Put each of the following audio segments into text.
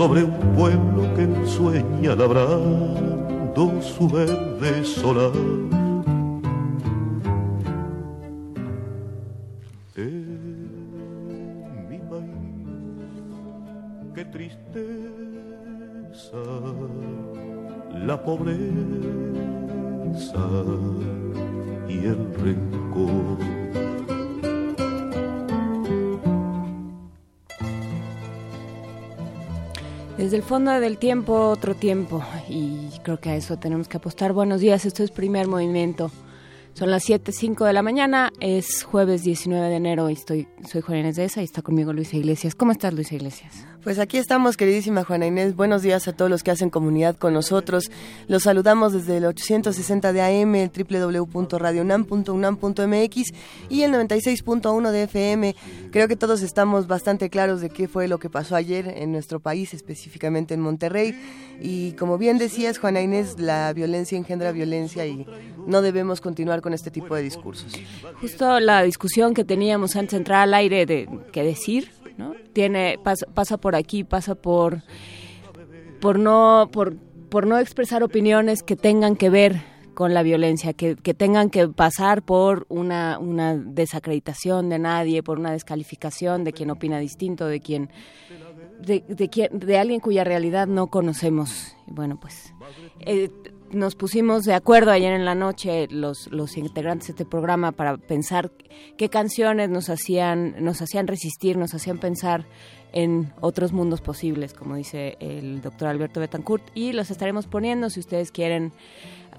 sobre un pueblo que sueña labrando su verde solar. Fondo del tiempo, otro tiempo. Y creo que a eso tenemos que apostar. Buenos días, esto es Primer Movimiento. Son las 7.05 de la mañana, es jueves 19 de enero y estoy, soy Juana Inés de esa y está conmigo Luisa Iglesias. ¿Cómo estás, Luisa Iglesias? Pues aquí estamos, queridísima Juana Inés. Buenos días a todos los que hacen comunidad con nosotros. Los saludamos desde el 860 de AM, el www.radionam.unam.mx y el 96.1 de FM. Creo que todos estamos bastante claros de qué fue lo que pasó ayer en nuestro país, específicamente en Monterrey. Y como bien decías, Juana Inés, la violencia engendra violencia y no debemos continuar con este tipo de discursos. Justo la discusión que teníamos antes entrar al aire de qué decir, ¿no? Tiene pasa, pasa por aquí, pasa por por no por por no expresar opiniones que tengan que ver con la violencia, que, que tengan que pasar por una, una desacreditación de nadie, por una descalificación de quien opina distinto, de quien de, de, quien, de alguien cuya realidad no conocemos. Bueno, pues eh, nos pusimos de acuerdo ayer en la noche los, los integrantes de este programa para pensar qué canciones nos hacían, nos hacían resistir, nos hacían pensar en otros mundos posibles, como dice el doctor Alberto Betancourt, y los estaremos poniendo si ustedes quieren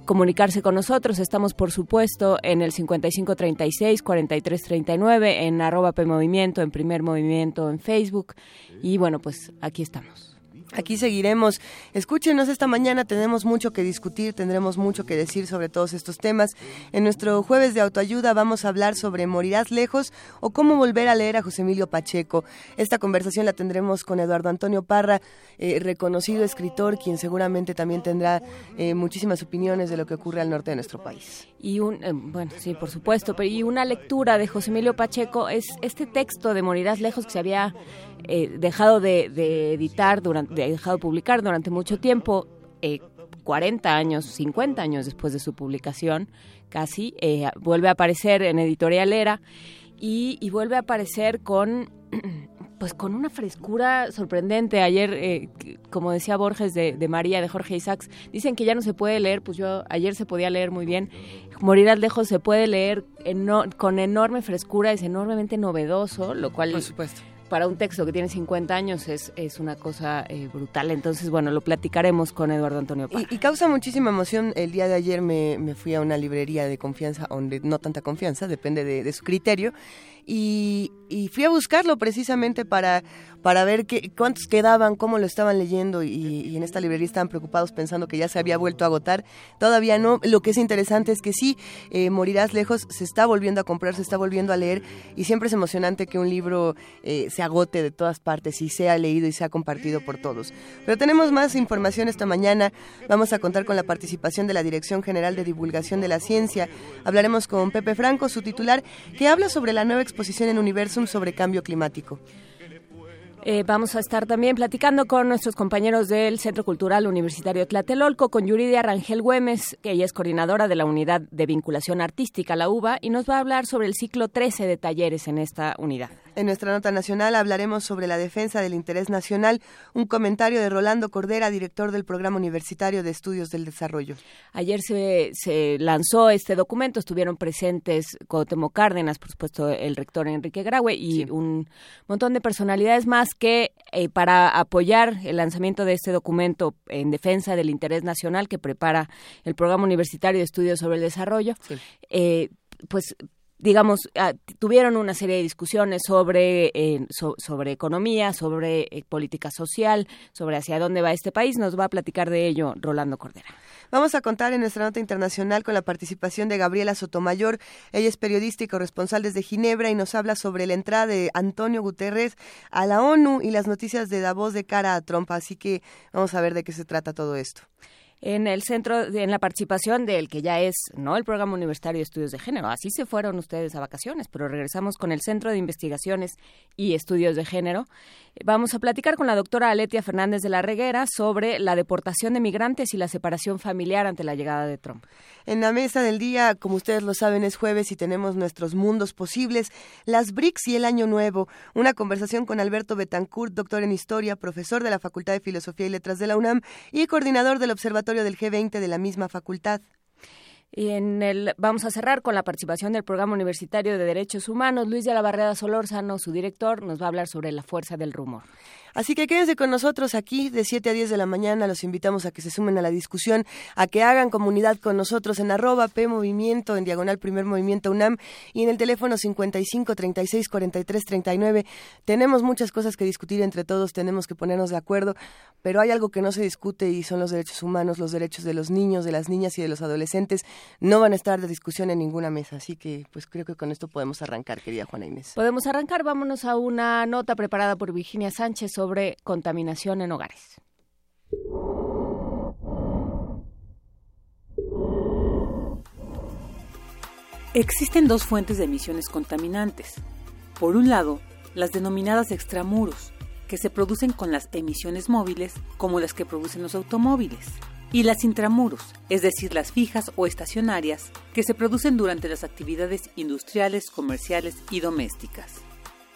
comunicarse con nosotros. Estamos, por supuesto, en el 5536-4339, en arroba PMovimiento, en Primer Movimiento, en Facebook. Y bueno, pues aquí estamos. Aquí seguiremos. Escúchenos esta mañana, tenemos mucho que discutir, tendremos mucho que decir sobre todos estos temas. En nuestro jueves de autoayuda vamos a hablar sobre Morirás lejos o cómo volver a leer a José Emilio Pacheco. Esta conversación la tendremos con Eduardo Antonio Parra, eh, reconocido escritor, quien seguramente también tendrá eh, muchísimas opiniones de lo que ocurre al norte de nuestro país. Y un, eh, bueno, sí, por supuesto, pero y una lectura de José Emilio Pacheco es este texto de Morirás lejos que se había eh, dejado de, de, editar, durante, de, dejado de publicar durante mucho tiempo, eh, 40 años, 50 años después de su publicación, casi, eh, vuelve a aparecer en Editorialera y, y vuelve a aparecer con pues con una frescura sorprendente. Ayer, eh, como decía Borges de, de, María, de Jorge Isaacs, dicen que ya no se puede leer, pues yo ayer se podía leer muy bien. Morir al lejos se puede leer con enorme frescura, es enormemente novedoso, lo cual... Por supuesto para un texto que tiene 50 años es, es una cosa eh, brutal. Entonces, bueno, lo platicaremos con Eduardo Antonio Parra. Y, y, causa muchísima emoción. El día de ayer me, me, fui a una librería de confianza, donde no tanta confianza, depende de, de su criterio. y, y fui a buscarlo precisamente para para ver qué, cuántos quedaban, cómo lo estaban leyendo y, en esta librería estaban preocupados pensando que ya se había vuelto a agotar. Todavía no. Lo que es interesante es que sí, eh, Morirás Lejos se está volviendo a comprar, se está volviendo a leer y siempre es emocionante que un libro eh, se agote de todas partes y sea leído y sea compartido por todos. Pero tenemos más información esta mañana. Vamos a contar con la participación de la Dirección General de Divulgación de la Ciencia. Hablaremos con Pepe Franco, su titular, que habla sobre la nueva exposición en Universum sobre cambio climático. Eh, vamos a estar también platicando con nuestros compañeros del Centro Cultural Universitario Tlatelolco, con Yuridia Rangel Güemes, que ella es coordinadora de la Unidad de Vinculación Artística, la UBA, y nos va a hablar sobre el ciclo 13 de talleres en esta unidad. En nuestra nota nacional hablaremos sobre la defensa del interés nacional, un comentario de Rolando Cordera, director del Programa Universitario de Estudios del Desarrollo. Ayer se, se lanzó este documento, estuvieron presentes Cotemo Cárdenas, por supuesto el rector Enrique Graue y un montón de personalidades más que eh, para apoyar el lanzamiento de este documento en defensa del interés nacional que prepara el Programa Universitario de Estudios sobre el Desarrollo, eh, pues digamos, ah, tuvieron una serie de discusiones sobre, eh, sobre economía, sobre eh, política social, sobre hacia dónde va este país. Nos va a platicar de ello Rolando Cordera. Vamos a contar en nuestra nota internacional con la participación de Gabriela Sotomayor. Ella es periodista y corresponsal desde Ginebra y nos habla sobre la entrada de Antonio Guterres a la ONU y las noticias de Davos de cara a Trump. Así que vamos a ver de qué se trata todo esto en el centro, en la participación del que ya es, ¿no? El Programa Universitario de Estudios de Género. Así se fueron ustedes a vacaciones, pero regresamos con el Centro de Investigaciones y Estudios de Género. Vamos a platicar con la doctora Aletia Fernández de la Reguera sobre la deportación de migrantes y la separación familiar ante la llegada de Trump. En la mesa del día, como ustedes lo saben, es jueves y tenemos nuestros mundos posibles, las BRICS y el Año Nuevo. Una conversación con Alberto Betancourt, doctor en Historia, profesor de la Facultad de Filosofía y Letras de la UNAM y coordinador del Observatorio del G20 de la misma facultad. Y en el, vamos a cerrar con la participación del Programa Universitario de Derechos Humanos. Luis de la Barrera Solórzano, su director, nos va a hablar sobre la fuerza del rumor. Así que quédense con nosotros aquí de 7 a 10 de la mañana. Los invitamos a que se sumen a la discusión, a que hagan comunidad con nosotros en arroba P Movimiento, en diagonal Primer Movimiento UNAM y en el teléfono 55 36 43 39. Tenemos muchas cosas que discutir entre todos, tenemos que ponernos de acuerdo, pero hay algo que no se discute y son los derechos humanos, los derechos de los niños, de las niñas y de los adolescentes. No van a estar de discusión en ninguna mesa, así que pues creo que con esto podemos arrancar, querida Juana Inés. Podemos arrancar, vámonos a una nota preparada por Virginia Sánchez sobre contaminación en hogares. Existen dos fuentes de emisiones contaminantes. Por un lado, las denominadas extramuros, que se producen con las emisiones móviles, como las que producen los automóviles, y las intramuros, es decir, las fijas o estacionarias, que se producen durante las actividades industriales, comerciales y domésticas.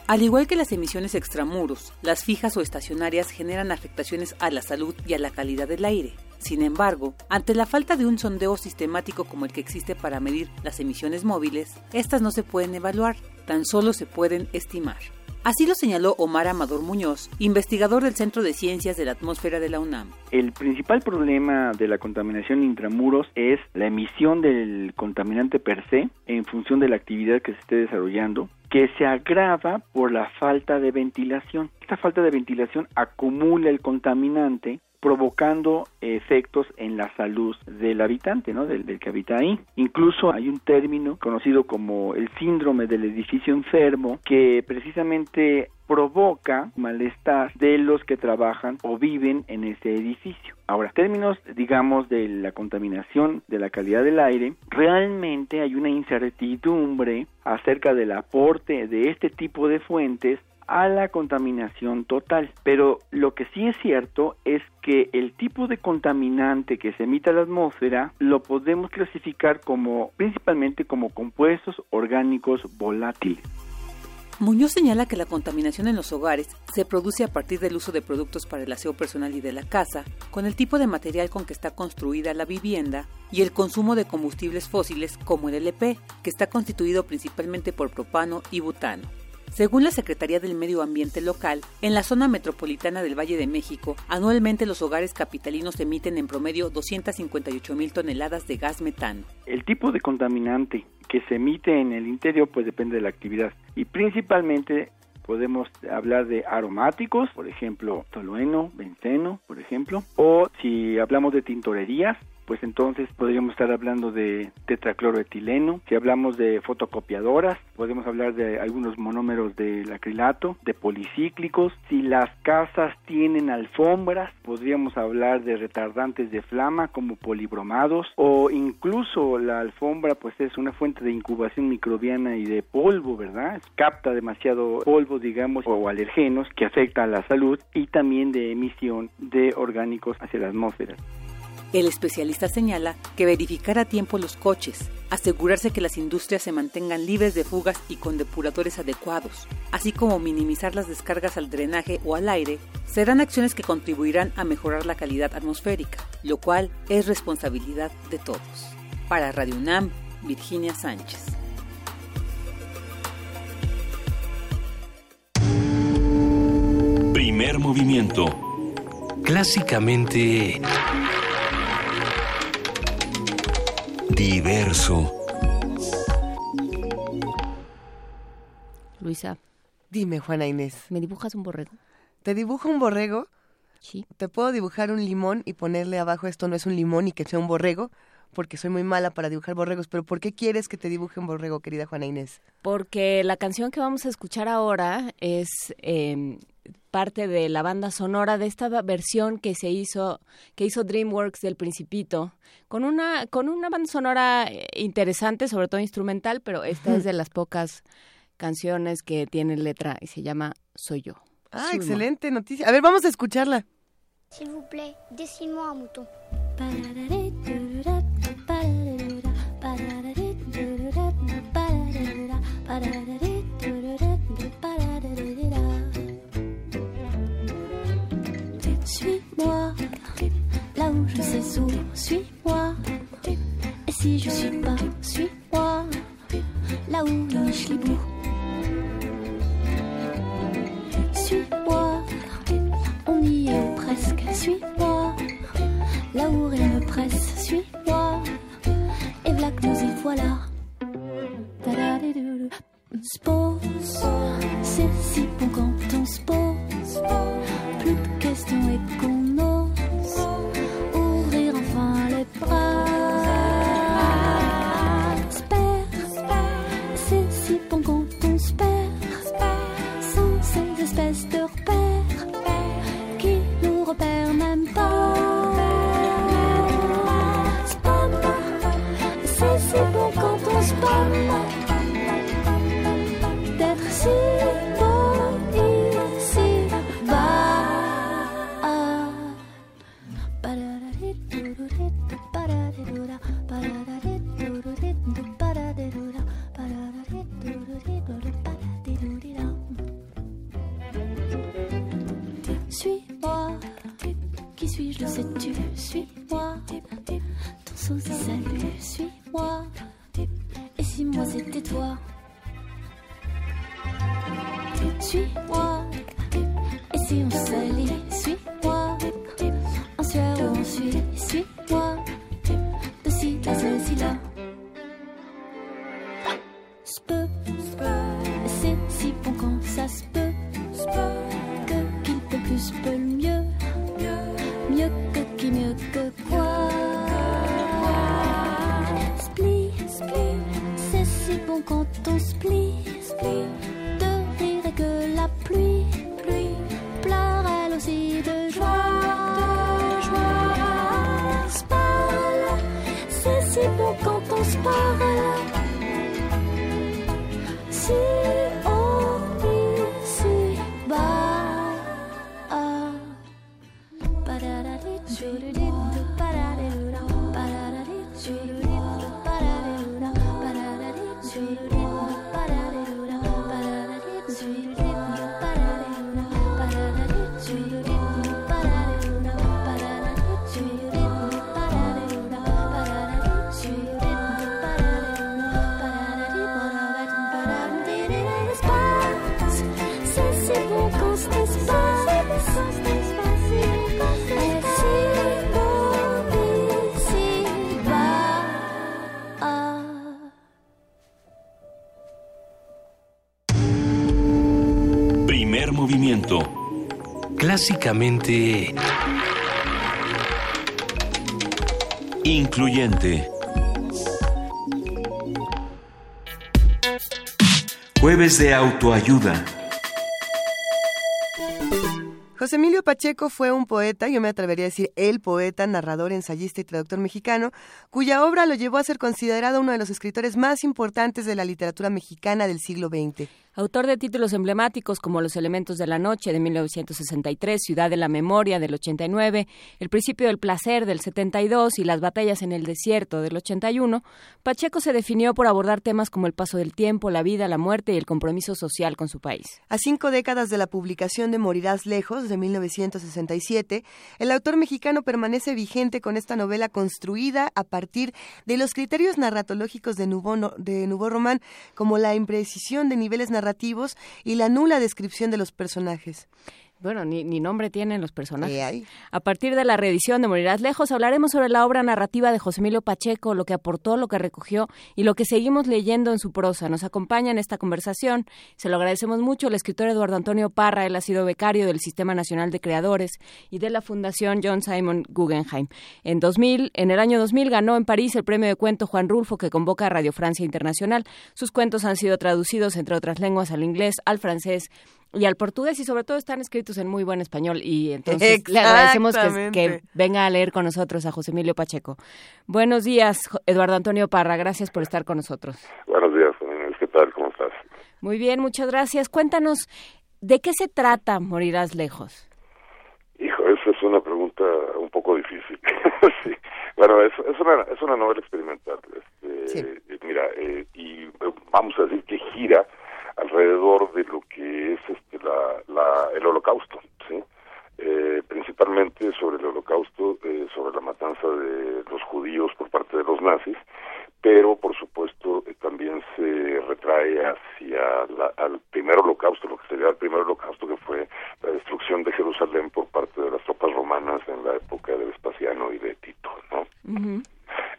Al igual que las emisiones extramuros, las fijas o estacionarias generan afectaciones a la salud y a la calidad del aire. Sin embargo, ante la falta de un sondeo sistemático como el que existe para medir las emisiones móviles, estas no se pueden evaluar, tan solo se pueden estimar. Así lo señaló Omar Amador Muñoz, investigador del Centro de Ciencias de la Atmósfera de la UNAM. El principal problema de la contaminación intramuros es la emisión del contaminante per se en función de la actividad que se esté desarrollando que se agrava por la falta de ventilación. Esta falta de ventilación acumula el contaminante provocando efectos en la salud del habitante, ¿no? Del, que habita ahí. Incluso hay un término conocido como el síndrome del edificio enfermo que precisamente provoca malestar de los que trabajan o viven en ese edificio. Ahora, términos, digamos, de la contaminación de la calidad del aire, realmente hay una incertidumbre acerca del aporte de este tipo de fuentes a la contaminación total. Pero lo que sí es cierto es que el tipo de contaminante que se emite a la atmósfera lo podemos clasificar como principalmente como compuestos orgánicos volátiles. Muñoz señala que la contaminación en los hogares se produce a partir del uso de productos para el aseo personal y de la casa, con el tipo de material con que está construida la vivienda y el consumo de combustibles fósiles como el LP, que está constituido principalmente por propano y butano. Según la Secretaría del Medio Ambiente local, en la zona metropolitana del Valle de México, anualmente los hogares capitalinos emiten en promedio 258 mil toneladas de gas metano. El tipo de contaminante que se emite en el interior pues depende de la actividad y principalmente podemos hablar de aromáticos, por ejemplo, tolueno, benceno, por ejemplo, o si hablamos de tintorerías, pues entonces podríamos estar hablando de tetracloroetileno. Si hablamos de fotocopiadoras, podemos hablar de algunos monómeros del acrilato, de policíclicos. Si las casas tienen alfombras, podríamos hablar de retardantes de flama como polibromados o incluso la alfombra pues es una fuente de incubación microbiana y de polvo, ¿verdad? Capta demasiado polvo, digamos, o alergenos que afecta a la salud y también de emisión de orgánicos hacia la atmósfera. El especialista señala que verificar a tiempo los coches, asegurarse que las industrias se mantengan libres de fugas y con depuradores adecuados, así como minimizar las descargas al drenaje o al aire, serán acciones que contribuirán a mejorar la calidad atmosférica, lo cual es responsabilidad de todos. Para Radio UNAM, Virginia Sánchez. Primer movimiento. Clásicamente diverso. Luisa, Dime, Juana Inés. ¿me dibujas un borrego? ¿Te dibujo un borrego? Sí. ¿Te puedo dibujar un limón y ponerle abajo esto no es un limón y que sea un borrego? Porque soy muy mala para dibujar borregos, pero ¿por qué quieres que te dibuje un borrego, querida Juana Inés? Porque la canción que vamos a escuchar ahora es eh, parte de la banda sonora de esta versión que se hizo, que hizo DreamWorks del Principito, con una, con una banda sonora eh, interesante, sobre todo instrumental, pero esta es de las pocas canciones que tienen letra y se llama Soy yo. Ah, Soy excelente noticia. A ver, vamos a escucharla. S'il vous plaît, dessine-moi un mouton. Je sais où, suis-moi. Et si je suis pas, suis-moi, là où le schlibou. Suis-moi, on y est presque, suis-moi. Là où rien ne presse, suis-moi. Et voilà que nous y voilà. Se pose, c'est si bon quand on se pose. Plus de questions et Jueves de autoayuda. José Emilio Pacheco fue un poeta, yo me atrevería a decir el poeta, narrador, ensayista y traductor mexicano, cuya obra lo llevó a ser considerado uno de los escritores más importantes de la literatura mexicana del siglo XX. Autor de títulos emblemáticos como Los elementos de la noche de 1963, Ciudad de la memoria del 89, El principio del placer del 72 y Las batallas en el desierto del 81, Pacheco se definió por abordar temas como el paso del tiempo, la vida, la muerte y el compromiso social con su país. A cinco décadas de la publicación de Morirás lejos de 1967, el autor mexicano permanece vigente con esta novela construida a partir de los criterios narratológicos de Nouveau, de Roman, como la imprecisión de niveles narrativos y la nula descripción de los personajes. Bueno, ni, ni, nombre tienen los personajes. A partir de la reedición de Morirás Lejos, hablaremos sobre la obra narrativa de José Emilio Pacheco, lo que aportó, lo que recogió y lo que seguimos leyendo en su prosa. Nos acompaña en esta conversación, se lo agradecemos mucho, el escritor Eduardo Antonio Parra. Él ha sido becario del Sistema Nacional de Creadores y de la Fundación John Simon Guggenheim. En 2000, en el año 2000, ganó en París el premio de cuento Juan Rulfo, que convoca a Radio Francia Internacional. Sus cuentos han sido traducidos, entre otras lenguas, al inglés, al francés y al portugués y sobre todo están escritos en muy buen español y entonces le agradecemos que, venga a leer con nosotros a José Emilio Pacheco. Buenos días, Eduardo Antonio Parra, gracias por estar con nosotros. Buenos días, ¿qué tal? ¿Cómo estás? Muy bien, muchas gracias. Cuéntanos, ¿de qué se trata Morirás Lejos? Hijo, esa es una pregunta un poco difícil. sí. Bueno, es, es, una, es una novela experimental. Este, Mira, eh, y vamos a decir que gira alrededor de lo que es este, la, la, el holocausto, ¿sí? Eh, principalmente sobre el holocausto, eh, sobre la matanza de los judíos por parte de los nazis, pero por supuesto eh, también se retrae hacia la, al primer holocausto, lo que sería el primer holocausto que fue la destrucción de Jerusalén por parte de las tropas romanas en la época de Vespasiano y de Tito, ¿no?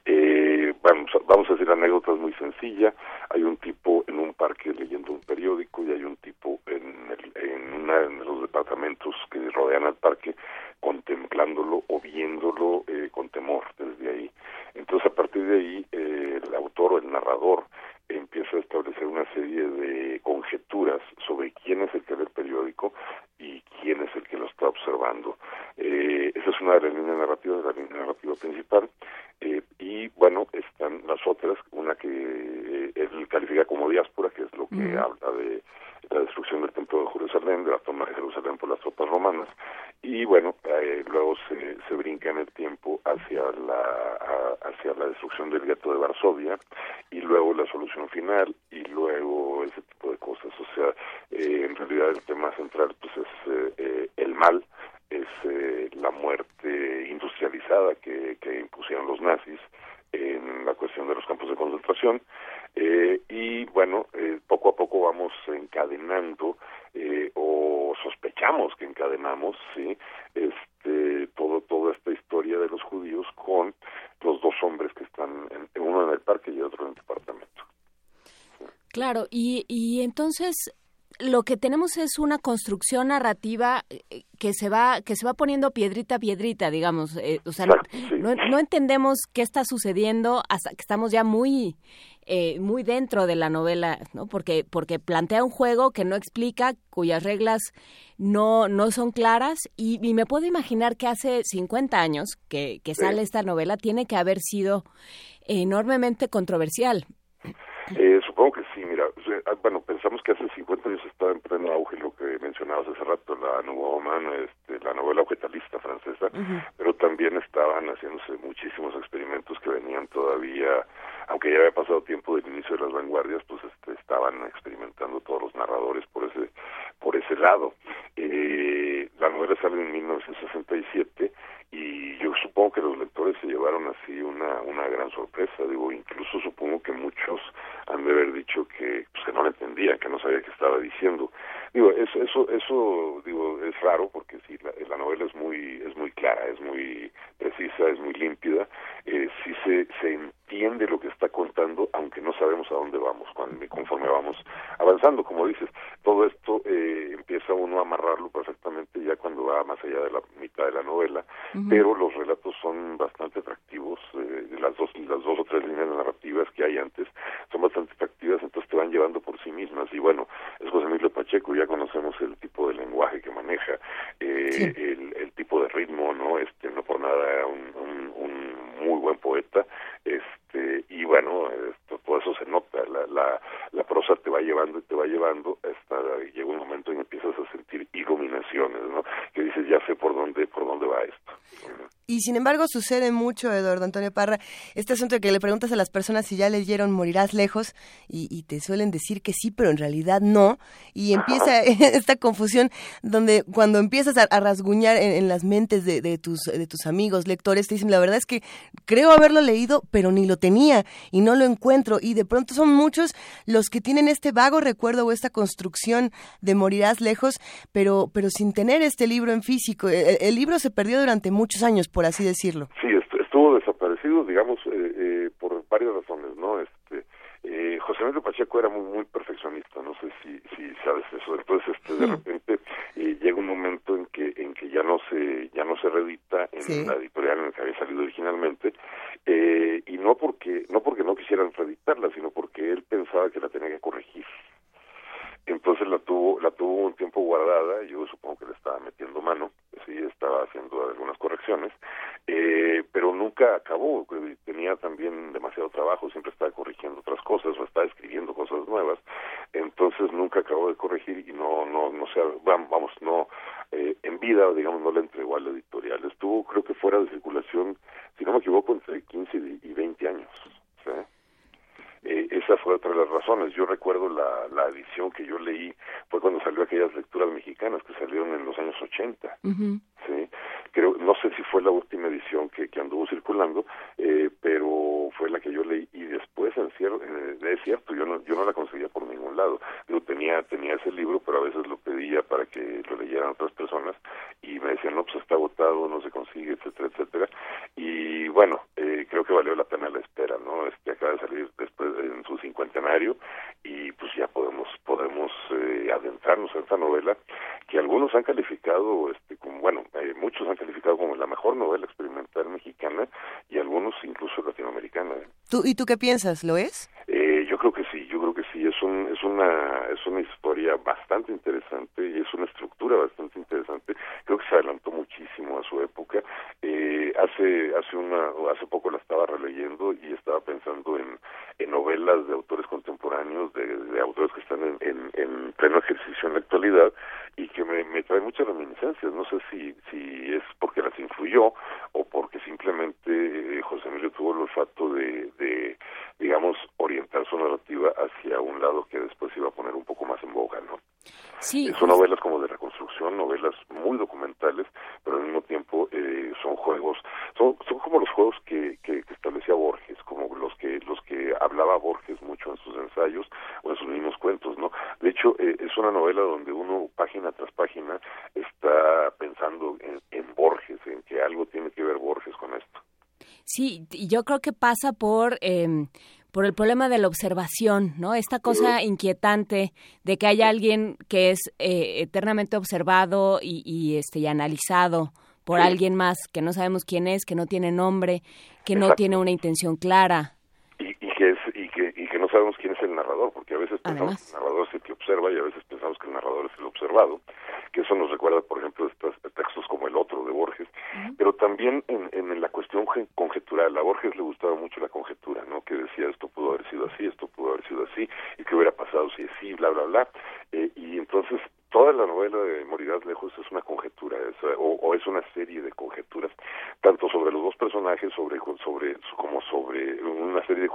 Eh, vamos, a, vamos a decir anécdotas muy sencilla. Hay un tipo en un parque leyendo un periódico y hay un tipo en, el, en una de los departamentos que rodean al parque contemplándolo o viéndolo eh, con temor desde ahí. Entonces a partir de ahí eh, el autor o el narrador empieza a establecer una serie de conjeturas sobre quién es el que ve el periódico y quién es el que lo está observando. Eh, esa es una de las líneas narrativas, la línea narrativa principal. Eh, y bueno, están las otras, una que eh, él califica como diáspora, que es lo que habla de la destrucción del templo de Jerusalén, de la toma de Jerusalén por las tropas romanas, y bueno, eh, luego se, se brinca en el tiempo hacia la a- hacia la destrucción del gueto de Varsovia, y luego la solución final, y luego ese tipo de cosas. O sea, eh, en realidad el tema central pues es eh, el mal, es eh, la muerte industrializada que, impusieron los nazis en la cuestión de los campos de concentración. Y bueno eh, poco a poco vamos encadenando eh, o sospechamos que encadenamos sí este todo toda esta historia de los judíos con los dos hombres que están en, uno en el parque y otro en el departamento Claro, y, y entonces lo que tenemos es una construcción narrativa eh, que se va que se va poniendo piedrita a piedrita, digamos, eh, o sea, no entendemos qué está sucediendo hasta que estamos ya muy eh, muy dentro de la novela, ¿no? Porque porque plantea un juego que no explica, cuyas reglas no no son claras y, y me puedo imaginar que hace 50 años que, que sale esta novela tiene que haber sido enormemente controversial. Eh, supongo que sí, mira, ah, bueno, pensamos que hace 50 años estaba en pleno auge lo que mencionabas hace rato, la Nouveau Roman, este, la novela objetalista francesa, pero también estaban haciéndose muchísimos experimentos que venían todavía, aunque ya había pasado tiempo del inicio de las vanguardias, pues este, estaban experimentando todos los narradores por ese por ese lado. Eh, la novela sale en 1967 y yo supongo que los lectores se llevaron así una una gran sorpresa, digo, incluso supongo que muchos han de haber dicho que, pues, que no la entendían, que no sabía qué estaba diciendo. Digo, eso, eso, eso, digo, es raro porque sí, la, la novela es muy, es muy clara, es muy precisa, es muy límpida, eh, sí se entiende lo que está contando, aunque no sabemos a dónde vamos conforme vamos avanzando, como dices, todo esto eh, empieza uno a amarrarlo perfectamente ya cuando va más allá de la mitad de la novela, pero los relatos son bastante atractivos, eh, las dos las dos o tres líneas narrativas que hay antes son bastante atractivas, entonces te van llevando por sí mismas. Y bueno, es José Emilio Pacheco, ya conocemos el tipo de lenguaje que maneja, eh, el, el tipo de ritmo, no, este, no por nada un, un, un muy buen poeta, este y bueno, esto, todo eso se nota, la, la, la prosa te va llevando y te va llevando hasta llega un momento en que empiezas a sentir iluminaciones, ¿no? Que dices, ya sé por dónde, por dónde va esto. Y sin embargo sucede mucho, Eduardo Antonio Parra, este asunto de que le preguntas a las personas si ya leyeron Morirás lejos y, y te suelen decir que sí, pero en realidad no. Y empieza esta confusión donde cuando empiezas a, a rasguñar en, en las mentes de, de, tus, de tus amigos, lectores, te dicen, la verdad es que creo haberlo leído, pero ni lo tenía y no lo encuentro. Y de pronto son muchos los que tienen este vago recuerdo o esta construcción de Morirás lejos, pero, pero sin tener este libro en físico. El, el libro se perdió durante muchos años por así decirlo. Sí, estuvo desaparecido, digamos, eh, eh, por varias razones, ¿no? Este, eh, José Emilio Pacheco era muy, muy perfeccionista, no sé si, si sabes eso. Entonces, este, de repente eh, llega un momento en que en que ya no se ya no se reedita en Sí. la editorial en la que había salido originalmente eh, y no porque no porque no quisieran reeditarla, sino porque él pensaba que la tenía que corregir. Entonces la tuvo la tuvo un tiempo guardada yo supongo que le estaba metiendo mano sí estaba haciendo algunas correcciones eh, pero nunca acabó tenía también demasiado trabajo siempre estaba corrigiendo otras cosas o estaba escribiendo cosas nuevas entonces nunca acabó de corregir y no no no sé vamos no eh, en vida digamos no le entregó a la editorial estuvo creo que fuera de circulación si no me equivoco entre 15 y 20 años ¿sí? Eh, esa fue otra de las razones. Yo recuerdo la, la edición que yo leí fue cuando salió aquellas lecturas mexicanas que salieron en los años 80. Sí, creo, no sé si fue la última edición que, que anduvo circulando, eh, pero fue la que yo leí y después en cier- eh, es cierto, yo no, yo no la conseguía por ningún lado. Yo tenía, tenía ese libro, pero a veces lo pedía para que lo leyeran otras personas y me decían, no, pues está agotado, no se consigue, etcétera, etcétera. Y bueno, eh, creo que valió la pena la espera, ¿no? Este acaba de salir después en su cincuentenario y pues ya podemos podemos eh, adentrarnos en esta novela que algunos han calificado este como bueno eh, muchos han calificado como la mejor novela experimental mexicana y algunos incluso latinoamericana. ¿Tú, ¿Y tú qué piensas? ¿Lo es? Eh, yo creo que sí, yo creo que sí, es un, es una, es una historia bastante interesante y es una estructura bastante interesante. Se adelantó muchísimo a su época. Eh, hace, hace una, hace poco la estaba releyendo y estaba pensando en, en novelas de autores contemporáneos, de, de autores que están en, en, en pleno ejercicio en la actualidad y que me, me trae muchas reminiscencias. No sé si, si es porque las influyó o porque simplemente eh, José Emilio tuvo el olfato de, de digamos, orientar su narrativa hacia un lado que después iba a poner un poco más en boga, ¿no? Sí, Son novelas como de reconstrucción, novelas muy documentales, pero al mismo tiempo eh, son juegos, son, son como los juegos que, que, que establecía Borges, como los que los que hablaba Borges mucho en sus ensayos o en sus mismos cuentos, ¿no? De hecho, eh, es una novela donde uno página tras página está pensando en, en Borges, en que algo tiene que ver Borges con esto. Sí, yo creo que pasa por eh, por el problema de la observación, ¿no? Esta cosa inquietante de que haya alguien que es eh, eternamente observado y, y, este y analizado por Sí. alguien más que no sabemos quién es, que no tiene nombre, que no tiene una intención clara. y, y que es y que y que no sabemos quién es el narrador porque a veces pensamos Además. que el narrador es el que observa y a veces pensamos que el narrador es el observado que eso nos recuerda por ejemplo estos textos como el otro de Borges. Pero también en, en la cuestión conjetural a Borges le gustaba mucho la conjetura no que decía esto pudo haber sido así esto pudo haber sido así y qué hubiera pasado si así bla bla bla Eh, y entonces toda la novela de Morirás lejos es una conjetura o, es una serie de conjeturas tanto sobre los dos personajes sobre sobre como sobre una serie de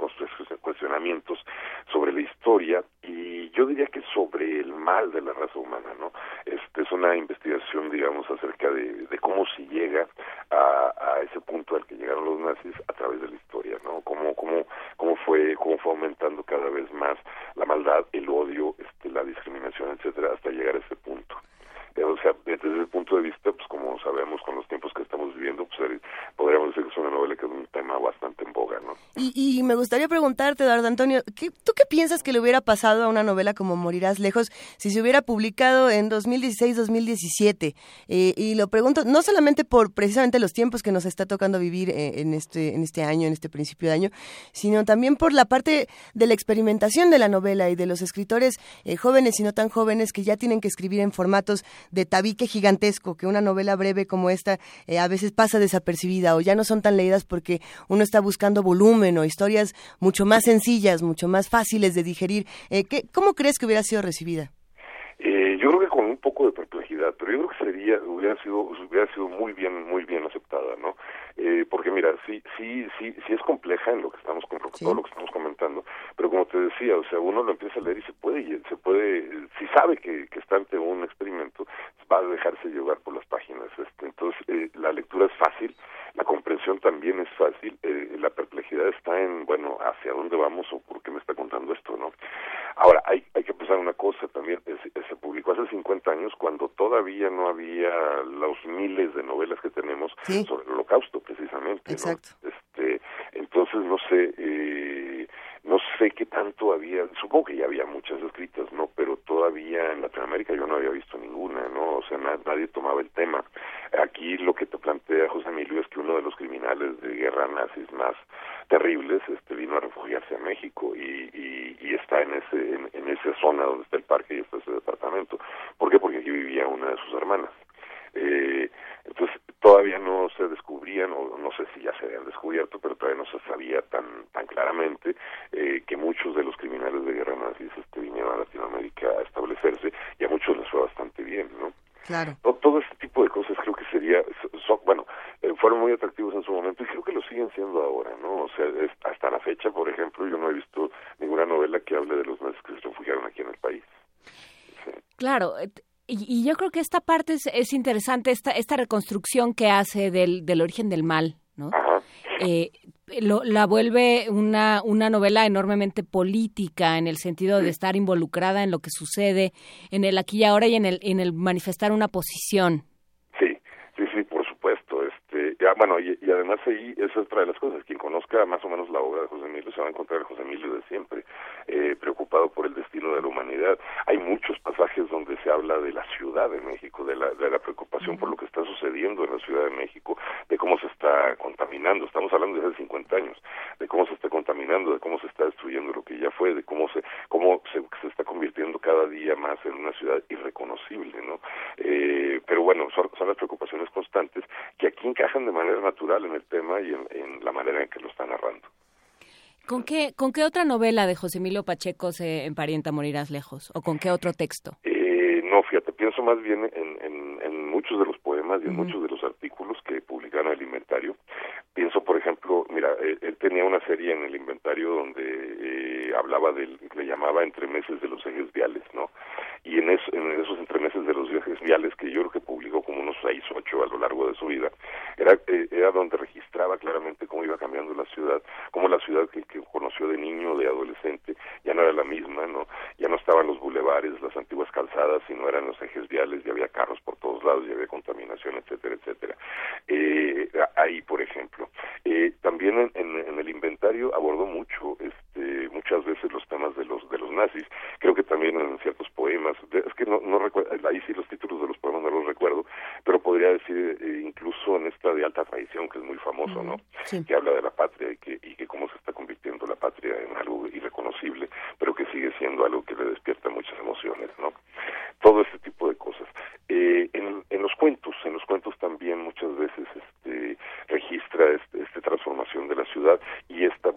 cuestionamientos sobre la historia y yo diría que sobre el mal de la raza humana no este es una investigación digamos acerca de, cómo se llega a, a ese punto al que llegaron los nazis a través de la historia no cómo cómo cómo fue cómo fue aumentando cada vez más la maldad el odio este la discriminación etcétera hasta llegar a ese punto o sea, desde ese punto de vista, pues como sabemos con los tiempos que estamos viviendo, pues eh, podríamos decir que es una novela que es un tema bastante en boga, ¿no? Y, y me gustaría preguntarte, Eduardo Antonio, ¿qué, ¿tú qué piensas que le hubiera pasado a una novela como Morirás Lejos si se hubiera publicado en 2016-2017? Eh, y lo pregunto no solamente por precisamente los tiempos que nos está tocando vivir eh, en, este, en este año, en este principio de año, sino también por la parte de la experimentación de la novela y de los escritores eh, jóvenes y no tan jóvenes que ya tienen que escribir en formatos de tabique gigantesco, que una novela breve como esta eh, a veces pasa desapercibida o ya no son tan leídas porque uno está buscando volumen o historias mucho más sencillas, mucho más fáciles de digerir. Eh, ¿qué, ¿Cómo crees que hubiera sido recibida? Eh, yo creo que con un poco de perplejidad, pero yo creo que sería, hubiera sido, hubiera sido muy bien, muy bien aceptada, ¿no? Eh, porque mira, sí, sí, sí, sí es compleja en lo que estamos con todo lo que estamos comentando, pero como te decía, o sea, uno lo empieza a leer y se puede, se puede, si sabe que, que está ante un experimento, va a dejarse llevar por las páginas, este, entonces eh, la lectura es fácil, la comprensión también es fácil, eh, la perplejidad está en, bueno, hacia dónde vamos o por qué me está contando esto, ¿no? Ahora, hay, hay que pensar una cosa también, se publicó hace 50 años cuando todavía no había los miles de novelas que tenemos sobre el holocausto, precisamente. Exacto. Este, entonces, no sé, eh, no sé qué tanto había, supongo que ya había muchas escritas, ¿no? Pero todavía en Latinoamérica yo no había visto ninguna, ¿no? O sea, nadie tomaba el tema. Aquí lo que te plantea José Emilio es que uno de los criminales de guerra nazis más terribles este vino a refugiarse a México y, y, y está en ese en, en, esa zona donde está el parque y está ese departamento. ¿Por qué? Porque aquí vivía una de sus hermanas. Eh, entonces todavía no se descubrían o no sé si ya se habían descubierto pero todavía no se sabía tan tan claramente eh, que muchos de los criminales de guerra nazis este, vinieron a Latinoamérica a establecerse y a muchos les fue bastante bien no claro. Todo, todo este tipo de cosas creo que sería son, bueno eh, fueron muy atractivos en su momento y creo que lo siguen siendo ahora no o sea es, hasta la fecha por ejemplo yo no he visto ninguna novela que hable de los nazis que se refugiaron aquí en el país. Sí. claro y, y, yo creo que esta parte es, es, interesante, esta, esta reconstrucción que hace del, del origen del mal, ¿no? Eh, lo, la vuelve una, una novela enormemente política en el sentido de estar involucrada en lo que sucede en el aquí y ahora y en el, en el manifestar una posición. Sí, sí, sí, por supuesto. Este, ya, bueno, y, y, además ahí es otra de las cosas. Quien conozca más o menos la obra de José Emilio se va a encontrar a José Emilio de siempre, eh, preocupado por el destino de la humanidad. Hay muchos pasajes donde se habla de la Ciudad de México, de la, de la preocupación por lo que está sucediendo en la Ciudad de México, de cómo se está contaminando. Estamos hablando de hace 50 años, de cómo se está contaminando, de cómo se está destruyendo lo que ya fue, de cómo se cómo se, se está convirtiendo cada día más en una ciudad irreconocible, ¿no? Eh, pero bueno, son, son las preocupaciones constantes que aquí encajan de manera natural en el tema y en, en la manera en que lo está narrando. ¿Con qué, ¿Con qué otra novela de José Emilio Pacheco se emparenta Morirás Lejos? ¿O con qué otro texto? Eh, no, fíjate, pienso más bien en, en, en muchos de los poemas y en uh -huh. muchos de los artículos que publicaron en el inventario. Pienso, por ejemplo, mira, él, él tenía una serie en el inventario donde eh, hablaba del, le llamaba entremeses de los ejes viales, ¿no? Y en, eso, en esos entremeses de los ejes viales, que yo creo que publicó como unos seis, ocho a lo largo de su vida, era, eh, era donde registraba claramente cómo iba cambiando la ciudad, cómo la ciudad que, que conoció de niño, de adolescente, ya no era la misma, ¿no? Ya no estaban los bulevares, las antiguas calzadas, sino eran los ejes viales, ya había carros por todos lados, ya había contaminación, etcétera, etcétera. Eh, ahí, por ejemplo. Eh, también en, en, en, el inventario abordó mucho, este, muchas veces los temas de los de los nazis. Creo que también en ciertos poemas, es que no, no recuerdo, ahí sí los títulos de los poemas no los recuerdo, pero podría decir eh, incluso en esta de alta tradición que es muy famoso, uh -huh. ¿no? Sí. Que habla de la patria y que y que cómo se está convirtiendo la patria en algo irreconocible, pero que sigue siendo algo que le despierta muchas emociones, ¿no? Todo este tipo de cosas. Eh, en, en, los cuentos, en los cuentos también muchas veces este, registra este, esta transformación de la ciudad y esta,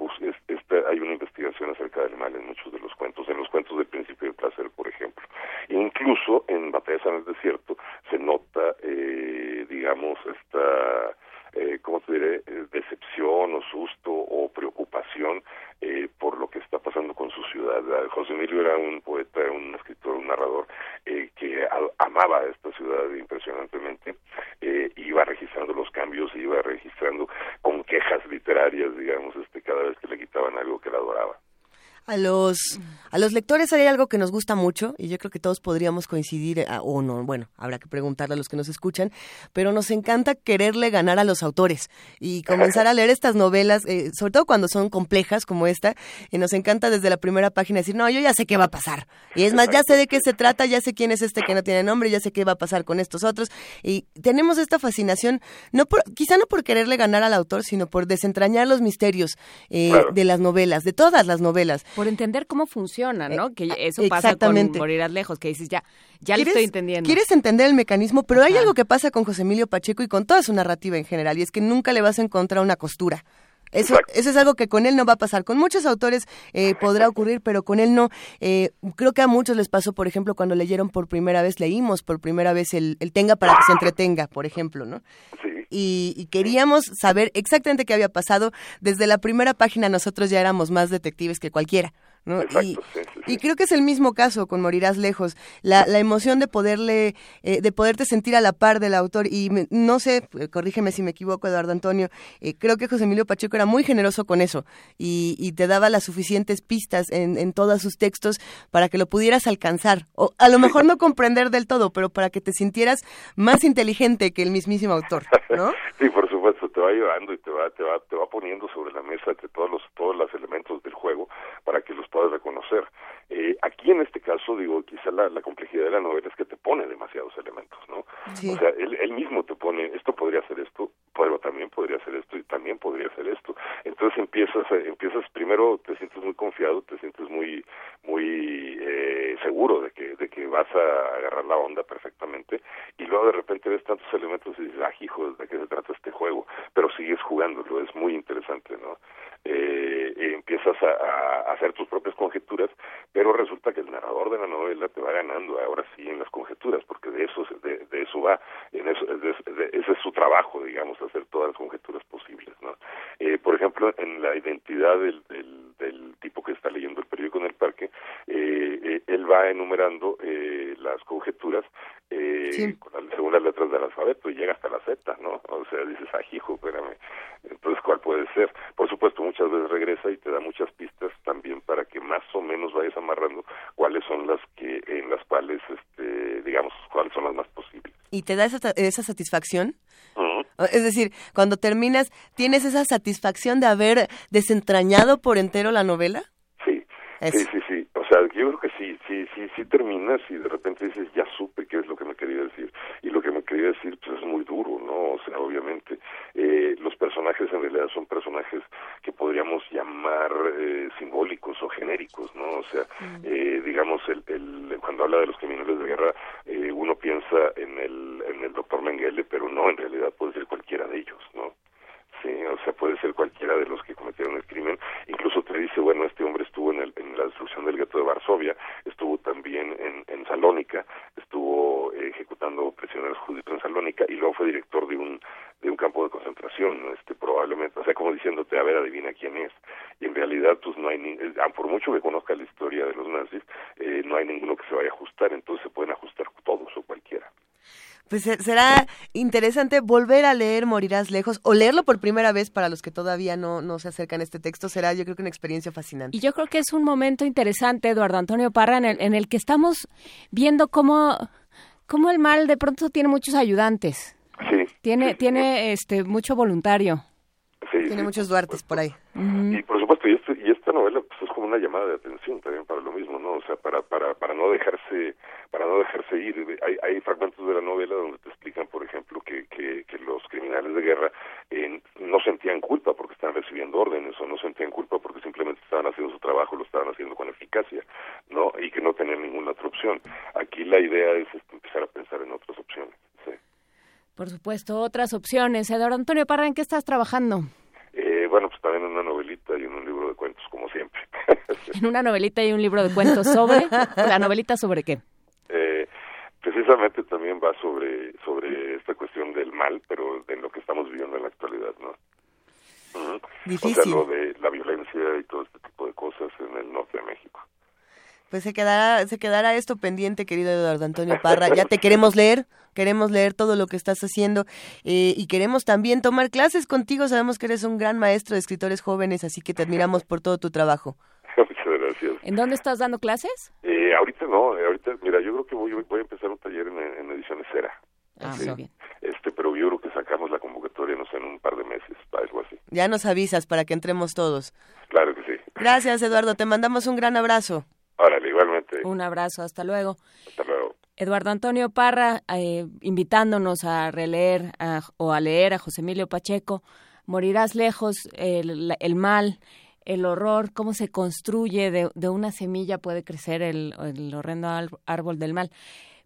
esta, hay una investigación acerca del mal en muchos de los cuentos, en los cuentos del Príncipe del Placer, por ejemplo. Incluso en Batallas en el Desierto se nota, eh, digamos, esta eh, ¿cómo te diré?, eh, decepción o susto o preocupación eh, por lo que está pasando con su ciudad. José Emilio era un poeta, un escritor, un narrador eh, que amaba esta ciudad impresionantemente, eh, iba registrando los cambios, iba registrando con quejas literarias, digamos, este cada vez que le quitaban algo que la adoraba. A los, a los lectores hay algo que nos gusta mucho y yo creo que todos podríamos coincidir, eh, o no, bueno, habrá que preguntarle a los que nos escuchan, pero nos encanta quererle ganar a los autores y comenzar a leer estas novelas, eh, sobre todo cuando son complejas como esta, y nos encanta desde la primera página decir, no, yo ya sé qué va a pasar. Y es más, ya sé de qué se trata, ya sé quién es este que no tiene nombre, ya sé qué va a pasar con estos otros. Y tenemos esta fascinación, no por, quizá no por quererle ganar al autor, sino por desentrañar los misterios eh, de las novelas, de todas las novelas por entender cómo funciona, ¿no? Que eso pasa con Morirás Lejos, que dices, ya, ya lo estoy entendiendo. Quieres entender el mecanismo, pero hay algo que pasa con José Emilio Pacheco y con toda su narrativa en general, y es que nunca le vas a encontrar una costura. Eso, eso es algo que con él no va a pasar. Con muchos autores eh, podrá ocurrir, pero con él no. Eh, creo que a muchos les pasó, por ejemplo, cuando leyeron por primera vez, leímos por primera vez el, el Tenga para que se entretenga, por ejemplo, ¿no? Y, y, queríamos saber exactamente qué había pasado. Desde la primera página nosotros ya éramos más detectives que cualquiera y, creo que es el mismo caso con Morirás Lejos, la, la emoción de poderle, eh, de poderte sentir a la par del autor y no sé, eh, corrígeme si me equivoco Eduardo Antonio, eh, creo que José Emilio Pacheco era muy generoso con eso y, y te daba las suficientes pistas en, en, todos sus textos para que lo pudieras alcanzar, o a lo mejor no comprender del todo, pero para que te sintieras más inteligente que el mismísimo autor, ¿no? sí, por supuesto, te va llevando y te va, te va, te va poniendo sobre la mesa todos los, todos los elementos del juego para que los puedas reconocer. Eh, aquí en este caso, digo, quizá la, la, complejidad de la novela es que te pone demasiados elementos, ¿no? O sea, él, él, mismo te pone, esto podría ser esto, pero también podría ser esto y también podría ser esto. Entonces empiezas, eh, empiezas primero, te sientes muy confiado, te sientes muy, muy eh, seguro de que, de que vas a agarrar la onda perfectamente y luego de repente ves tantos elementos y dices, ah, hijo, ¿de qué se trata este juego? Pero sigues jugándolo, es muy interesante, ¿no? Eh, empiezas a, a, hacer tus propias conjeturas, pero resulta que el narrador de la novela te va ganando ahora sí en las conjeturas, porque de eso de, de eso va, en eso, de, de, ese es su trabajo, digamos, hacer todas las conjeturas posibles, ¿no? Eh, por ejemplo, en la identidad del, del, del, tipo que está leyendo el periódico en el parque, eh, eh él va enumerando eh, las conjeturas sí. con las, según las letras del alfabeto y llega hasta la Z, ¿no? O sea, dices, ah, hijo, espérame, entonces, ¿cuál puede ser? Por supuesto, muchas veces regresa y te da muchas pistas también para que más o menos vayas amarrando cuáles son las que, en las cuales, este, digamos, cuáles son las más posibles. ¿Y te da esa, esa satisfacción? Es decir, cuando terminas, ¿tienes esa satisfacción de haber desentrañado por entero la novela? Sí, sí, sí, sí. O sea, yo creo que sí, sí, sí, sí terminas y de repente dices, ya supe qué es lo que me quería decir. Y lo que me quería decir, pues es muy duro, ¿no? O sea, obviamente, eh, los personajes en realidad son personajes que podríamos llamar eh, simbólicos o genéricos, ¿no? O sea, eh, digamos, el, el, cuando habla de los criminales de guerra, eh, uno piensa en el, en el doctor Mengele, pero no, en realidad puede ser cualquiera de ellos, ¿no? Sí, o sea, puede ser cualquiera de los que cometieron el crimen. Incluso te dice, bueno, este hombre estuvo en, el, en la destrucción del gueto de Varsovia, estuvo también en, Salónica, estuvo eh, ejecutando prisioneros judíos en Salónica y luego fue director de un de un campo de concentración, este probablemente, o sea, como diciéndote, a ver, adivina quién es. Y en realidad, pues no hay, ni, eh, por mucho que conozca la historia de los nazis, eh, no hay ninguno que se vaya a ajustar, entonces se pueden ajustar todos o cualquiera pues será interesante volver a leer Morirás Lejos o leerlo por primera vez para los que todavía no, no se acercan a este texto. Será yo creo que una experiencia fascinante. Y yo creo que es un momento interesante, Eduardo Antonio Parra, en el, en el que estamos viendo cómo, cómo el mal de pronto tiene muchos ayudantes. Sí. Tiene, sí, tiene este mucho voluntario. Sí, tiene muchos Duartes por ahí. Uh -huh. Y por supuesto, y, este, y esta novela pues, es como una llamada de atención también para lo mismo, ¿no? O sea, para, para, para no dejarse para no dejarse ir. Hay, hay fragmentos de la novela donde te explican, por ejemplo, que, que, que los criminales de guerra eh, no sentían culpa porque estaban recibiendo órdenes o no sentían culpa porque simplemente estaban haciendo su trabajo, lo estaban haciendo con eficacia, ¿no? Y que no tenían ninguna otra opción. Aquí la idea es este, empezar a pensar en otras opciones. ¿sí? Por supuesto, otras opciones. Eduardo Antonio Parra, ¿en qué estás trabajando? Eh, bueno, pues también en una novelita y en un libro cuentos, como siempre. en una novelita y un libro de cuentos sobre... ¿La novelita sobre qué? Eh, precisamente también va sobre sobre esta cuestión del mal, pero en lo que estamos viviendo en la actualidad, ¿no? Uh -huh. Difícil. O sea, lo de la violencia y todo este tipo de cosas en el norte de México. Pues se quedará, se quedará esto pendiente, querido Eduardo Antonio Parra. Ya te queremos leer, queremos leer todo lo que estás haciendo eh, y queremos también tomar clases contigo. Sabemos que eres un gran maestro de escritores jóvenes, así que te admiramos por todo tu trabajo. Muchas gracias. ¿En dónde estás dando clases? Eh, ahorita no, eh, ahorita, mira, yo creo que voy, voy a empezar un taller en, en ediciones Cera. Ah, Sí. muy bien. Este, pero yo creo que sacamos la convocatoria, no sé, en un par de meses, algo así. Ya nos avisas para que entremos todos. Claro que sí. Gracias, Eduardo. Te mandamos un gran abrazo. Órale, igualmente. Un abrazo, hasta luego. Hasta luego. Eduardo Antonio Parra, eh, invitándonos a releer a- o a leer a José Emilio Pacheco, Morirás lejos, el, mal, el horror, cómo se construye de, de una semilla puede crecer el, el horrendo árbol del mal.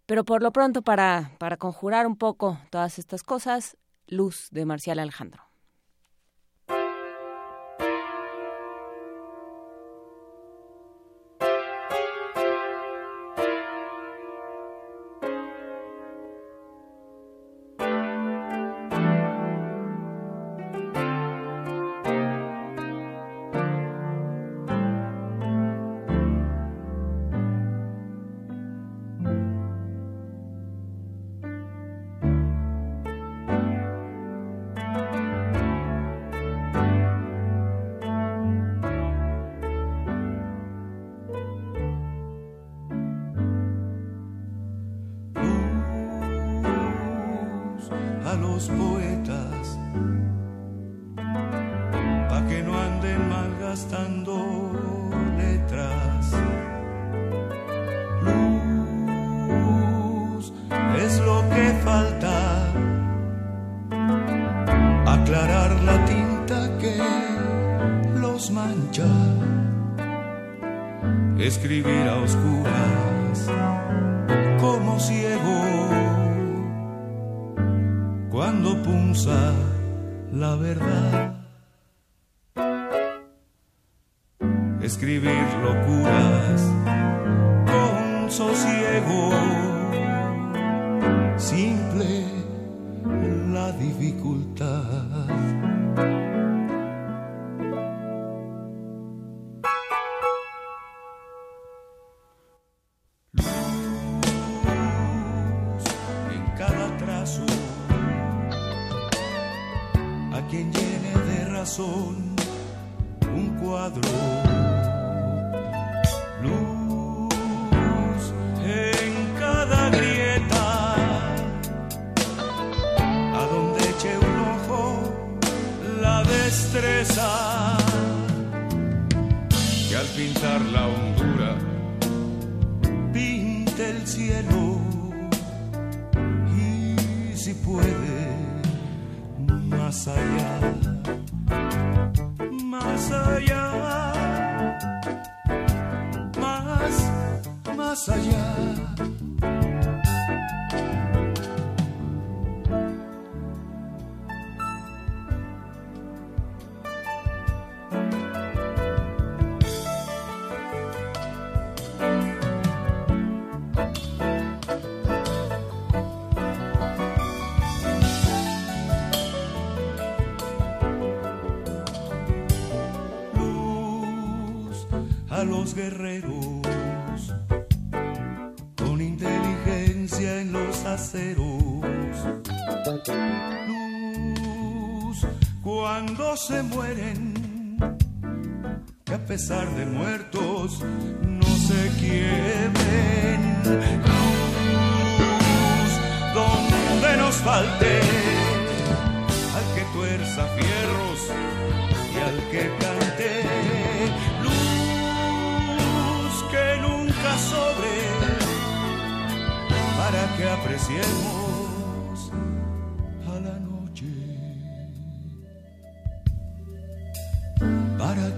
Pero por lo pronto, para, para conjurar un poco todas estas cosas, Luz de Marcial Alejandro.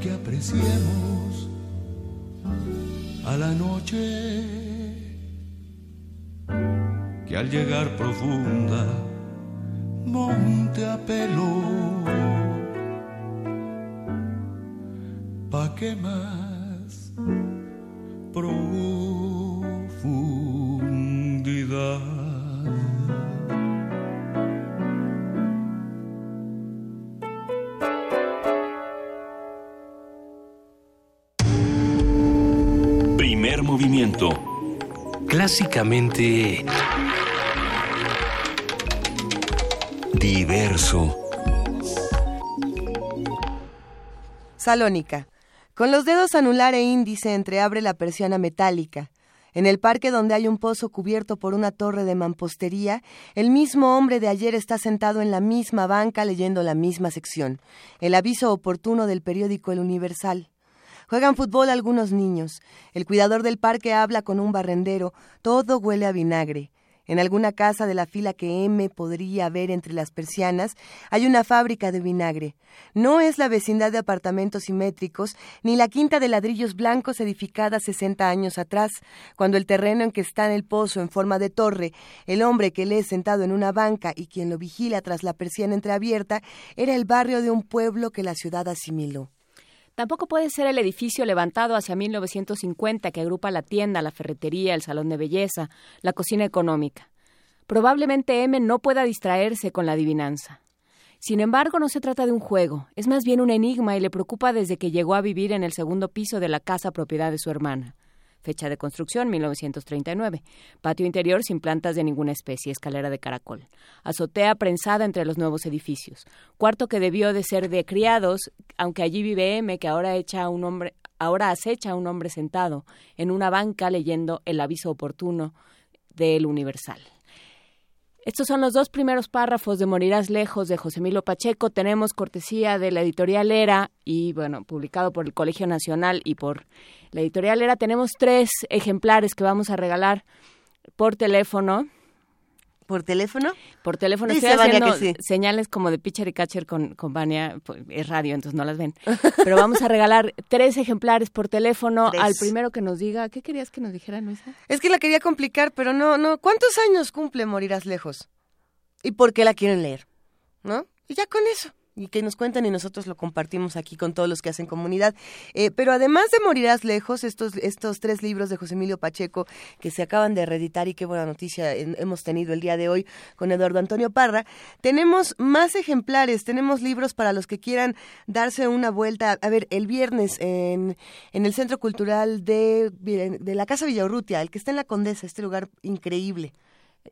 Que apreciemos a la noche que al llegar profunda monte a pelo pa' qué más profundidad. Clásicamente Diverso. Salónica. Con los dedos anular e índice entreabre la persiana metálica. En el parque donde hay un pozo cubierto por una torre de mampostería, el mismo hombre de ayer está sentado en la misma banca leyendo la misma sección, el aviso oportuno del periódico El Universal. Juegan fútbol algunos niños. El cuidador del parque habla con un barrendero. Todo huele a vinagre. En alguna casa de la fila que M podría ver entre las persianas hay una fábrica de vinagre. No es la vecindad de apartamentos simétricos ni la quinta de ladrillos blancos edificada 60 años atrás, cuando el terreno en que está en el pozo en forma de torre, el hombre que lee sentado en una banca y quien lo vigila tras la persiana entreabierta, era el barrio de un pueblo que la ciudad asimiló. Tampoco puede ser el edificio levantado hacia 1950 que agrupa la tienda, la ferretería, el salón de belleza, la cocina económica. Probablemente M no pueda distraerse con la adivinanza. Sin embargo, no se trata de un juego, es más bien un enigma y le preocupa desde que llegó a vivir en el segundo piso de la casa propiedad de su hermana. Fecha de construcción 1939. Patio interior sin plantas de ninguna especie, escalera de caracol. Azotea prensada entre los nuevos edificios. Cuarto que debió de ser de criados, aunque allí vive M, que ahora echa un hombre, ahora acecha a un hombre sentado en una banca leyendo el aviso oportuno del Universal. Estos son los dos primeros párrafos de Morirás lejos de José Emilio Pacheco. Tenemos cortesía de la editorial Era y, bueno, publicado por el Colegio Nacional y por la editorial Era. Tenemos tres ejemplares que vamos a regalar por teléfono. ¿Por teléfono? Por teléfono. Dice Estoy haciendo que sí. señales como de pitcher y catcher con, con Vania. pues, Es radio, entonces no las ven. Pero vamos a regalar tres ejemplares por teléfono Tres. al primero que nos diga. ¿Qué querías que nos dijera, Luisa? Es que la quería complicar, pero no, no. ¿Cuántos años cumple Morirás Lejos? ¿Y por qué la quieren leer? ¿No? Y ya con eso. Y que nos cuenten y nosotros lo compartimos aquí con todos los que hacen comunidad. Eh, pero además de Morirás Lejos, estos, estos tres libros de José Emilio Pacheco que se acaban de reeditar y qué buena noticia hemos tenido el día de hoy con Eduardo Antonio Parra, tenemos más ejemplares, tenemos libros para los que quieran darse una vuelta. A ver, el viernes en, en el Centro Cultural de, de la Casa Villaurrutia, el que está en la Condesa, este lugar increíble.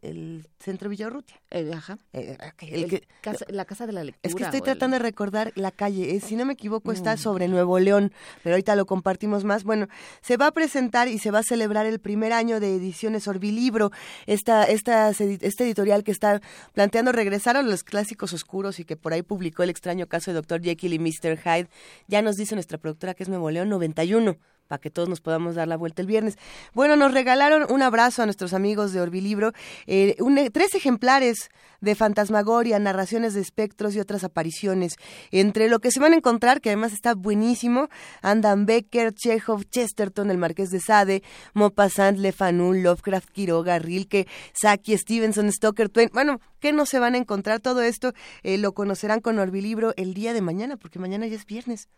El Centro Villaurrutia. Eh, ajá. Eh, ok, el El que- casa- la casa de la lectura. es que estoy el- tratando de recordar la calle. eh, si no me equivoco, está Mm. sobre Nuevo León, pero ahorita lo compartimos más. Bueno, se va a presentar y se va a celebrar el primer año de ediciones Orbilibro, esta, esta, este editorial que está planteando regresar a los clásicos oscuros y que por ahí publicó el extraño caso de Dr. Jekyll y Mr. Hyde. Ya nos dice nuestra productora que es Nuevo León 91 para que todos nos podamos dar la vuelta el viernes. Bueno, nos regalaron un abrazo a nuestros amigos de Orbilibro, eh, un- tres ejemplares de Fantasmagoria, narraciones de espectros y otras apariciones. Entre lo que se van a encontrar, que además está buenísimo, andan Becker, Chekhov, Chesterton, el Marqués de Sade, Maupassant, Le Fanu, Lovecraft, Quiroga, Rilke, Saki, Stevenson, Stoker, Twain. Bueno, ¿qué no se van a encontrar? Todo esto eh, lo conocerán con Orbilibro el día de mañana, porque mañana ya es viernes.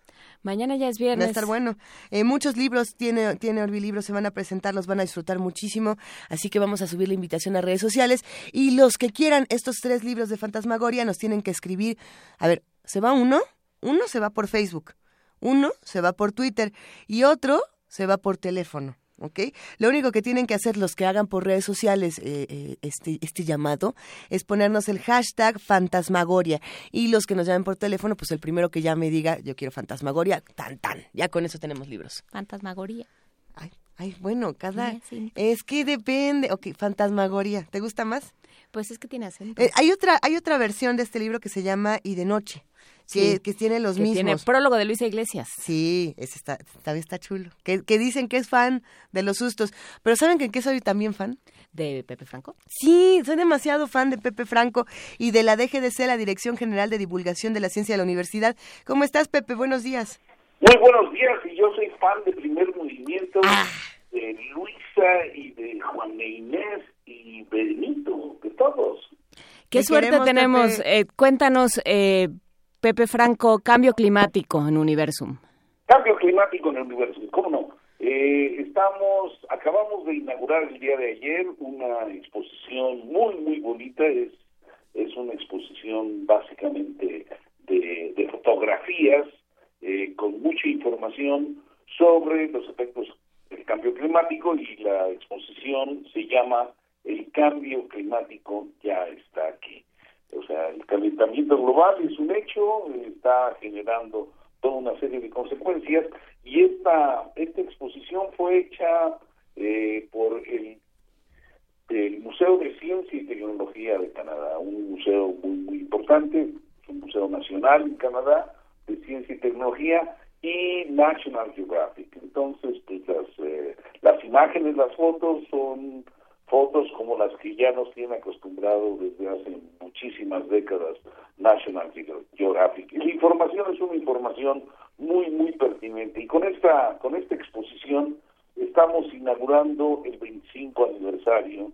Mañana ya es Va a viernes. estar bueno. Eh, muchos libros tiene, tiene Orbilibro, se van a presentar, los van a disfrutar muchísimo. Así que vamos a subir la invitación a redes sociales. Y los que quieran estos tres libros de Fantasmagoria nos tienen que escribir. A ver, ¿se va uno? Uno se va por Facebook, uno se va por Twitter y otro se va por teléfono. ¿Ok? Lo único que tienen que hacer los que hagan por redes sociales eh, eh, este, este llamado es ponernos el hashtag Fantasmagoria. Y los que nos llamen por teléfono, pues el primero que ya me diga, yo quiero Fantasmagoria, tan tan. Ya con eso tenemos libros. Fantasmagoría. Ay, ay bueno, cada... Ya, sí. Es que depende. Ok, Fantasmagoria. ¿Te gusta más? Pues es que tiene acento. Eh, hay, otra, hay otra versión de este libro que se llama Y de Noche, que, Sí, que tiene los que mismos. tiene prólogo de Luisa Iglesias. Sí, ese está, también está chulo. Que, que dicen que es fan de los sustos. Pero ¿saben que en qué soy también fan? ¿De Pepe Franco? Sí, soy demasiado fan de Pepe Franco y de la DGDC, la Dirección General de Divulgación de la Ciencia de la Universidad. ¿Cómo estás, Pepe? Buenos días. Muy buenos días, y yo soy fan de Primer Movimiento, Ah. de Luisa y de Juan de Inés y Benito, todos. Qué Te suerte tenemos. Pepe. Eh, cuéntanos, eh, Pepe Franco, cambio climático en Universum. Cambio climático en el universo, ¿cómo no? Eh, estamos, acabamos de inaugurar el día de ayer una exposición muy, muy bonita, es, es una exposición básicamente de, de fotografías eh, con mucha información sobre los efectos del cambio climático y la exposición se llama El cambio climático ya está aquí. O sea, el calentamiento global es un hecho, está generando toda una serie de consecuencias y esta esta exposición fue hecha eh, por el, el Museo de Ciencia y Tecnología de Canadá, un museo muy muy importante, un museo nacional en Canadá de ciencia y tecnología y National Geographic. Entonces, pues las, eh, las imágenes, las fotos son fotos como las que ya nos tiene acostumbrado desde hace muchísimas décadas National Geographic. Y la información es una información muy, muy pertinente. Y con esta, con esta exposición estamos inaugurando el 25 aniversario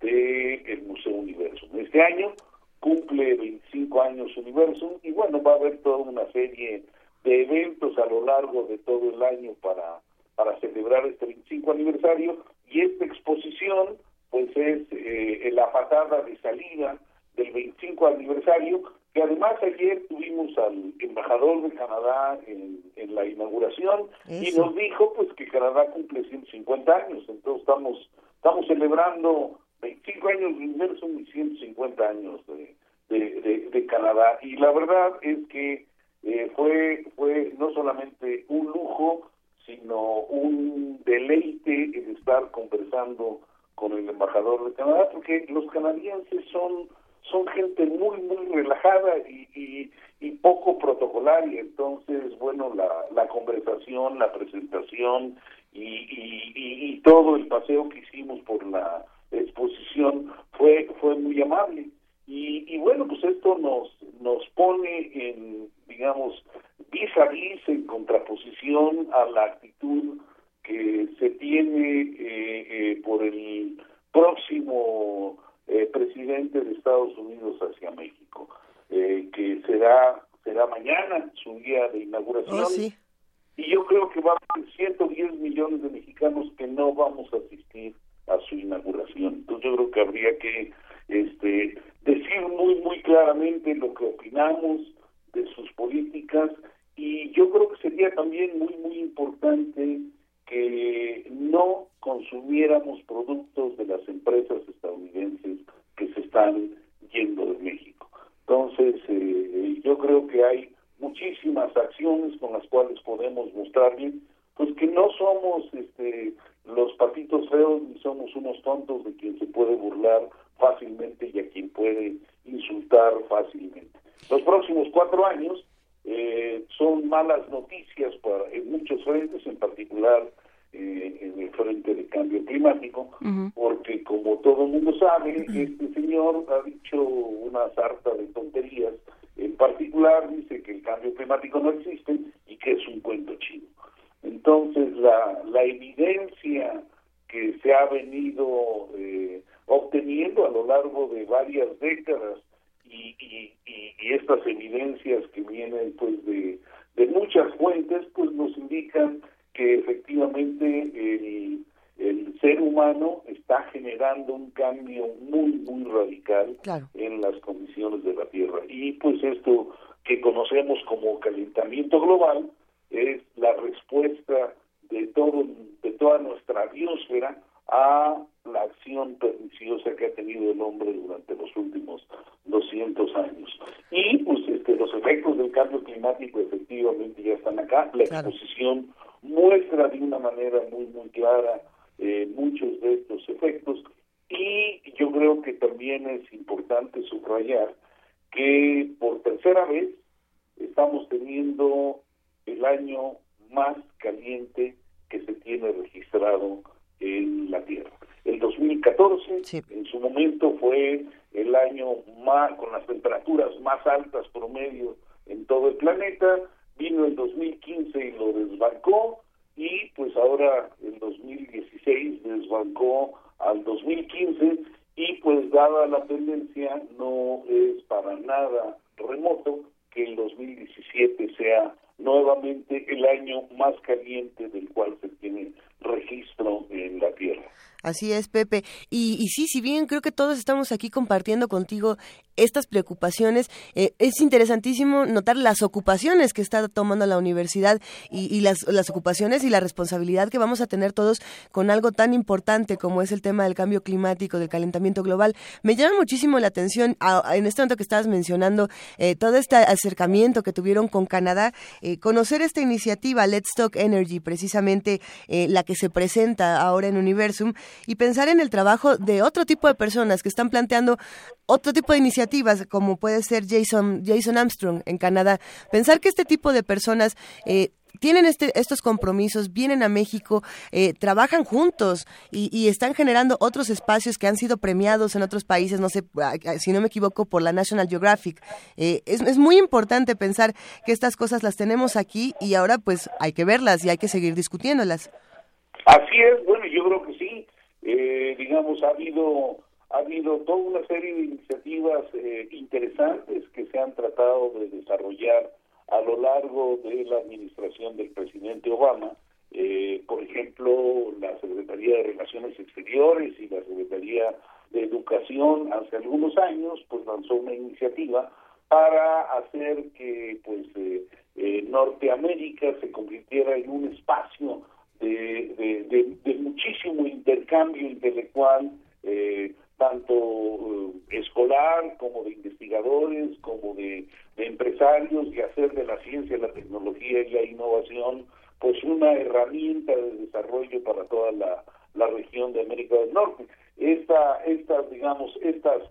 del el Museo Universo. Este año cumple 25 años Universum y bueno, va a haber toda una serie de eventos a lo largo de todo el año para, para celebrar este 25 aniversario y esta exposición pues es eh, la patada de salida del 25 aniversario, que además ayer tuvimos al embajador de Canadá en, la inauguración y nos dijo pues que Canadá cumple 150 años, entonces estamos estamos celebrando 25 años de inmerso y 150 años de, de, Canadá. Y la verdad es que eh, fue fue no solamente un lujo sino un deleite el estar conversando con el embajador de Canadá, porque los canadienses son son gente muy, muy relajada y, y, poco protocolaria. Entonces, bueno, la, la conversación, la presentación y, y, y, todo el paseo que hicimos por la exposición fue, fue muy amable. Y, y bueno, pues esto nos, nos pone en, digamos, vis a vis, en contraposición a la actitud que se tiene eh, eh, por el próximo eh, presidente de Estados Unidos hacia México, que será será mañana su día de inauguración. Oh, y yo creo que va a haber 110 millones de mexicanos que no vamos a asistir a su inauguración. Entonces yo creo que habría que este decir muy muy claramente lo que opinamos de sus políticas y yo creo que sería también muy muy importante que no consumiéramos productos de las empresas estadounidenses que se están yendo de México. Entonces, eh, yo creo que hay muchísimas acciones con las cuales podemos mostrarle pues que no somos este los patitos feos ni somos unos tontos de quien se puede burlar fácilmente y a quien puede insultar fácilmente. Los próximos cuatro años eh, son malas noticias para, en muchos frentes, en particular eh, en el frente de cambio climático, porque como todo el mundo sabe, este señor ha dicho una sarta de tonterías, en particular dice que el cambio climático no existe y que es un cuento chino. Entonces, la, la evidencia que se ha venido eh, obteniendo a lo largo de varias décadas y, y, y, estas evidencias que vienen pues de, de muchas fuentes pues nos indican que efectivamente el, el ser humano está generando un cambio muy muy radical en las condiciones de la Tierra y pues esto que conocemos como calentamiento global es la respuesta de todo de toda nuestra biosfera a la acción perniciosa que ha tenido el hombre durante los últimos 200 años. Y pues este, los efectos del cambio climático efectivamente ya están acá. La exposición muestra de una manera muy, muy clara eh, muchos de estos efectos. Y yo creo que también es importante subrayar que por tercera vez estamos teniendo el año más caliente que se tiene registrado en la Tierra. El 2014 en su momento fue el año más con las temperaturas más altas promedio en todo el planeta, vino el 2015 y lo desbancó y pues ahora el 2016 desbancó al 2015 y pues dada la tendencia no es para nada remoto que el 2017 sea nuevamente el año más caliente del cual se tiene registro en la Tierra. Así es, Pepe. Y, y sí, si bien creo que todos estamos aquí compartiendo contigo estas preocupaciones, eh, es interesantísimo notar las ocupaciones que está tomando la universidad y, las, las, ocupaciones y la responsabilidad que vamos a tener todos con algo tan importante como es el tema del cambio climático, del calentamiento global. Me llama muchísimo la atención en este momento que estabas mencionando eh, todo este acercamiento que tuvieron con Canadá, eh, conocer esta iniciativa Let's Talk Energy, precisamente la que se presenta ahora en Universum, y pensar en el trabajo de otro tipo de personas que están planteando otro tipo de iniciativas, como puede ser Jason, Jason Armstrong en Canadá. Pensar que este tipo de personas eh, tienen este, estos compromisos, vienen a México, eh, trabajan juntos y, están generando otros espacios que han sido premiados en otros países, no sé, si no me equivoco, por la National Geographic. Eh, es, es, muy importante pensar que estas cosas las tenemos aquí y ahora pues hay que verlas y hay que seguir discutiéndolas. Así es, bueno, yo creo que sí. Digamos, ha habido ha habido toda una serie de iniciativas eh, interesantes que se han tratado de desarrollar a lo largo de la administración del presidente Obama. Eh, por ejemplo, la Secretaría de Relaciones Exteriores y la Secretaría de Educación hace algunos años pues lanzó una iniciativa para hacer que pues eh, Norteamérica se convirtiera en un espacio de, de muchísimo intercambio intelectual eh, tanto eh, escolar como de investigadores, como de, empresarios, y hacer de la ciencia, la tecnología y la innovación pues una herramienta de desarrollo para toda la, región de América del Norte. Esta, estas, digamos, estas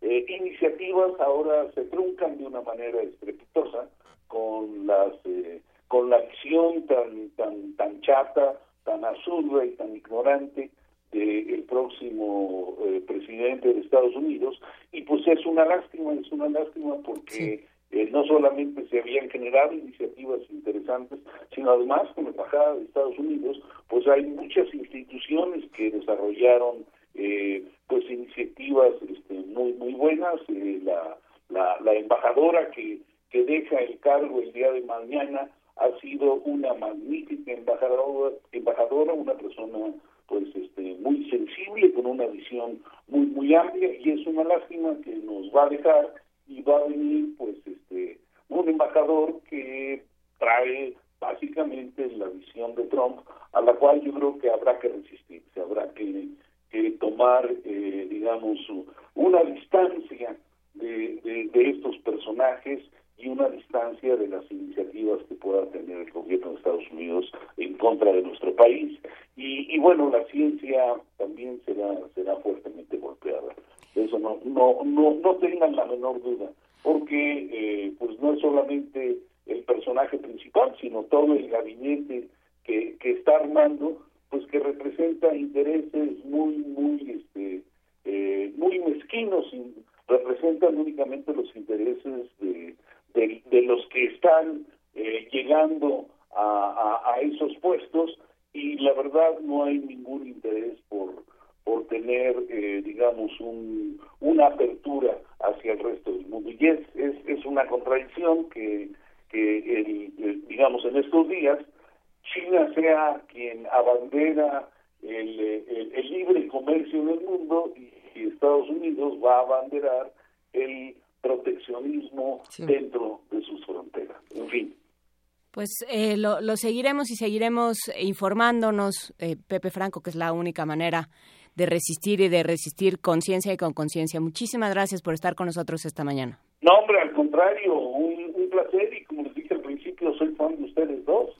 eh, iniciativas ahora se truncan de una manera estrepitosa con las eh, con la acción tan tan tan chata, tan absurda y tan ignorante el próximo eh, presidente de Estados Unidos. Y pues es una lástima, es una lástima porque eh, no solamente se habían generado iniciativas interesantes, sino además con la Embajada de Estados Unidos, pues hay muchas instituciones que desarrollaron eh, pues iniciativas este, muy muy buenas, la, la, la embajadora que, que deja el cargo el día de mañana ha sido una magnífica embajadora, embajadora una persona pues este muy sensible con una visión muy muy amplia y es una lástima que nos va a dejar y va a venir pues este un embajador que trae básicamente la visión de Trump a la cual yo creo que habrá que resistirse habrá que, que tomar eh, digamos una distancia de, de, de estos personajes y una distancia de las iniciativas que pueda tener el gobierno de Estados Unidos en contra de nuestro país. Y, bueno la ciencia también será será fuertemente golpeada. Eso no no no no tengan la menor duda porque eh, pues no es solamente el personaje principal sino todo el gabinete que, que está armando pues que representa intereses muy muy este eh, muy mezquinos representan únicamente los intereses de de, los que están eh, llegando a, a, esos puestos y la verdad no hay ningún interés por por tener eh, digamos un, una apertura hacia el resto del mundo. Y es es, una contradicción que que el, digamos en estos días China sea quien abandera el, el, libre comercio en el mundo y Estados Unidos va a abanderar el proteccionismo dentro de sus fronteras. En fin. Pues eh, lo, seguiremos y seguiremos informándonos, eh, Pepe Franco, que es la única manera de resistir y de resistir conciencia y con conciencia. Muchísimas gracias por estar con nosotros esta mañana. No, hombre, al contrario, un, placer y como les dije al principio, soy fan de ustedes dos.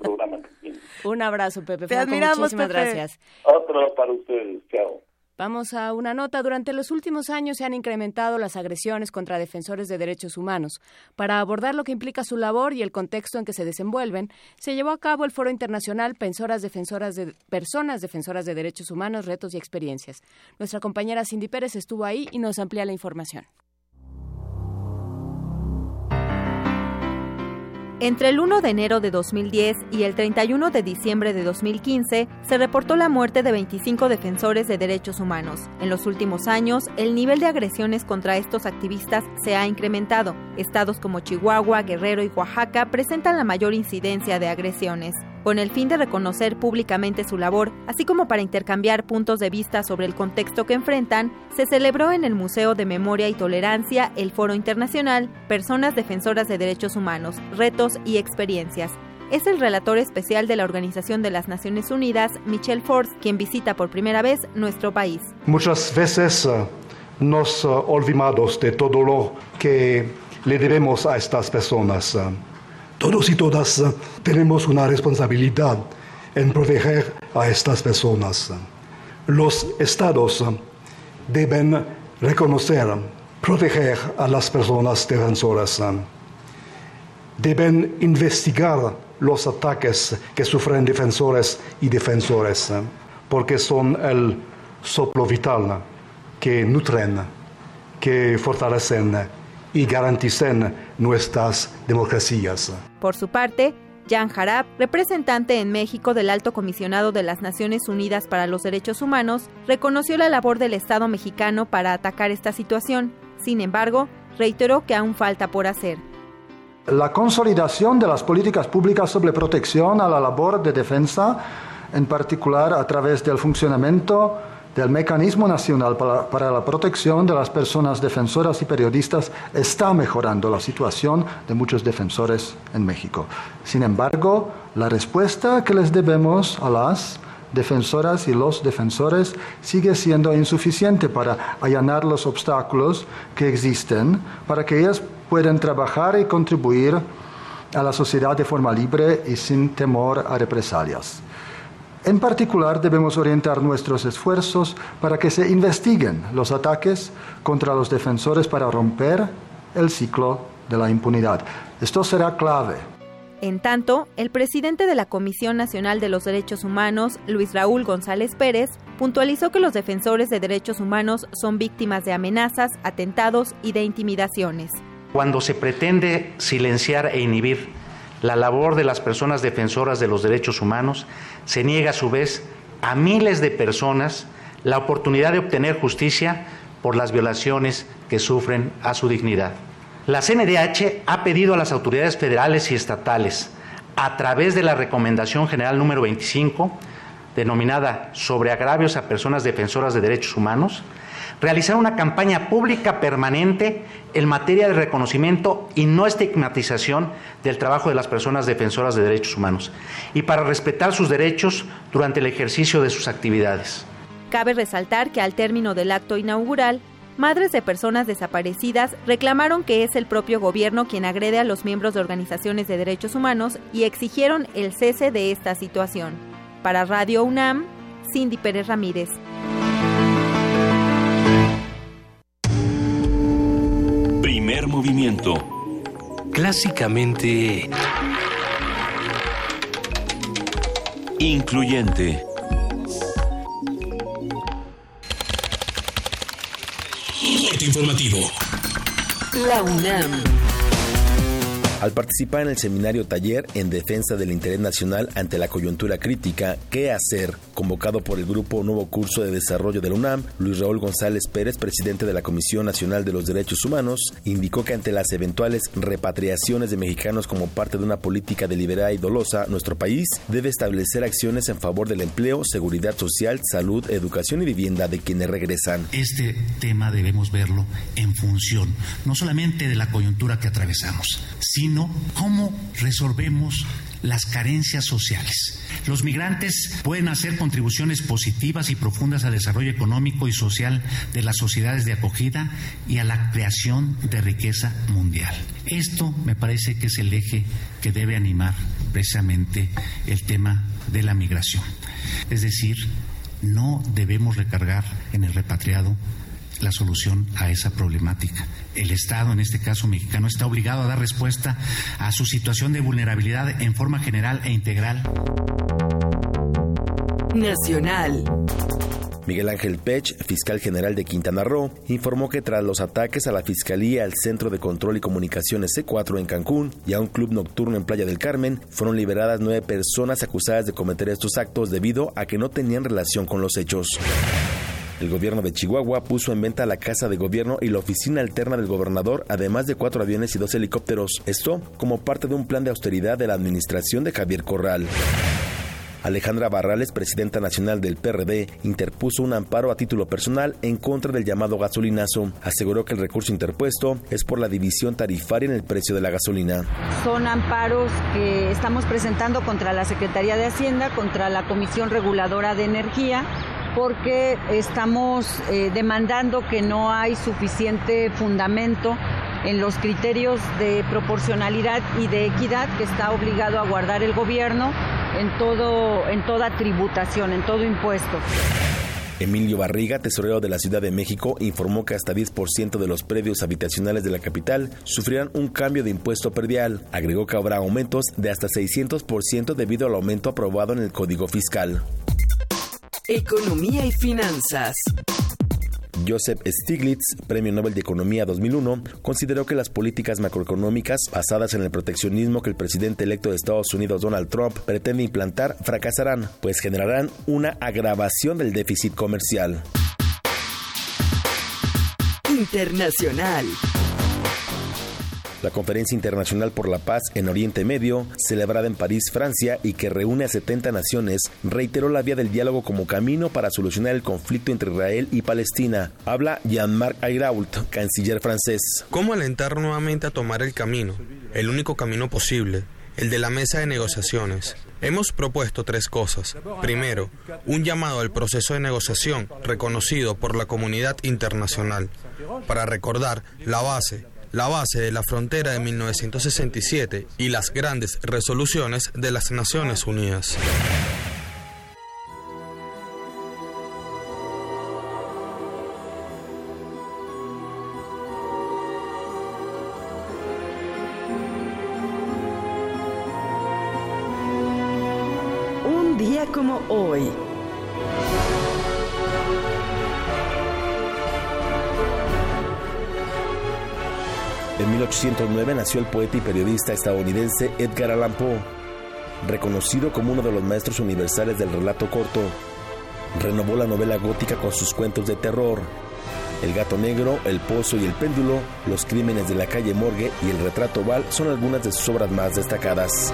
programa Un abrazo, Pepe Franco. Muchísimas gracias. Otro para ustedes. Chao. Vamos a una nota. Durante los últimos años se han incrementado las agresiones contra defensores de derechos humanos. Para abordar lo que implica su labor y el contexto en que se desenvuelven, se llevó a cabo el Foro Internacional Pensoras Defensoras de Personas Defensoras de Derechos Humanos, Retos y Experiencias. Nuestra compañera Cindy Pérez estuvo ahí y nos amplía la información. Entre el 1 de enero de 2010 y el 31 de diciembre de 2015 se reportó la muerte de 25 defensores de derechos humanos. En los últimos años, el nivel de agresiones contra estos activistas se ha incrementado. Estados como Chihuahua, Guerrero y Oaxaca presentan la mayor incidencia de agresiones. Con el fin de reconocer públicamente su labor, así como para intercambiar puntos de vista sobre el contexto que enfrentan, se celebró en el Museo de Memoria y Tolerancia el Foro Internacional Personas Defensoras de Derechos Humanos, Retos y Experiencias, es el relator especial de la Organización de las Naciones Unidas, Michel Ford, quien visita por primera vez nuestro país. Muchas veces eh, nos eh, olvidamos de todo lo que le debemos a estas personas. Todos y todas tenemos una responsabilidad en proteger a estas personas. Los estados deben reconocer, proteger a las personas defensoras. Deben investigar los ataques que sufren defensores y defensores, porque son el soplo vital que nutren, que fortalecen y garantizan nuestras democracias. Por su parte, Jan Harab, representante en México del Alto Comisionado de las Naciones Unidas para los Derechos Humanos, reconoció la labor del Estado mexicano para atacar esta situación. Sin embargo, reiteró que aún falta por hacer la consolidación de las políticas públicas sobre protección a la labor de defensa, en particular a través del funcionamiento del Mecanismo Nacional para, la Protección de las Personas Defensoras y Periodistas, está mejorando la situación de muchos defensores en México. Sin embargo, la respuesta que les debemos a las defensoras y los defensores sigue siendo insuficiente para allanar los obstáculos que existen para que ellas puedan trabajar y contribuir a la sociedad de forma libre y sin temor a represalias. En particular, debemos orientar nuestros esfuerzos para que se investiguen los ataques contra los defensores para romper el ciclo de la impunidad. Esto será clave en tanto, el presidente de la Comisión Nacional de los Derechos Humanos, Luis Raúl González Pérez, puntualizó que los defensores de derechos humanos son víctimas de amenazas, atentados y de intimidaciones. Cuando se pretende silenciar e inhibir la labor de las personas defensoras de los derechos humanos, se niega a su vez a miles de personas la oportunidad de obtener justicia por las violaciones que sufren a su dignidad. La CNDH ha pedido a las autoridades federales y estatales, a través de la Recomendación General número 25, denominada Sobre agravios a personas defensoras de derechos humanos, realizar una campaña pública permanente en materia de reconocimiento y no estigmatización del trabajo de las personas defensoras de derechos humanos y para respetar sus derechos durante el ejercicio de sus actividades. Cabe resaltar que al término del acto inaugural, madres de personas desaparecidas reclamaron que es el propio gobierno quien agrede a los miembros de organizaciones de derechos humanos y exigieron el cese de esta situación. Para Radio UNAM, Cindy Pérez Ramírez. Primer movimiento. Clásicamente... Incluyente. informativo. La UNAM al participar en el seminario taller en defensa del interés nacional ante la coyuntura crítica, ¿qué hacer? convocado por el Grupo Nuevo Curso de Desarrollo de la UNAM, Luis Raúl González Pérez, presidente de la Comisión Nacional de los Derechos Humanos, indicó que ante las eventuales repatriaciones de mexicanos como parte de una política deliberada y dolosa, nuestro país debe establecer acciones en favor del empleo, seguridad social, salud, educación y vivienda de quienes regresan. Este tema debemos verlo en función no solamente de la coyuntura que atravesamos, sino cómo resolvemos las carencias sociales. Los migrantes pueden hacer contribuciones positivas y profundas al desarrollo económico y social de las sociedades de acogida y a la creación de riqueza mundial. Esto me parece que es el eje que debe animar precisamente el tema de la migración. Es decir, no debemos recargar en el repatriado la solución a esa problemática. El Estado, en este caso mexicano, está obligado a dar respuesta a su situación de vulnerabilidad en forma general e integral. Nacional. Miguel Ángel Pech, fiscal general de Quintana Roo, informó que tras los ataques a la Fiscalía, al Centro de Control y Comunicaciones C4 en Cancún y a un club nocturno en Playa del Carmen, fueron liberadas nueve personas acusadas de cometer estos actos debido a que no tenían relación con los hechos. El gobierno de Chihuahua puso en venta la casa de gobierno y la oficina alterna del gobernador, además de cuatro aviones y dos helicópteros. Esto como parte de un plan de austeridad de la administración de Javier Corral. Alejandra Barrales, presidenta nacional del PRD, interpuso un amparo a título personal en contra del llamado gasolinazo. Aseguró que el recurso interpuesto es por la división tarifaria en el precio de la gasolina. Son amparos que estamos presentando contra la Secretaría de Hacienda, contra la Comisión Reguladora de Energía, porque estamos eh, demandando que no hay suficiente fundamento en los criterios de proporcionalidad y de equidad que está obligado a guardar el gobierno en, todo, en toda tributación, en todo impuesto. Emilio Barriga, tesorero de la Ciudad de México, informó que hasta 10% de los predios habitacionales de la capital sufrirán un cambio de impuesto perdial. Agregó que habrá aumentos de hasta 600% debido al aumento aprobado en el Código Fiscal. Economía y finanzas. Joseph Stiglitz, Premio Nobel de Economía 2001, consideró que las políticas macroeconómicas basadas en el proteccionismo que el presidente electo de Estados Unidos Donald Trump pretende implantar fracasarán, pues generarán una agravación del déficit comercial. Internacional. La Conferencia Internacional por la Paz en Oriente Medio, celebrada en París, Francia, y que reúne a 70 naciones, reiteró la vía del diálogo como camino para solucionar el conflicto entre Israel y Palestina. Habla Jean-Marc Ayrault, canciller francés. ¿Cómo alentar nuevamente a tomar el camino, el único camino posible, el de la mesa de negociaciones? Hemos propuesto tres cosas. Primero, un llamado al proceso de negociación reconocido por la comunidad internacional para recordar la base la base de la frontera de 1967 y las grandes resoluciones de las Naciones Unidas. Un día como hoy. En 1809 nació el poeta y periodista estadounidense Edgar Allan Poe, reconocido como uno de los maestros universales del relato corto. Renovó la novela gótica con sus cuentos de terror. El gato negro, El pozo y el péndulo, Los crímenes de la calle Morgue y El retrato Val son algunas de sus obras más destacadas.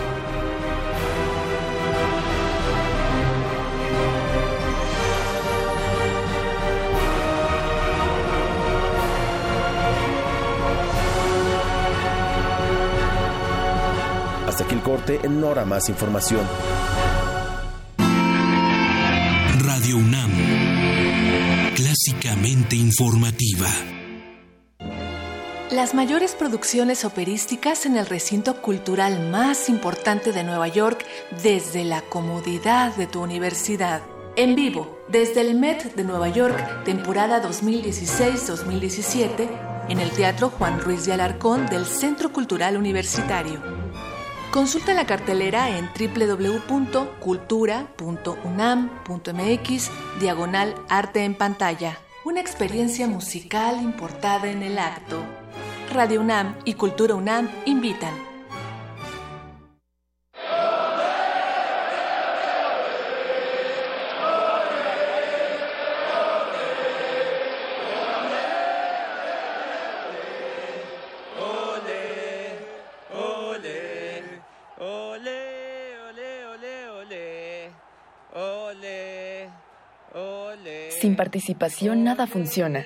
Corte, en hora más información. Radio UNAM, clásicamente informativa. Las mayores producciones operísticas en el recinto cultural más importante de Nueva York desde la comodidad de tu universidad. En vivo, desde el Met de Nueva York, temporada 2016-2017, en el Teatro Juan Ruiz de Alarcón del Centro Cultural Universitario. Consulta la cartelera en www.cultura.unam.mx diagonal arte en pantalla. Una experiencia musical importada en el acto. Radio UNAM y Cultura UNAM invitan. Sin participación nada funciona.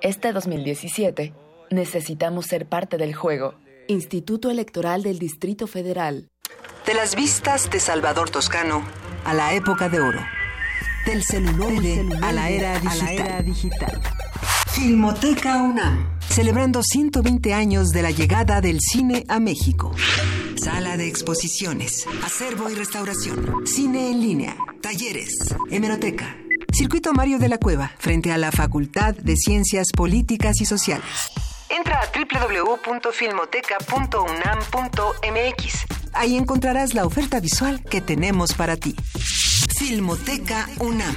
Este 2017 necesitamos ser parte del juego. Instituto Electoral del Distrito Federal. De las vistas de Salvador Toscano a la época de oro. Del celular a la era digital. Filmoteca UNAM. Celebrando 120 años de la llegada del cine a México. Sala de exposiciones, acervo y restauración, cine en línea, talleres, hemeroteca. Circuito Mario de la Cueva, frente a la Facultad de Ciencias Políticas y Sociales. Entra a www.filmoteca.unam.mx. Ahí encontrarás la oferta visual que tenemos para ti. Filmoteca UNAM.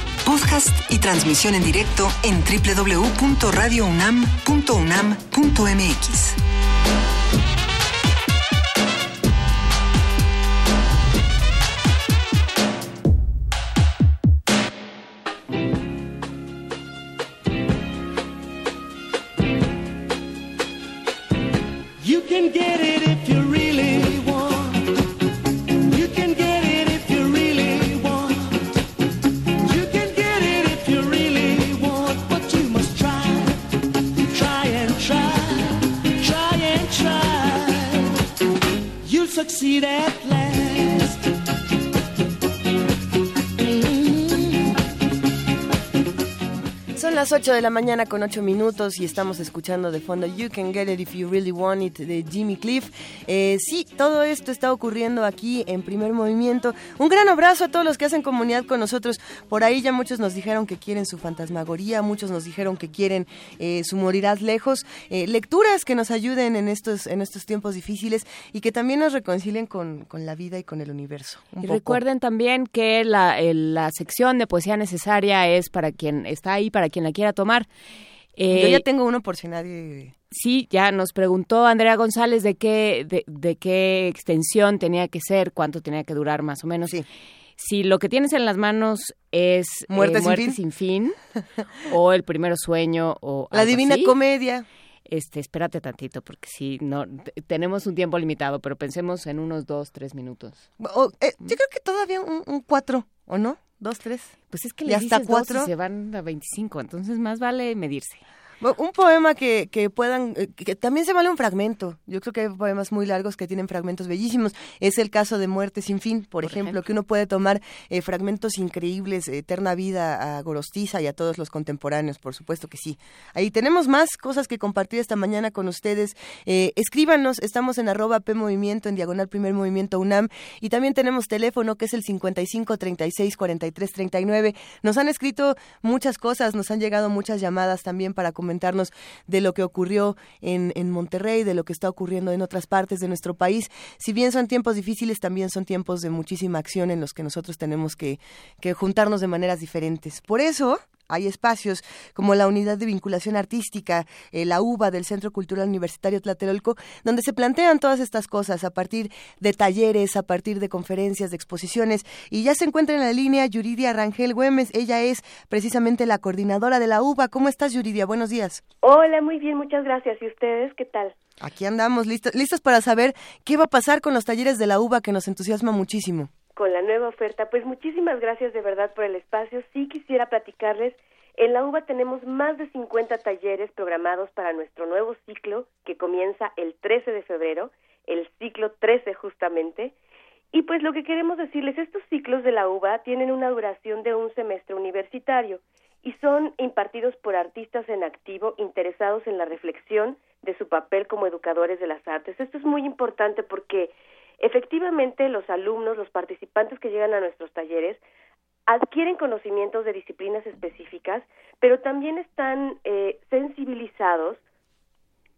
podcast y transmisión en directo en www.radiounam.unam.mx. You can get it las 8 de la mañana con 8 minutos y estamos escuchando de fondo You Can Get It If You Really Want It de Jimmy Cliff. Eh, sí, todo esto está ocurriendo aquí en primer movimiento. Un gran abrazo a todos los que hacen comunidad con nosotros. Por ahí ya muchos nos dijeron que quieren su fantasmagoría, muchos nos dijeron que quieren eh, su morirás lejos. Eh, lecturas que nos ayuden en estos, en estos tiempos difíciles y que también nos reconcilien con, con la vida y con el universo. un Y poco. recuerden también que la, la sección de poesía necesaria es para quien está ahí, para quien la quiera tomar. Yo Eh, ya tengo uno por si nadie... Sí, ya nos preguntó Andrea González de qué, de, de qué extensión tenía que ser, cuánto tenía que durar más o menos. Si lo que tienes en las manos es eh, Muerte sin fin. sin fin, o El primero sueño, o La Divina así, Comedia. Este, espérate tantito, porque sí, no, tenemos un tiempo limitado, pero pensemos en unos dos, tres minutos. Eh, yo creo que todavía un, un cuatro, ¿o no? Dos, tres. Pues es que le hasta dices dos y cuatro. se van a 25, entonces más vale medirse. Un poema que, que puedan, eh, que también se vale un fragmento. Yo creo que hay poemas muy largos que tienen fragmentos bellísimos. Es el caso de Muerte sin fin, por, ejemplo, que uno puede tomar eh, fragmentos increíbles, Eterna Vida a Gorostiza y a todos los contemporáneos, por supuesto que sí. Ahí tenemos más cosas que compartir esta mañana con ustedes. Eh, escríbanos, estamos en arroba P Movimiento, en diagonal Primer Movimiento UNAM, y también tenemos teléfono que es el 55 36 43 39. Nos han escrito muchas cosas, nos han llegado muchas llamadas también para de lo que ocurrió en, en Monterrey, de lo que está ocurriendo en otras partes de nuestro país. Si bien son tiempos difíciles, también son tiempos de muchísima acción en los que nosotros tenemos que, que juntarnos de maneras diferentes. Por eso, hay espacios como la Unidad de Vinculación Artística, eh, la UBA del Centro Cultural Universitario Tlatelolco, donde se plantean todas estas cosas a partir de talleres, a partir de conferencias, de exposiciones. Y ya se encuentra en la línea Yuridia Rangel Güemes. Ella es precisamente la coordinadora de la UBA. ¿Cómo estás, Yuridia? Buenos días. Hola, muy bien, muchas gracias. ¿Y ustedes qué tal? Aquí andamos, listos, listos para saber qué va a pasar con los talleres de la UBA, que nos entusiasma muchísimo. Con la nueva oferta, pues muchísimas gracias de verdad por el espacio. Sí quisiera platicarles, en la UBA tenemos más de 50 talleres programados para nuestro nuevo ciclo que comienza el 13 de febrero, el ciclo 13 justamente. Y pues lo que queremos decirles, estos ciclos de la UBA tienen una duración de un semestre universitario y son impartidos por artistas en activo interesados en la reflexión de su papel como educadores de las artes. Esto es muy importante porque efectivamente los alumnos, los participantes que llegan a nuestros talleres, adquieren conocimientos de disciplinas específicas, pero también están eh, sensibilizados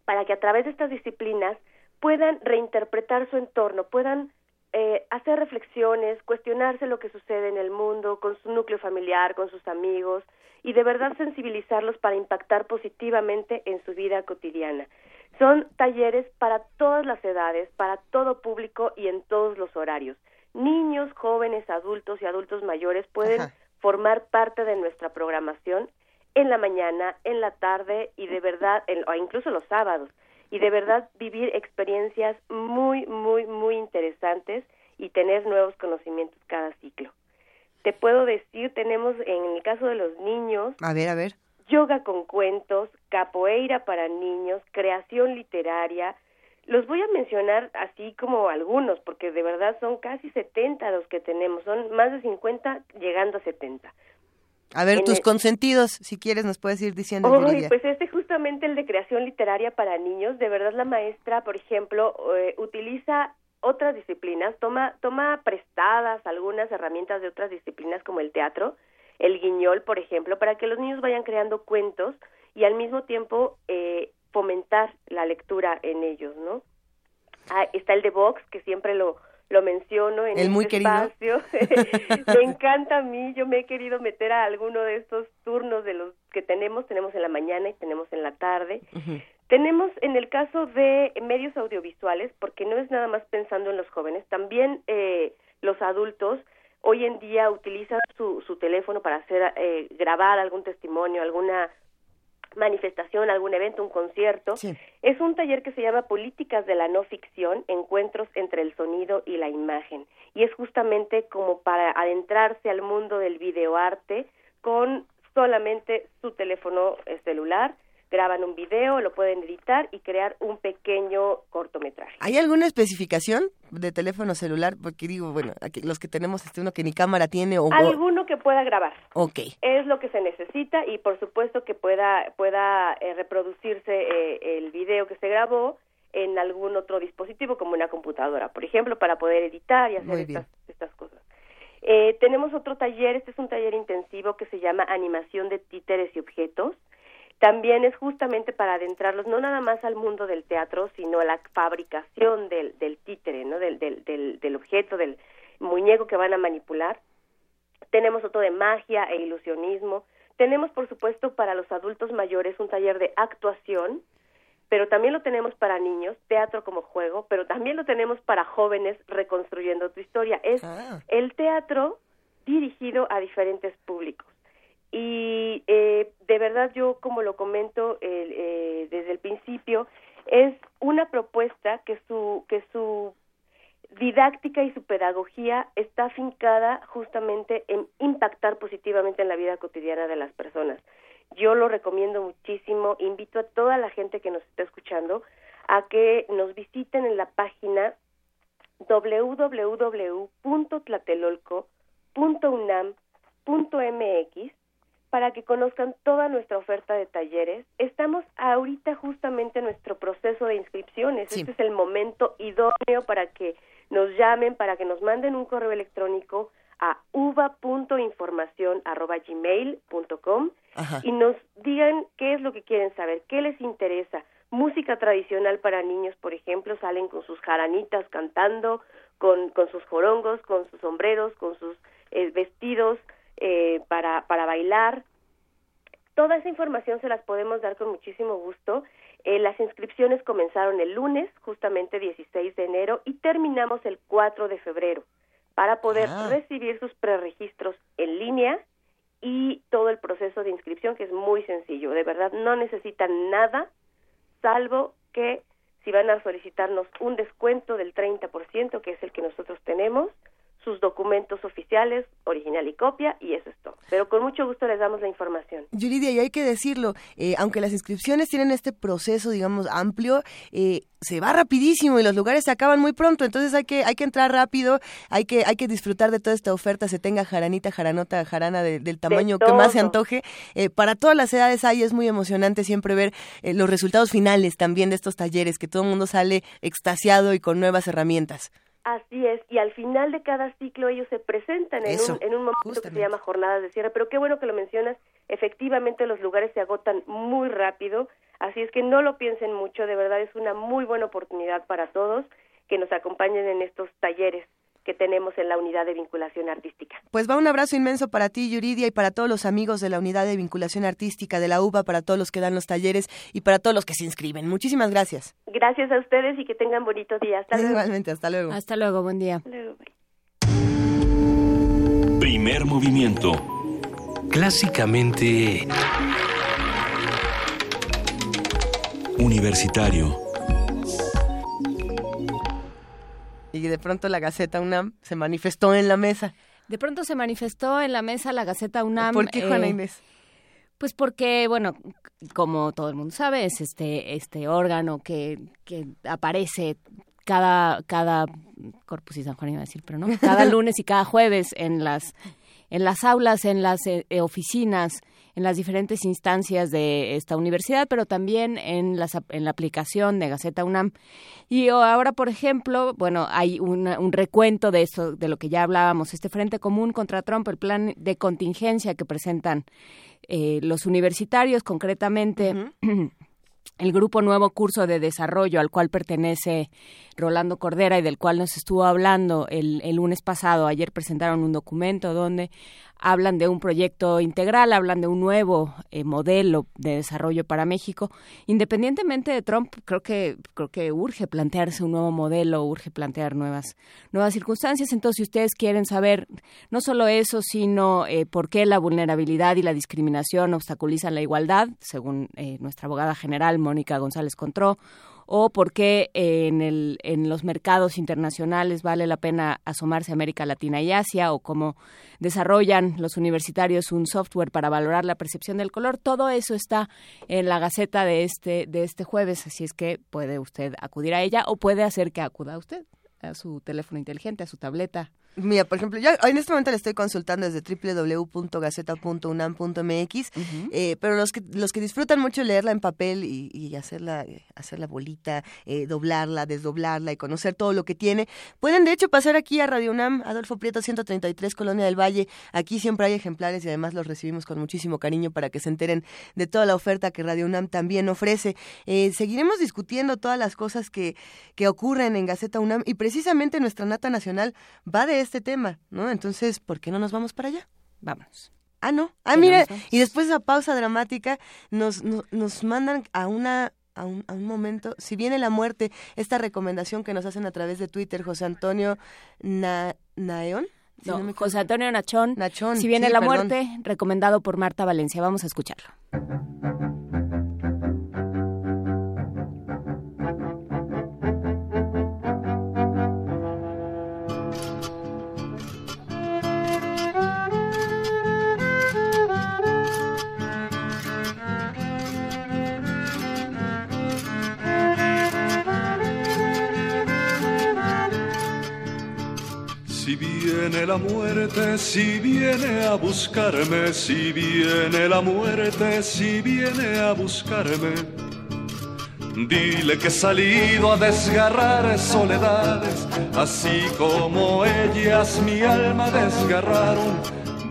para que a través de estas disciplinas puedan reinterpretar su entorno, puedan eh, hacer reflexiones, cuestionarse lo que sucede en el mundo, con su núcleo familiar, con sus amigos, y de verdad sensibilizarlos para impactar positivamente en su vida cotidiana. Son talleres para todas las edades, para todo público y en todos los horarios. Niños, jóvenes, adultos y adultos mayores pueden Ajá. formar parte de nuestra programación en la mañana, en la tarde y de verdad, en- o incluso los sábados, y de verdad vivir experiencias muy, muy, muy interesantes y tener nuevos conocimientos cada ciclo. Te puedo decir, tenemos en el caso de los niños, A ver, a ver. yoga con cuentos, capoeira para niños, creación literaria. Los voy a mencionar así como algunos, porque de verdad son casi 70 los que tenemos, son más de 50 llegando a 70. A ver, En tus el- consentidos, si quieres, nos puedes ir diciendo. Pues este justamente el de creación literaria para niños, de verdad la maestra, por ejemplo, eh, utiliza otras disciplinas, toma, toma prestadas algunas herramientas de otras disciplinas como el teatro, el guiñol, por ejemplo, para que los niños vayan creando cuentos y al mismo tiempo eh, fomentar la lectura en ellos, ¿no? Ah, está el de Vox, que siempre lo, lo menciono en El muy este querido. espacio. me encanta a mí, yo me he querido meter a alguno de estos turnos de los que tenemos, tenemos en la mañana y tenemos en la tarde. Tenemos en el caso de medios audiovisuales, porque no es nada más pensando en los jóvenes, también eh, los adultos hoy en día utilizan su, su teléfono para hacer eh, grabar algún testimonio, alguna manifestación, algún evento, un concierto. Es un taller que se llama Políticas de la no ficción, encuentros entre el sonido y la imagen. Y es justamente como para adentrarse al mundo del videoarte con solamente su teléfono eh, celular, graban un video, lo pueden editar y crear un pequeño cortometraje. ¿Hay alguna especificación de teléfono celular? Porque digo, bueno, aquí los que tenemos este uno que ni cámara tiene o... Alguno que pueda grabar. Ok. es lo que se necesita y por supuesto que pueda pueda eh, reproducirse eh, el video que se grabó en algún otro dispositivo como una computadora, por ejemplo, para poder editar y hacer estas, estas cosas. Eh, tenemos otro taller, este es un taller intensivo que se llama animación de títeres y objetos. También es justamente para adentrarlos no nada más al mundo del teatro, sino a la fabricación del, del títere, ¿no? del, del, del, del objeto, del muñeco que van a manipular tenemos otro de magia e ilusionismo, tenemos por supuesto para los adultos mayores un taller de actuación, pero también lo tenemos para niños, teatro como juego, pero también lo tenemos para jóvenes reconstruyendo tu historia. Es el teatro dirigido a diferentes públicos. Y eh, de verdad yo, como lo comento eh, desde el principio, es una propuesta que su, que su didáctica y su pedagogía está afincada justamente en impactar positivamente en la vida cotidiana de las personas. Yo lo recomiendo muchísimo, invito a toda la gente que nos está escuchando a que nos visiten en la página www.tlatelolco.unam.mx para que conozcan toda nuestra oferta de talleres. Estamos ahorita justamente en nuestro proceso de inscripciones. Sí. Este es el momento idóneo para que nos llamen, para que nos manden un correo electrónico a uva.información@gmail.com y nos digan qué es lo que quieren saber, qué les interesa. Música tradicional para niños, por ejemplo, salen con sus jaranitas cantando, con, con sus jorongos, con sus sombreros, con sus eh, vestidos eh, para, para bailar. Toda esa información se las podemos dar con muchísimo gusto. Eh, las inscripciones comenzaron el lunes, justamente 16 de enero, y terminamos el 4 de febrero para poder Ah. recibir sus preregistros en línea y todo el proceso de inscripción que es muy sencillo. De verdad, no necesitan nada, salvo que si van a solicitarnos un descuento del 30%, que es el que nosotros tenemos, sus documentos oficiales, original y copia, y eso es todo. Pero con mucho gusto les damos la información. Yuridia, y hay que decirlo, eh, aunque las inscripciones tienen este proceso, digamos, amplio, eh, se va rapidísimo y los lugares se acaban muy pronto, entonces hay que hay que entrar rápido, hay que hay que disfrutar de toda esta oferta, se tenga jaranita, jaranota, jarana de- del tamaño que más se antoje. Eh, para todas las edades hay, es muy emocionante siempre ver eh, los resultados finales también de estos talleres, que todo el mundo sale extasiado y con nuevas herramientas. Así es, y al final de cada ciclo ellos se presentan en un, en un momento que se llama jornadas de cierre, pero qué bueno que lo mencionas, efectivamente los lugares se agotan muy rápido, así es que no lo piensen mucho, de verdad es una muy buena oportunidad para todos que nos acompañen en estos talleres que tenemos en la unidad de vinculación artística. Pues va un abrazo inmenso para ti, Yuridia, y para todos los amigos de la unidad de vinculación artística de la UBA, para todos los que dan los talleres y para todos los que se inscriben. Muchísimas gracias. Gracias a ustedes y que tengan bonitos días. Hasta luego. Igualmente, hasta luego. Hasta luego, buen día. Primer movimiento. Clásicamente... Universitario Y de pronto la Gaceta UNAM se manifestó en la mesa. De pronto se manifestó en la mesa la Gaceta UNAM. ¿Por qué, Juana eh, Inés? Pues porque, bueno, como todo el mundo sabe, es este, este órgano que, que aparece cada, cada Corpus y San Juan iba a decir, pero no, cada lunes y cada jueves en las, en las aulas, en las eh, eh, oficinas, en las diferentes instancias de esta universidad, pero también en, las, en la aplicación de Gaceta UNAM. Y ahora, por ejemplo, bueno, hay una- un recuento de esto, de lo que ya hablábamos, este Frente Común contra Trump, el plan de contingencia que presentan eh, los universitarios, concretamente el grupo Nuevo Curso de Desarrollo al cual pertenece Rolando Cordera y del cual nos estuvo hablando el, el lunes pasado. Ayer presentaron un documento donde hablan de un proyecto integral, hablan de un nuevo eh, modelo de desarrollo para México. Independientemente de Trump, creo que creo que urge plantearse un nuevo modelo, urge plantear nuevas nuevas circunstancias. Entonces, si ustedes quieren saber no solo eso, sino eh, por qué la vulnerabilidad y la discriminación obstaculizan la igualdad, según eh, nuestra abogada general Mónica González Contró, o por qué eh, en, el, en los mercados internacionales vale la pena asomarse a América Latina y Asia, o cómo desarrollan los universitarios un software para valorar la percepción del color. Todo eso está en la gaceta de este, de este jueves, así es que puede usted acudir a ella o puede hacer que acuda usted a su teléfono inteligente, a su tableta. Mira, por ejemplo, yo en este momento le estoy consultando desde www.gaceta.unam.mx, eh, pero los que los que disfrutan mucho leerla en papel y, y hacerla hacerla bolita, eh, doblarla, desdoblarla y conocer todo lo que tiene, pueden de hecho pasar aquí a Radio UNAM, Adolfo Prieto 133, Colonia del Valle. Aquí siempre hay ejemplares y además los recibimos con muchísimo cariño para que se enteren de toda la oferta que Radio UNAM también ofrece. Eh, seguiremos discutiendo todas las cosas que, que ocurren en Gaceta UNAM y precisamente nuestra nata nacional va de este tema, ¿no? Entonces, ¿por qué no nos vamos para allá? Vámonos. Ah, no. Ah, mira, y después de esa pausa dramática nos, nos, nos mandan a una a un, a un momento, si viene la muerte, esta recomendación que nos hacen a través de Twitter, José Antonio Na, Naeón. Si No, José Antonio Nachón, Nachón, si viene sí, la perdón. muerte, recomendado por Marta Valencia. Vamos a escucharlo. Si viene la muerte, si viene a buscarme, si viene la muerte, si viene a buscarme. Dile que he salido a desgarrar soledades, así como ellas mi alma desgarraron.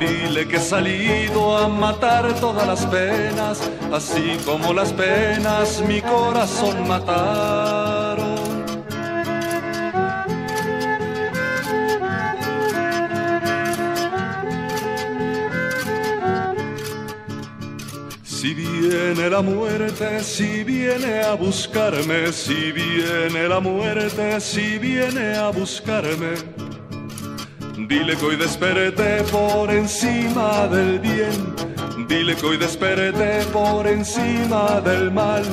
Dile que he salido a matar todas las penas, así como las penas mi corazón mataron. Si viene la muerte, si viene a buscarme, si viene la muerte, si viene a buscarme. Dile que hoy desperté por encima del bien, dile que hoy desperté por encima del mal,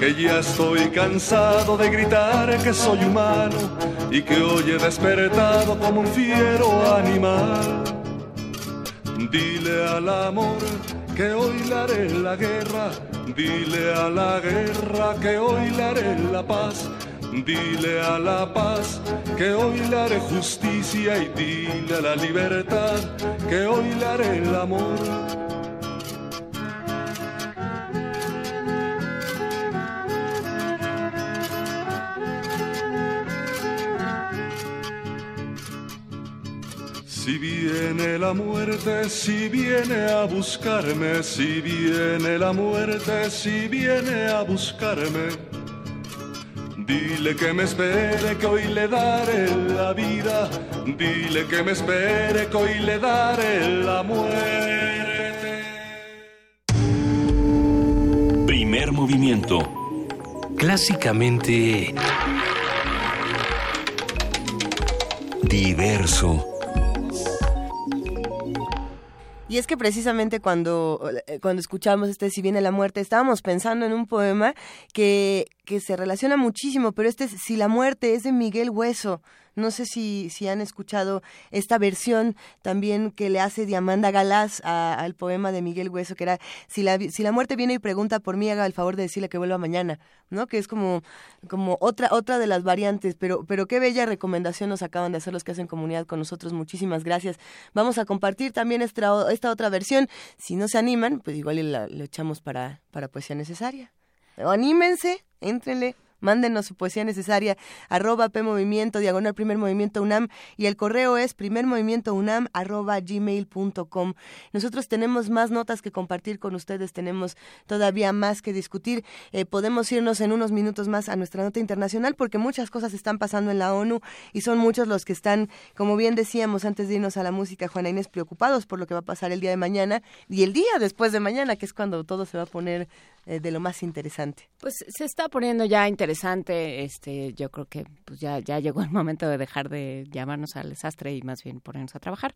que ya estoy cansado de gritar que soy humano y que hoy he despertado como un fiero animal. Dile al amor que hoy le haré la guerra, dile a la guerra que hoy le haré la paz, dile a la paz que hoy le haré justicia y dile a la libertad que hoy le haré el amor. Si viene la muerte, si viene a buscarme, si viene la muerte, si viene a buscarme. Dile que me espere, que hoy le daré la vida. Dile que me espere, que hoy le daré la muerte. Primer movimiento. Clásicamente Diverso. Y es que precisamente cuando, eh, cuando escuchamos este Si viene la muerte, estábamos pensando en un poema que, que se relaciona muchísimo, pero este es Si la muerte es de Miguel Hueso. No sé si, si han escuchado esta versión también que le hace Diamanda Galás al poema de Miguel Hueso, que era si la, si la muerte viene y pregunta por mí, haga el favor de decirle que vuelva mañana, ¿no? Que es como, como otra, otra de las variantes, pero, pero qué bella recomendación nos acaban de hacer los que hacen comunidad con nosotros. Muchísimas gracias. Vamos a compartir también esta, esta otra versión. Si no se animan, pues igual lo echamos para, para poesía necesaria. Anímense, éntrenle. Mándenos su poesía necesaria, arroba P Movimiento, diagonal Primer Movimiento UNAM, y el correo es primermovimientounam, arroba gmail.com. Nosotros tenemos más notas que compartir con ustedes, tenemos todavía más que discutir. Eh, podemos irnos en unos minutos más a nuestra nota internacional porque muchas cosas están pasando en la ONU y son muchos los que están, como bien decíamos antes de irnos a la música, Juana Inés, preocupados por lo que va a pasar el día de mañana y el día después de mañana, que es cuando todo se va a poner eh, de lo más interesante. Pues se está poniendo ya interesante, este, yo creo que pues ya, ya llegó el momento de dejar de llamarnos al desastre y más bien ponernos a trabajar.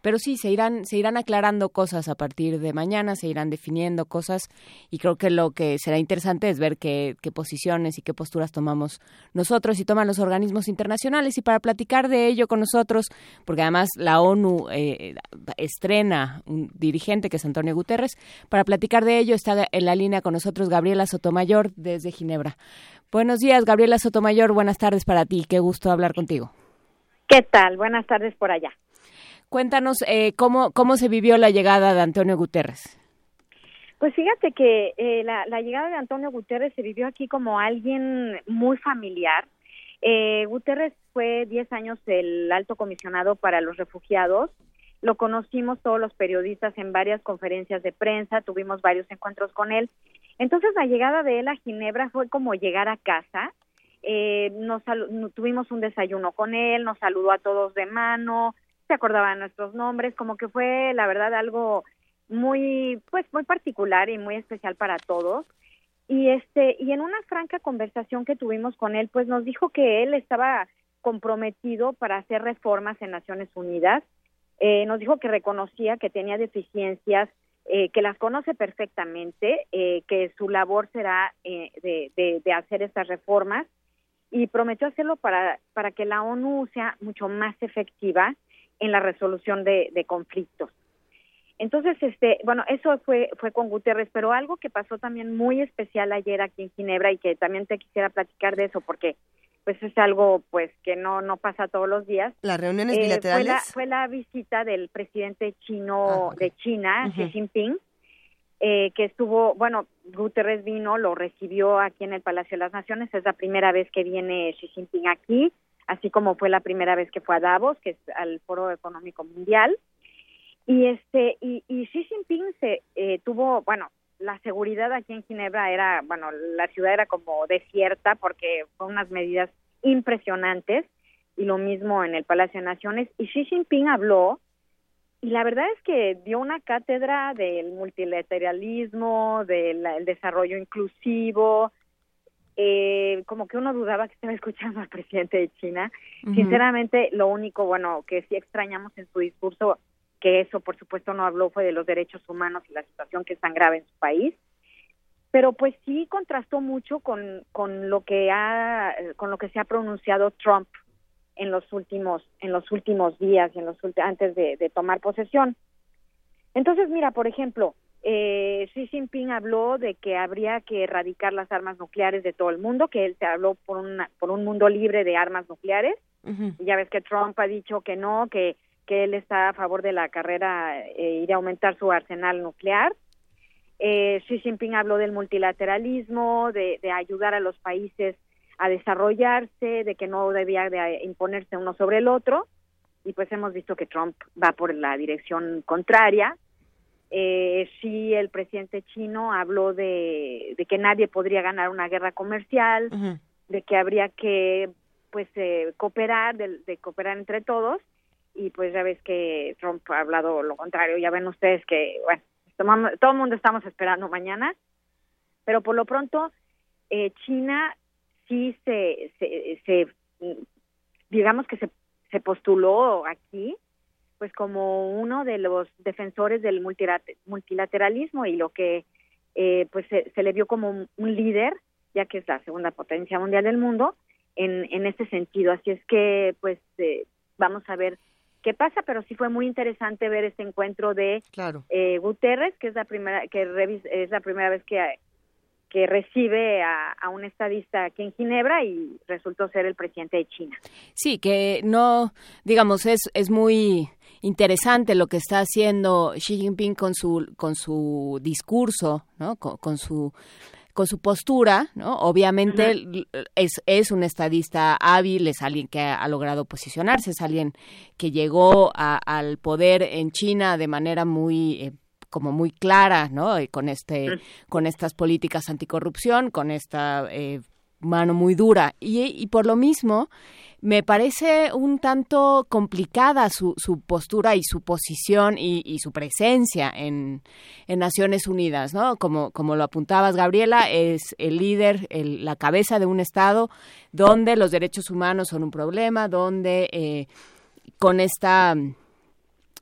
Pero sí, se irán, se irán aclarando cosas a partir de mañana, se irán definiendo cosas y creo que lo que será interesante es ver qué, qué posiciones y qué posturas tomamos nosotros y toman los organismos internacionales. Y para platicar de ello con nosotros, porque además la ONU eh, estrena un dirigente que es Antonio Guterres, para platicar de ello está en la línea con nosotros Gabriela Sotomayor desde Ginebra. Buenos días, Gabriela Sotomayor, buenas tardes para ti, qué gusto hablar contigo. ¿Qué tal? Buenas tardes por allá. Cuéntanos eh, cómo, cómo se vivió la llegada de Antonio Guterres. Pues fíjate que eh, la, la llegada de Antonio Guterres se vivió aquí como alguien muy familiar. Eh, Guterres fue 10 años el alto comisionado para los refugiados. Lo conocimos todos los periodistas en varias conferencias de prensa, tuvimos varios encuentros con él. Entonces la llegada de él a Ginebra fue como llegar a casa. Eh, nos tuvimos un desayuno con él, nos saludó a todos de mano, se acordaba nuestros nombres, como que fue la verdad algo muy pues muy particular y muy especial para todos y este y en una franca conversación que tuvimos con él pues nos dijo que él estaba comprometido para hacer reformas en Naciones Unidas Eh, nos dijo que reconocía que tenía deficiencias eh, que las conoce perfectamente eh, que su labor será eh, de, de, de hacer estas reformas y prometió hacerlo para para que la ONU sea mucho más efectiva en la resolución de, de conflictos. Entonces, este, bueno, eso fue fue con Guterres, pero algo que pasó también muy especial ayer aquí en Ginebra y que también te quisiera platicar de eso porque pues es algo pues que no no pasa todos los días. Las reuniones Eh, fue, bilaterales. la, fue la visita del presidente chino de China. Xi Jinping, eh, que estuvo, bueno, Guterres vino, lo recibió aquí en el Palacio de las Naciones, es la primera vez que viene Xi Jinping aquí, así como fue la primera vez que fue a Davos, que es al Foro Económico Mundial. Y este y, y Xi Jinping se eh, tuvo, bueno, la seguridad aquí en Ginebra era, bueno, la ciudad era como desierta porque fue unas medidas impresionantes y lo mismo en el Palacio de Naciones y Xi Jinping habló y la verdad es que dio una cátedra del multilateralismo, del el desarrollo inclusivo, eh, como que uno dudaba que estaba escuchando al presidente de China. Sinceramente, lo único, bueno, que sí extrañamos en su discurso, que eso por supuesto no habló, fue de los derechos humanos y la situación que es tan grave en su país. Pero pues sí contrastó mucho con, con lo que ha, con lo que se ha pronunciado Trump en los últimos, en los últimos días, y en los antes de, de tomar posesión. Entonces, mira, por ejemplo, eh, Xi Jinping habló de que habría que erradicar las armas nucleares de todo el mundo, que él se habló por, una, por un mundo libre de armas nucleares. Y ya ves que Trump ha dicho que no, que, que él está a favor de la carrera eh, y de aumentar su arsenal nuclear. Eh, Xi Jinping habló del multilateralismo, de, de ayudar a los países a desarrollarse, de que no debía de imponerse uno sobre el otro. Y pues hemos visto que Trump va por la dirección contraria. Eh, sí, el presidente chino habló de, de que nadie podría ganar una guerra comercial, de que habría que pues eh, cooperar, de, de cooperar entre todos y pues ya ves que Trump ha hablado lo contrario, ya ven ustedes que bueno, tomamos- todo el mundo estamos esperando mañana, pero por lo pronto eh, China sí se, se, se, digamos que se, se postuló aquí pues como uno de los defensores del multilateralismo y lo que eh, pues se, le vio como un, líder, ya que es la segunda potencia mundial del mundo, en, en este sentido. Así es que pues eh, vamos a ver qué pasa, pero sí fue muy interesante ver este encuentro de eh, Guterres, que es la primera que es la primera vez que que recibe a, a, un estadista aquí en Ginebra y resultó ser el presidente de China. Sí, que no, digamos, es, es muy interesante lo que está haciendo Xi Jinping con su, con su discurso, ¿no? con, su con su postura, ¿no? Obviamente es, es un estadista hábil, es alguien que ha, logrado posicionarse, es alguien que llegó al poder en China de manera muy eh, como muy clara, ¿no? Y con este, con estas políticas anticorrupción, con esta eh, mano muy dura. Y, por lo mismo, me parece un tanto complicada su, su postura y su posición y, su presencia en, en, Naciones Unidas, ¿no? Como, como lo apuntabas, Gabriela, es el líder, la cabeza de un Estado donde los derechos humanos son un problema, donde eh, con esta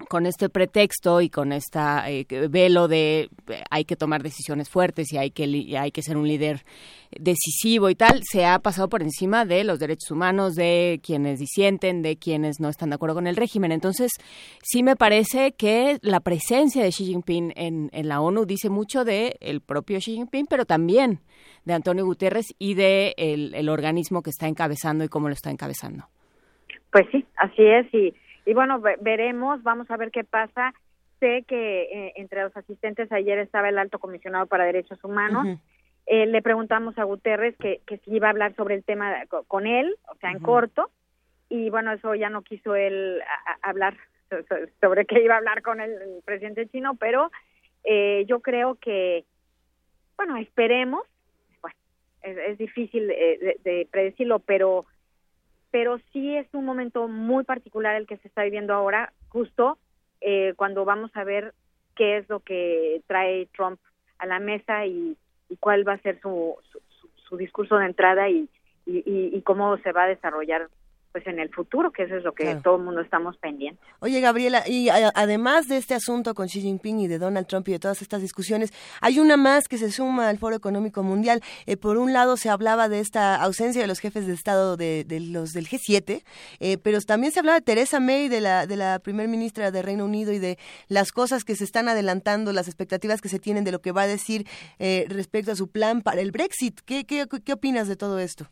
con este pretexto y con esta eh, velo de eh, hay que tomar decisiones fuertes y hay que hay que ser un líder decisivo y tal, se ha pasado por encima de los derechos humanos de quienes disienten, de quienes no están de acuerdo con el régimen. Entonces, sí me parece que la presencia de Xi Jinping en, en la ONU dice mucho de el propio Xi Jinping, pero también de Antonio Guterres y de el, el organismo que está encabezando y cómo lo está encabezando. Pues sí, así es y y bueno, veremos, vamos a ver qué pasa. Sé que eh, entre los asistentes ayer estaba el alto comisionado para derechos humanos. Eh, le preguntamos a Guterres que, que si iba a hablar sobre el tema con él, o sea, en corto, y bueno, eso ya no quiso él hablar sobre qué iba a hablar con el, presidente chino, pero eh, yo creo que, bueno, esperemos, bueno, es, difícil de predecirlo, pero pero sí es un momento muy particular el que se está viviendo ahora, justo eh, cuando vamos a ver qué es lo que trae Trump a la mesa y, cuál va a ser su, su, discurso de entrada y, y, cómo se va a desarrollar pues en el futuro, que eso es lo que todo el mundo estamos pendientes. Oye, Gabriela, y además de este asunto con Xi Jinping y de Donald Trump y de todas estas discusiones, hay una más que se suma al Foro Económico Mundial. Eh, por un lado se hablaba de esta ausencia de los jefes de Estado de, los del G7, eh, pero también se hablaba de Teresa May, de la, de la primer ministra de Reino Unido y de las cosas que se están adelantando, las expectativas que se tienen de lo que va a decir eh, respecto a su plan para el Brexit. ¿Qué, qué, qué opinas de todo esto?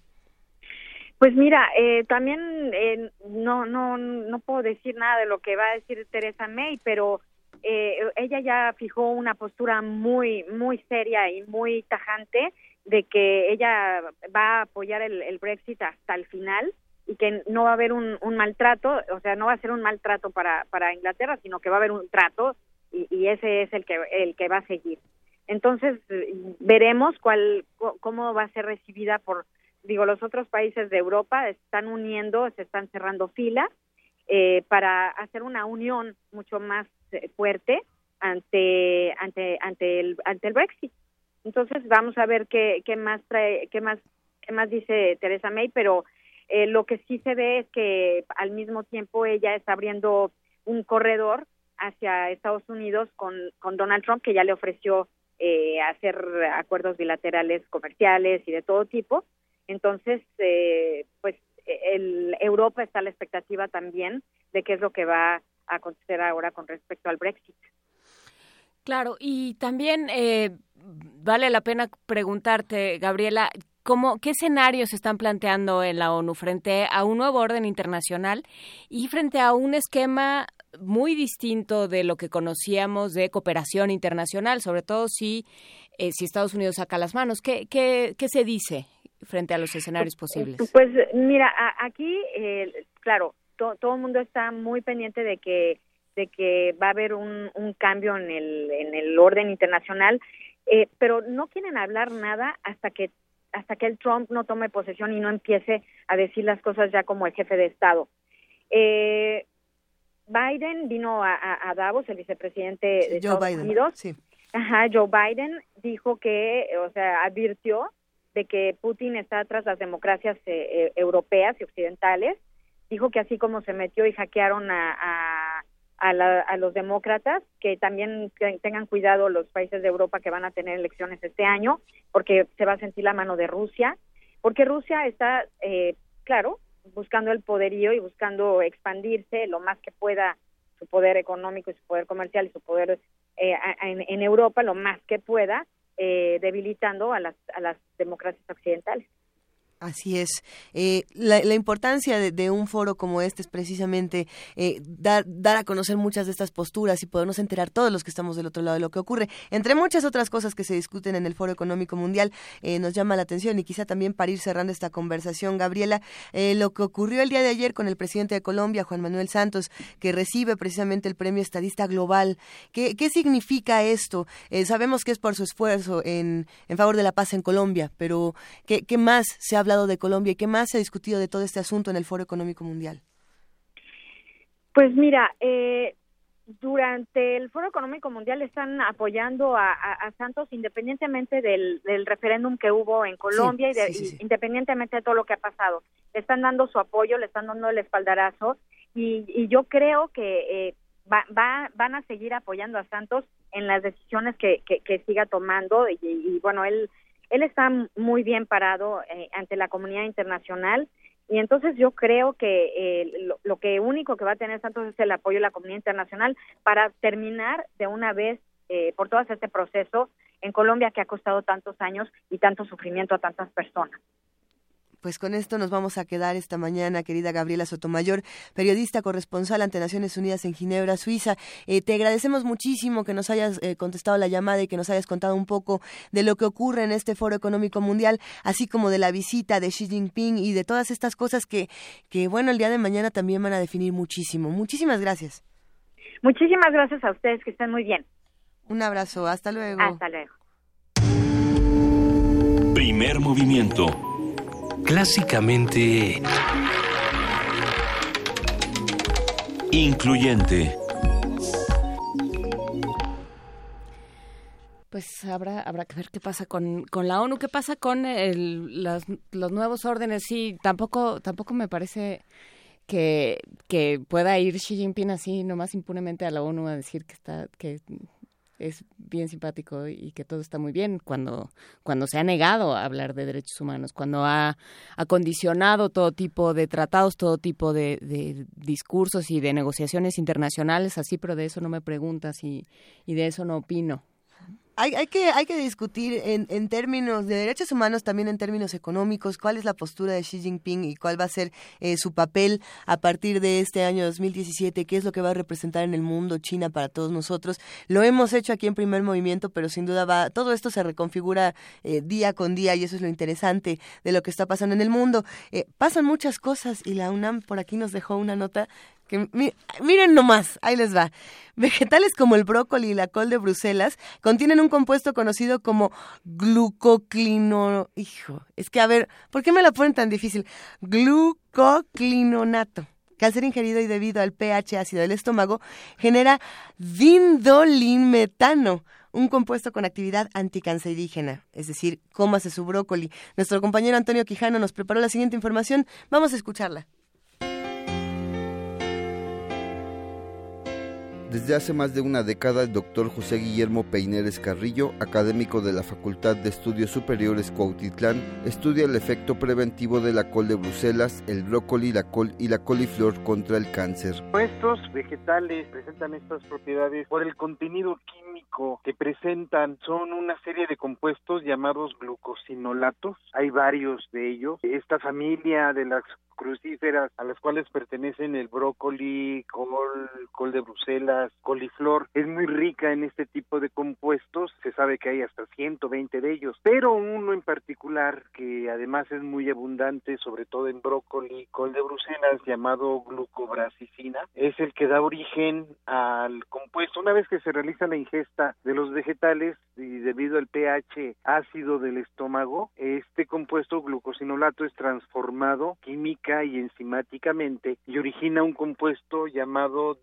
Pues mira, eh, también eh, no, no, no puedo decir nada de lo que va a decir Teresa May, pero eh, ella ya fijó una postura muy, muy seria y muy tajante de que ella va a apoyar el, Brexit hasta el final y que no va a haber un, maltrato, o sea, no va a ser un maltrato para, para Inglaterra, sino que va a haber un trato y, y ese es el que, el que va a seguir. Entonces, veremos cuál, cómo va a ser recibida por digo, los otros países de Europa están uniendo, se están cerrando filas eh, para hacer una unión mucho más eh, fuerte ante ante ante el ante el Brexit. Entonces vamos a ver qué qué más trae, qué más qué más dice Teresa May, pero eh, lo que sí se ve es que al mismo tiempo ella está abriendo un corredor hacia Estados Unidos con, con Donald Trump, que ya le ofreció hacer acuerdos bilaterales comerciales y de todo tipo. Entonces, eh, pues el, Europa está a la expectativa también de qué es lo que va a acontecer ahora con respecto al Brexit. Claro, y también eh, vale la pena preguntarte, Gabriela, ¿cómo, ¿qué escenarios están planteando en la ONU frente a un nuevo orden internacional y frente a un esquema muy distinto de lo que conocíamos de cooperación internacional, sobre todo si, eh, si Estados Unidos saca las manos? ¿Qué, qué, qué se dice frente a los escenarios posibles? Pues mira, aquí, eh, claro, todo el mundo está muy pendiente de que de que va a haber un, un cambio en el, en el orden internacional, eh, pero no quieren hablar nada hasta que hasta que el Trump no tome posesión y no empiece a decir las cosas ya como el jefe de Estado. Eh, Biden vino a, a, Davos, el vicepresidente de Estados Unidos. Sí. Ajá, Joe Biden dijo que, o sea, advirtió de que Putin está tras las democracias eh, eh, europeas y occidentales. Dijo que así como se metió y hackearon a, a, la- a los demócratas que también tengan cuidado los países de Europa que van a tener elecciones este año, porque se va a sentir la mano de Rusia, porque Rusia está, eh, claro, buscando el poderío y buscando expandirse lo más que pueda su poder económico y su poder comercial y su poder eh, a- en Europa lo más que pueda, eh, debilitando a las, a las democracias occidentales. Así es. Eh, la, importancia de, un foro como este es precisamente eh, dar, dar a conocer muchas de estas posturas y podernos enterar todos los que estamos del otro lado de lo que ocurre. Entre muchas otras cosas que se discuten en el Foro Económico Mundial, eh, nos llama la atención y quizá también para ir cerrando esta conversación, Gabriela, eh, lo que ocurrió el día de ayer con el presidente de Colombia, Juan Manuel Santos, que recibe precisamente el premio Estadista Global. ¿Qué, significa esto? Sabemos que es por su esfuerzo en, en favor de la paz en Colombia, pero ¿qué, qué más se ha hablado de Colombia y qué más se ha discutido de todo este asunto en el Foro Económico Mundial? Pues mira, eh, durante el Foro Económico Mundial están apoyando a, a- a Santos independientemente del, del referéndum que hubo en Colombia Sí, y, de- sí, sí, sí. y independientemente de todo lo que ha pasado. Le están dando su apoyo, le están dando el espaldarazo y, y yo creo que eh, va, va- van a seguir apoyando a Santos en las decisiones que, que, que siga tomando y, y, bueno, él, él está muy bien parado eh, ante la comunidad internacional y entonces yo creo que eh, lo, lo que único que va a tener Santos es el apoyo de la comunidad internacional para terminar de una vez eh, por todo este proceso en Colombia que ha costado tantos años y tanto sufrimiento a tantas personas. Pues con esto nos vamos a quedar esta mañana, querida Gabriela Sotomayor, periodista corresponsal ante Naciones Unidas en Ginebra, Suiza. Eh, te agradecemos muchísimo que nos hayas eh, contestado la llamada y que nos hayas contado un poco de lo que ocurre en este Foro Económico Mundial, así como de la visita de Xi Jinping y de todas estas cosas que, que bueno, el día de mañana también van a definir muchísimo. Muchísimas gracias. Muchísimas gracias a ustedes, que estén muy bien. Un abrazo, hasta luego. Hasta luego. Primer movimiento. Clásicamente... Incluyente. Pues habrá, habrá que ver qué pasa con, con la ONU, qué pasa con los nuevos órdenes. Sí, tampoco, tampoco me parece que, que pueda ir Xi Jinping así nomás impunemente a la ONU a decir que está, que es bien simpático y que todo está muy bien cuando, cuando se ha negado a hablar de derechos humanos, cuando ha acondicionado todo tipo de tratados, todo tipo de, discursos y de negociaciones internacionales, así, pero de eso no me preguntas y, y de eso no opino. Hay, hay, que, hay que discutir en, en términos de derechos humanos, también en términos económicos, cuál es la postura de Xi Jinping y cuál va a ser eh, su papel a partir de este año 2017, qué es lo que va a representar en el mundo China para todos nosotros. Lo hemos hecho aquí en primer movimiento, pero sin duda va, todo esto se reconfigura eh, día con día y eso es lo interesante de lo que está pasando en el mundo. Eh, pasan muchas cosas y la UNAM por aquí nos dejó una nota que mi- miren nomás, ahí les va. Vegetales como el brócoli y la col de Bruselas contienen un compuesto conocido como glucoclino... Hijo, es que a ver, ¿por qué me la ponen tan difícil? Glucoclinonato que al ser ingerido y debido al pH ácido del estómago genera dindolinmetano, un compuesto con actividad anticancerígena, es decir, cómase su brócoli. Nuestro compañero Antonio Quijano nos preparó la siguiente información, vamos a escucharla. Desde hace más de una década, el doctor José Guillermo Peineres Carrillo, académico de la Facultad de Estudios Superiores Cuautitlán, estudia el efecto preventivo de la col de Bruselas, el brócoli, la col y la coliflor contra el cáncer. Estos vegetales presentan estas propiedades por el contenido químico que presentan. Son una serie de compuestos llamados glucosinolatos. Hay varios de ellos. Esta familia de las crucíferas a las cuales pertenecen el brócoli, col, col de Bruselas, coliflor, es muy rica en este tipo de compuestos. Se sabe que hay hasta 120 de ellos, pero uno en particular que además es muy abundante, sobre todo en brócoli, col de Bruselas, llamado glucobrasicina, es el que da origen al compuesto. Una vez que se realiza la ingesta de los vegetales y debido al pH ácido del estómago, este compuesto glucosinolato es transformado química y enzimáticamente y origina un compuesto llamado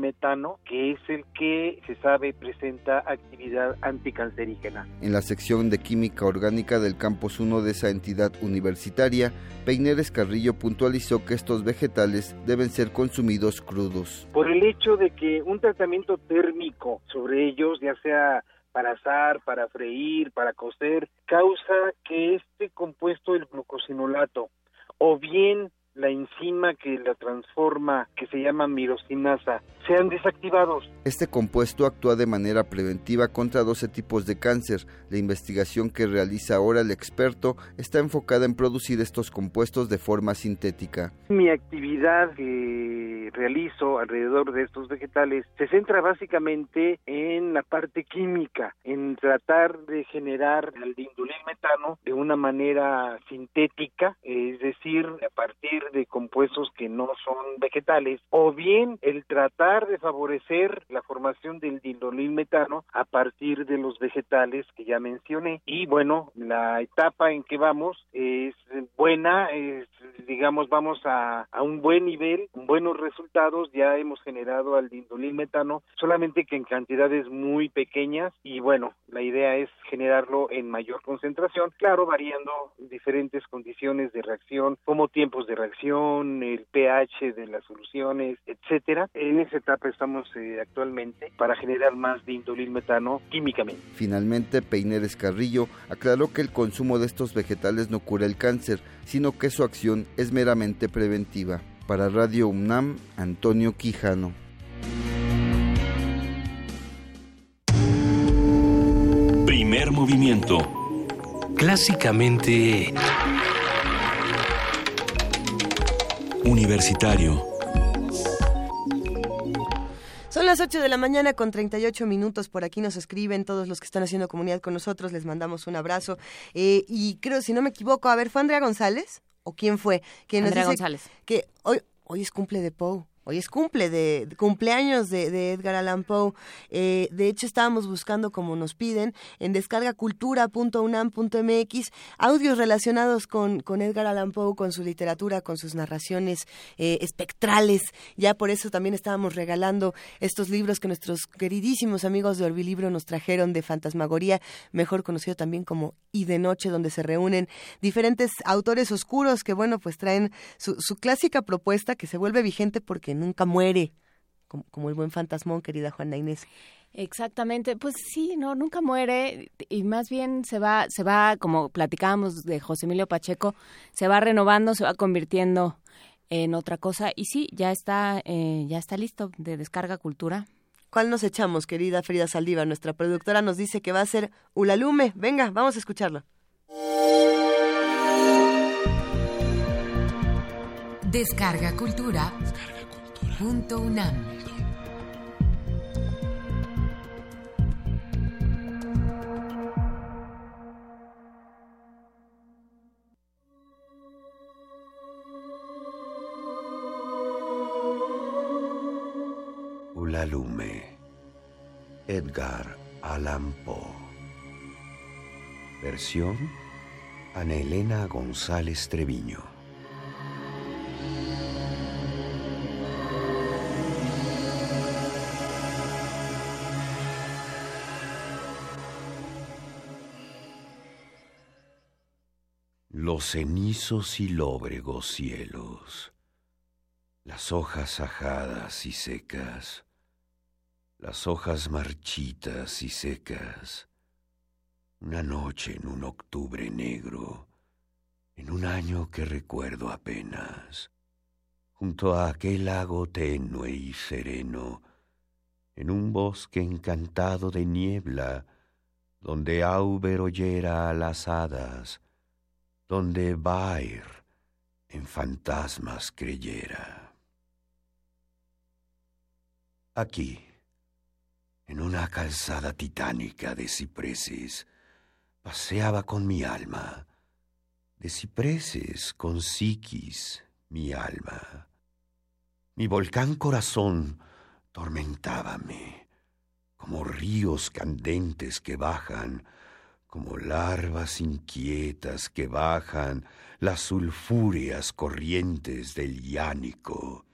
metano que es el que se sabe presenta actividad anticancerígena. En la sección de Química Orgánica del Campus 1 de esa entidad universitaria, Peineres Carrillo puntualizó que estos vegetales deben ser consumidos crudos. Por el hecho de que un tratamiento térmico sobre ellos, ya sea para asar, para freír, para cocer, causa que este compuesto, el glucosinolato, o bien la enzima que la transforma, que se llama mirosinasa, sean desactivados. Este compuesto actúa de manera preventiva contra 12 tipos de cáncer. La investigación que realiza ahora el experto está enfocada en producir estos compuestos de forma sintética. Mi actividad que realizo alrededor de estos vegetales se centra básicamente en la parte química, en tratar de generar el metano de una manera sintética, es decir, a partir de compuestos que no son vegetales, o bien el tratar de favorecer la formación del metano a partir de los vegetales que ya mencioné. Y bueno, la etapa en que vamos es buena, es, digamos, vamos a, a un buen nivel, buenos resultados, ya hemos generado al metano, solamente que en cantidades muy pequeñas y bueno, la idea es generarlo en mayor concentración, claro, variando diferentes condiciones de reacción, como tiempos de reacción, el pH de las soluciones, etcétera. En esa etapa estamos eh, actualmente para generar más metano químicamente. Finalmente, Peineres Carrillo aclaró que el consumo de estos vegetales no cura el cáncer, sino que su acción es meramente preventiva. Para Radio UNAM, Antonio Quijano. Primer movimiento. Clásicamente... Universitario. Son las 8 de la mañana con 38 minutos. Por aquí nos escriben todos los que están haciendo comunidad con nosotros. Les mandamos un abrazo. Eh, y creo, si no me equivoco, a ver, ¿fue Andrea González? ¿O quién fue? Que nos Andrea dice González. Que hoy, hoy es cumple de Poe. Hoy es cumple de, cumpleaños de, de Edgar Allan Poe. Eh, de hecho, estábamos buscando, como nos piden, en descargacultura.unam.mx audios relacionados con, con Edgar Allan Poe, con su literatura, con sus narraciones eh, espectrales. Ya por eso también estábamos regalando estos libros que nuestros queridísimos amigos de Orbilibro nos trajeron de fantasmagoría, mejor conocido también como Y de Noche, donde se reúnen diferentes autores oscuros que, bueno, pues traen su, su clásica propuesta que se vuelve vigente porque nunca muere, como, como el buen fantasmón, querida Juana Inés. Exactamente, pues sí, no, nunca muere y más bien se va, se va, como platicábamos de José Emilio Pacheco, se va renovando, se va convirtiendo en otra cosa y sí, ya está, eh, ya está listo de descarga cultura. ¿Cuál nos echamos, querida Frida Saldívar? Nuestra productora nos dice que va a ser Ulalume. Venga, vamos a escucharlo. Descarga Cultura. Punto UNAM. Ulalume. Edgar Allan Poe. Versión Ana Elena González Treviño. Los cenizos y lóbregos cielos, las hojas ajadas y secas, las hojas marchitas y secas, una noche en un octubre negro, en un año que recuerdo apenas, junto a aquel lago tenue y sereno, en un bosque encantado de niebla, donde Auber oyera a las hadas, donde Bair en fantasmas creyera. Aquí, en una calzada titánica de cipreses, paseaba con mi alma, de cipreses con psiquis mi alma. Mi volcán corazón tormentábame, como ríos candentes que bajan como larvas inquietas que bajan las sulfúreas corrientes del Iánico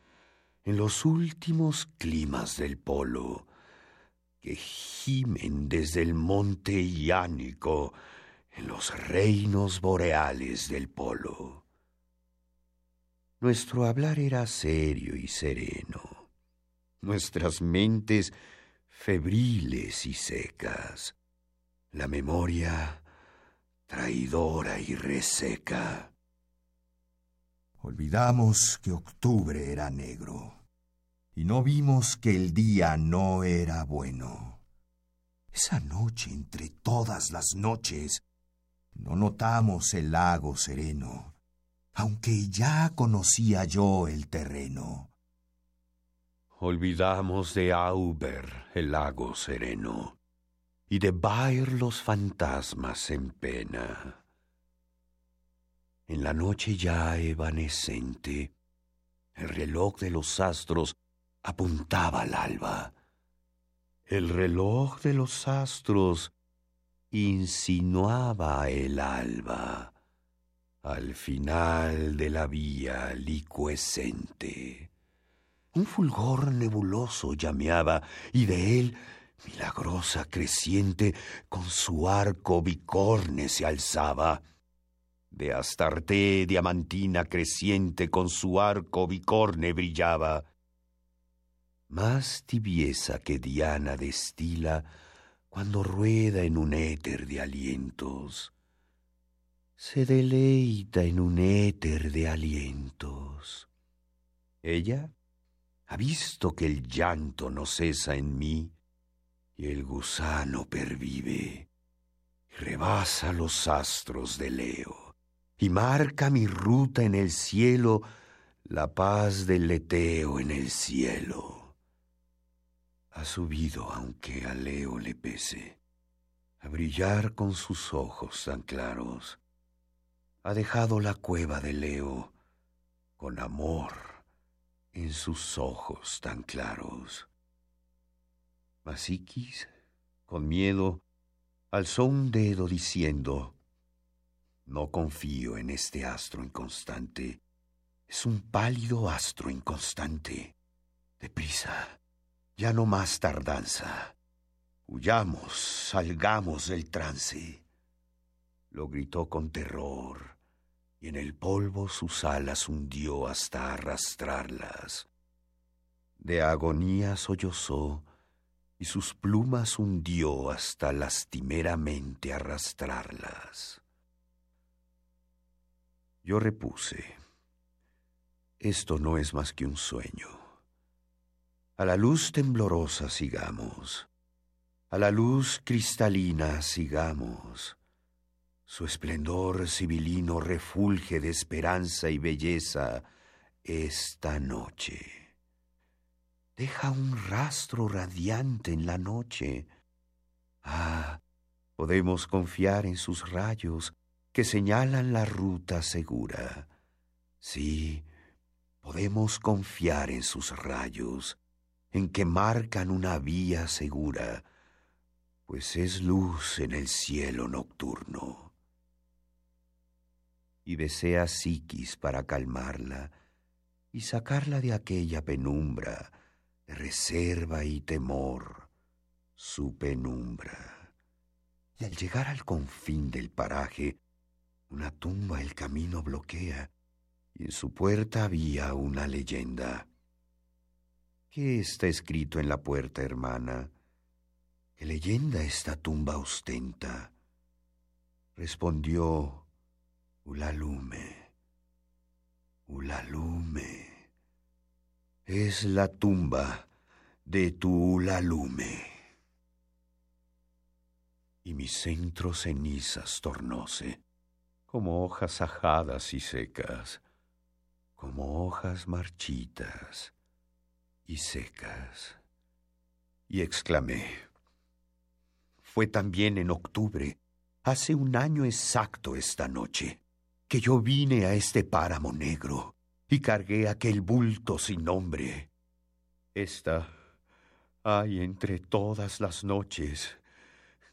en los últimos climas del polo, que gimen desde el monte Iánico en los reinos boreales del polo. Nuestro hablar era serio y sereno, nuestras mentes febriles y secas, la memoria traidora y reseca. Olvidamos que octubre era negro y no vimos que el día no era bueno. Esa noche entre todas las noches no notamos el lago sereno, aunque ya conocía yo el terreno. Olvidamos de Auber el lago sereno y de Bayer los fantasmas en pena. En la noche ya evanescente, el reloj de los astros apuntaba al alba. El reloj de los astros insinuaba el alba al final de la vía licuescente. Un fulgor nebuloso llameaba y de él milagrosa creciente con su arco bicorne se alzaba. De Astarte diamantina creciente con su arco bicorne brillaba. Más tibieza que Diana destila cuando rueda en un éter de alientos. Se deleita en un éter de alientos. Ella ha visto que el llanto no cesa en mí y el gusano pervive rebasa los astros de Leo y marca mi ruta en el cielo la paz del leteo en el cielo. Ha subido, aunque a Leo le pese, a brillar con sus ojos tan claros. Ha dejado la cueva de Leo con amor en sus ojos tan claros. Masiquis, con miedo, alzó un dedo diciendo, No confío en este astro inconstante. Es un pálido astro inconstante. Deprisa, ya no más tardanza. Huyamos, salgamos del trance. Lo gritó con terror, y en el polvo sus alas hundió hasta arrastrarlas. De agonía sollozó, y sus plumas hundió hasta lastimeramente arrastrarlas. Yo repuse, esto no es más que un sueño. A la luz temblorosa sigamos, a la luz cristalina sigamos. Su esplendor civilino refulge de esperanza y belleza esta noche deja un rastro radiante en la noche. Ah, podemos confiar en sus rayos que señalan la ruta segura. Sí, podemos confiar en sus rayos, en que marcan una vía segura, pues es luz en el cielo nocturno. Y besé a Psiquis para calmarla y sacarla de aquella penumbra reserva y temor su penumbra. Y al llegar al confín del paraje, una tumba el camino bloquea, y en su puerta había una leyenda. ¿Qué está escrito en la puerta, hermana? ¿Qué leyenda esta tumba ostenta? Respondió Ulalume. Ulalume es la tumba de tu Ulalume. Y mi centro cenizas tornóse, como hojas ajadas y secas, como hojas marchitas y secas. Y exclamé, fue también en octubre, hace un año exacto esta noche, que yo vine a este páramo negro y cargué aquel bulto sin nombre. Esta hay entre todas las noches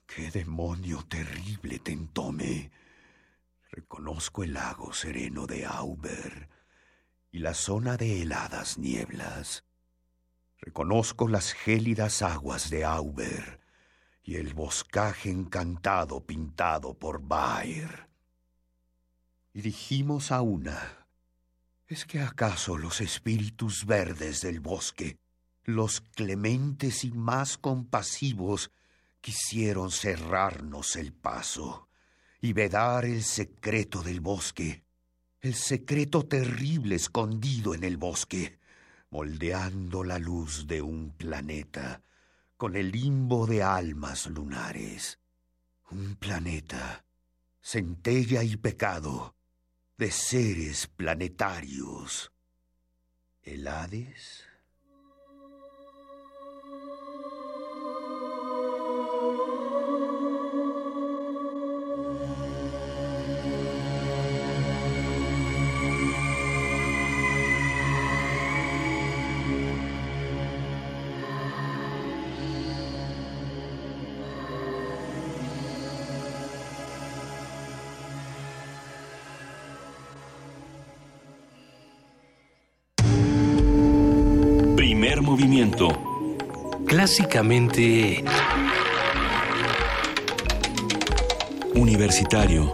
¿Qué demonio terrible tentóme? Reconozco el lago sereno de Auber y la zona de heladas nieblas. Reconozco las gélidas aguas de Auber y el boscaje encantado pintado por Bayer. Y dijimos a una, ¿es que acaso los espíritus verdes del bosque, los clementes y más compasivos, quisieron cerrarnos el paso y vedar el secreto del bosque, el secreto terrible escondido en el bosque, moldeando la luz de un planeta con el limbo de almas lunares. Un planeta, centella y pecado, de seres planetarios. ¿El Hades? Clásicamente Universitario.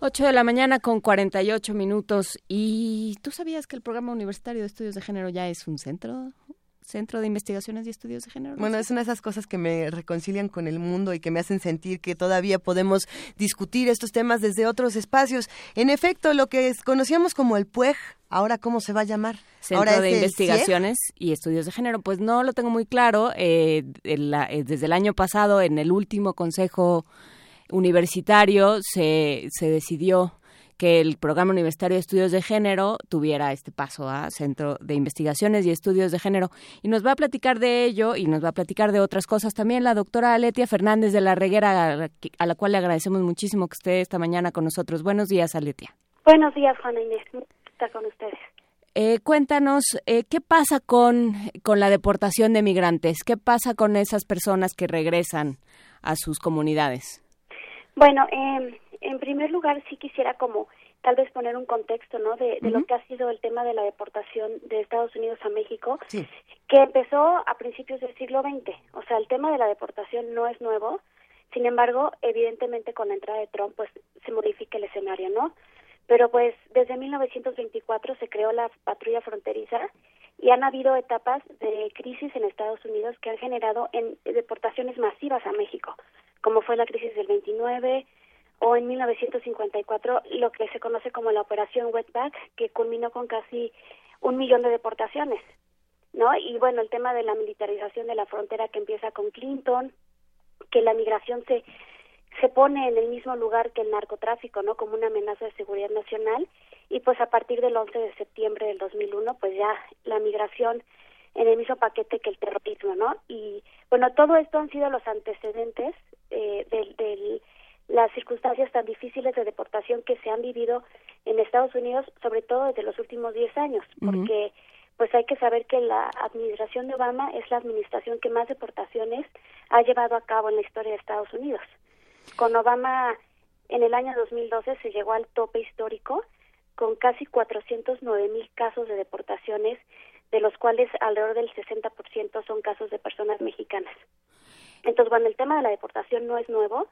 8 de la mañana con 48 minutos. ¿Y tú sabías que el programa universitario de estudios de género ya es un centro? Centro de Investigaciones y Estudios de Género. Bueno, es una de esas cosas que me reconcilian con el mundo y que me hacen sentir que todavía podemos discutir estos temas desde otros espacios. En efecto, lo que es- conocíamos como el PUEG, ahora cómo se va a llamar. Centro ahora es de Investigaciones y Estudios de Género. Pues no lo tengo muy claro. eh, en la- eh, desde el año pasado, en el último consejo universitario, se, se decidió que el programa universitario de estudios de género tuviera este paso a Centro de Investigaciones y Estudios de Género. Y nos va a platicar de ello y nos va a platicar de otras cosas también la doctora Aletia Fernández de la Reguera, a la, cual le agradecemos muchísimo que esté esta mañana con nosotros. Buenos días, Aletia. Buenos días, Juana Inés. Estar con ustedes. Eh, cuéntanos, eh, ¿qué pasa con, con la deportación de migrantes? ¿Qué pasa con esas personas que regresan a sus comunidades? Bueno, eh, en primer lugar, sí quisiera como tal vez poner un contexto, ¿no? De, de lo que ha sido el tema de la deportación de Estados Unidos a México, que empezó a principios del siglo XX. O sea, el tema de la deportación no es nuevo. Sin embargo, evidentemente con la entrada de Trump, pues se modifica el escenario, ¿no? Pero pues desde 1924 se creó la patrulla fronteriza y han habido etapas de crisis en Estados Unidos que han generado en deportaciones masivas a México, como fue la crisis del 29 o en 1954 lo que se conoce como la operación Wetback, que culminó con casi un millón de deportaciones, ¿no? Y bueno, el tema de la militarización de la frontera que empieza con Clinton, que la migración se se pone en el mismo lugar que el narcotráfico, ¿no? Como una amenaza de seguridad nacional y pues a partir del 11 de septiembre del 2001 pues ya la migración en el mismo paquete que el terrorismo, ¿no? Y bueno, todo esto han sido los antecedentes eh, del, del las circunstancias tan difíciles de deportación que se han vivido en Estados Unidos, sobre todo desde los últimos 10 años, porque pues hay que saber que la administración de Obama es la administración que más deportaciones ha llevado a cabo en la historia de Estados Unidos. Con Obama en el año 2012 se llegó al tope histórico con casi 409 mil casos de deportaciones, de los cuales alrededor del 60% son casos de personas mexicanas. Entonces, bueno, el tema de la deportación no es nuevo,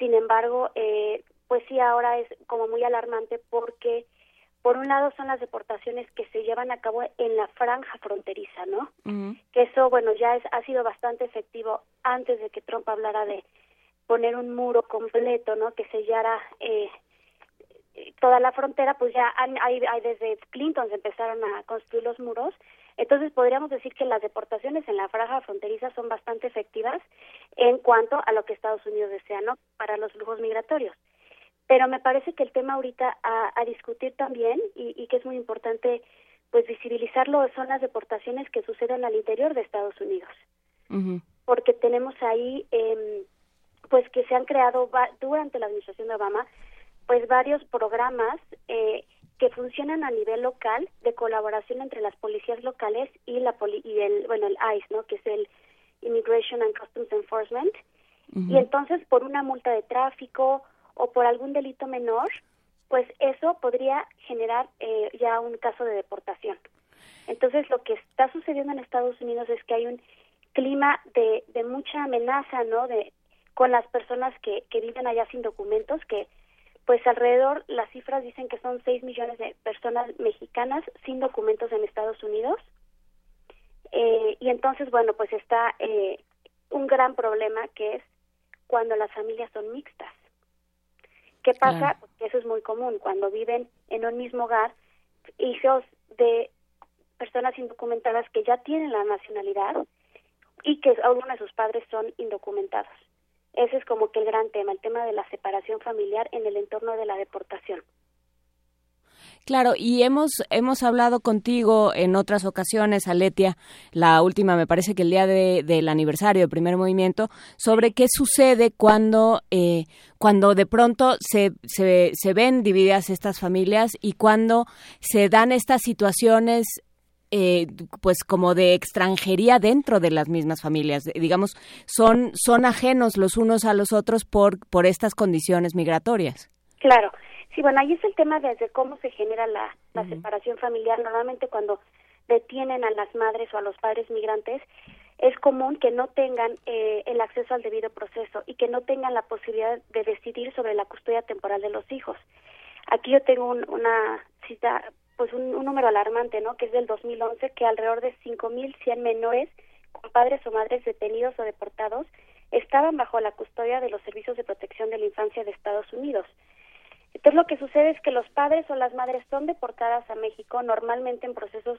sin embargo, eh, pues sí, ahora es como muy alarmante porque, por un lado, son las deportaciones que se llevan a cabo en la franja fronteriza, ¿no? Que eso, bueno, ya es, ha sido bastante efectivo antes de que Trump hablara de poner un muro completo, ¿no? Que sellara eh, toda la frontera, pues ya han, hay, hay desde Clinton se empezaron a construir los muros. Entonces podríamos decir que las deportaciones en la franja fronteriza son bastante efectivas en cuanto a lo que Estados Unidos desea, ¿no? Para los flujos migratorios. Pero me parece que el tema ahorita a, a discutir también y, y que es muy importante pues visibilizarlo son las deportaciones que suceden al interior de Estados Unidos porque tenemos ahí eh, pues que se han creado va- durante la administración de Obama pues varios programas eh, que funcionan a nivel local de colaboración entre las policías locales y la poli y el bueno el ICE, ¿no? Que es el Immigration and Customs Enforcement. Y entonces por una multa de tráfico o por algún delito menor, pues eso podría generar eh, ya un caso de deportación. Entonces lo que está sucediendo en Estados Unidos es que hay un clima de, de mucha amenaza, ¿no? De con las personas que, que viven allá sin documentos, que pues alrededor, las cifras dicen que son 6 millones de personas mexicanas sin documentos en Estados Unidos. Eh, y entonces, bueno, pues está eh, un gran problema que es cuando las familias son mixtas. ¿Qué pasa? Pues eso es muy común. Cuando viven en un mismo hogar, hijos de personas indocumentadas que ya tienen la nacionalidad y que algunos de sus padres son indocumentados. Ese es como que el gran tema, el tema de la separación familiar en el entorno de la deportación. Claro, y hemos hemos hablado contigo en otras ocasiones, Aletia, la última me parece que el día de, del aniversario del primer movimiento, sobre qué sucede cuando eh, cuando de pronto se, se, se ven divididas estas familias y cuando se dan estas situaciones eh, pues como de extranjería dentro de las mismas familias. Digamos son son ajenos los unos a los otros por por estas condiciones migratorias. Claro. Sí bueno ahí es el tema desde cómo se genera la, la separación familiar. Normalmente cuando detienen a las madres o a los padres migrantes es común que no tengan eh, el acceso al debido proceso y que no tengan la posibilidad de decidir sobre la custodia temporal de los hijos. Aquí yo tengo una cita pues un, número alarmante, ¿no? Que es del 2011, que alrededor de 5.100 menores con padres o madres detenidos o deportados estaban bajo la custodia de los servicios de protección de la infancia de Estados Unidos. Entonces lo que sucede es que los padres o las madres son deportadas a México normalmente en procesos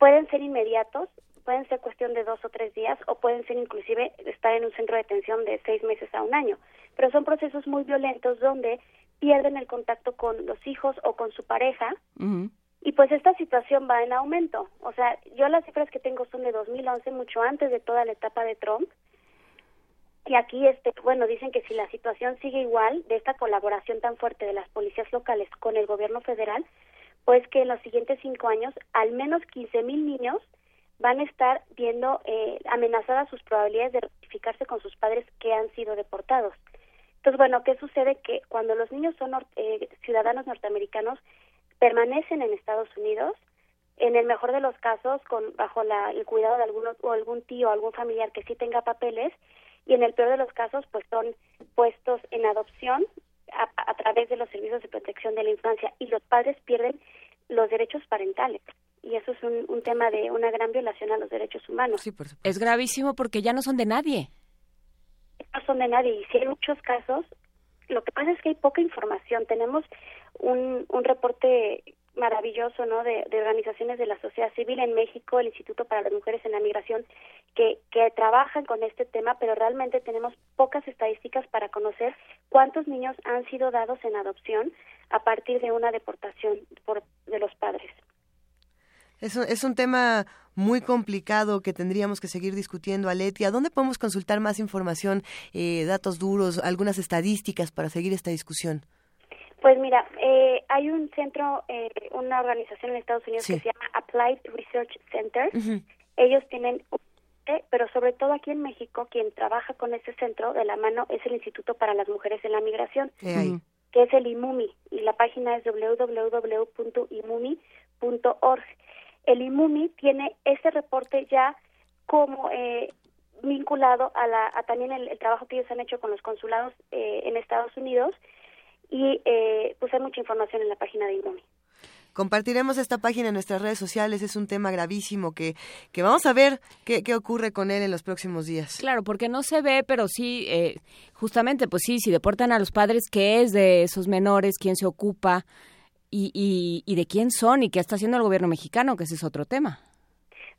pueden ser inmediatos, pueden ser cuestión de dos o tres días o pueden ser inclusive estar en un centro de detención de seis meses a un año, pero son procesos muy violentos donde pierden el contacto con los hijos o con su pareja. Y pues esta situación va en aumento. O sea, yo las cifras que tengo son de 2011, mucho antes de toda la etapa de Trump. Y aquí, este, bueno, dicen que si la situación sigue igual, de esta colaboración tan fuerte de las policías locales con el gobierno federal, pues que en los siguientes cinco años, al menos 15 mil niños van a estar viendo eh, amenazadas sus probabilidades de rectificarse con sus padres que han sido deportados. Entonces, bueno, ¿qué sucede? Que cuando los niños son eh, ciudadanos norteamericanos, permanecen en Estados Unidos, en el mejor de los casos, con bajo la, el cuidado de o algún tío o algún familiar que sí tenga papeles, y en el peor de los casos, pues son puestos en adopción a, a través de los servicios de protección de la infancia, y los padres pierden los derechos parentales y eso es un, un, tema de una gran violación a los derechos humanos. Sí, es gravísimo porque ya no son de nadie no son de nadie y si hay muchos casos, lo que pasa es que hay poca información. Tenemos un, un reporte maravilloso ¿no? De, de, organizaciones de la sociedad civil en México, el Instituto para las Mujeres en la Migración, que, que trabajan con este tema, pero realmente tenemos pocas estadísticas para conocer cuántos niños han sido dados en adopción a partir de una deportación por, de los padres. Es un, es un tema muy complicado que tendríamos que seguir discutiendo, Aletia. ¿Dónde podemos consultar más información, eh, datos duros, algunas estadísticas para seguir esta discusión? Pues mira, eh, hay un centro, eh, una organización en Estados Unidos que se llama Applied Research Center. Ellos tienen, pero sobre todo aquí en México, quien trabaja con ese centro de la mano es el Instituto para las Mujeres en la Migración, que es el IMUMI, y la página es www.imumi.org el IMUMI tiene ese reporte ya como eh, vinculado a, la, a también el, trabajo que ellos han hecho con los consulados eh, en Estados Unidos y eh, pues hay mucha información en la página de IMUMI. Compartiremos esta página en nuestras redes sociales. Es un tema gravísimo que, que vamos a ver qué, qué ocurre con él en los próximos días. Claro, porque no se ve, pero sí, eh, justamente, pues sí, si deportan a los padres, ¿qué es de esos menores? ¿Quién se ocupa? Y, y, de quién son y qué está haciendo el gobierno mexicano, que ese es otro tema.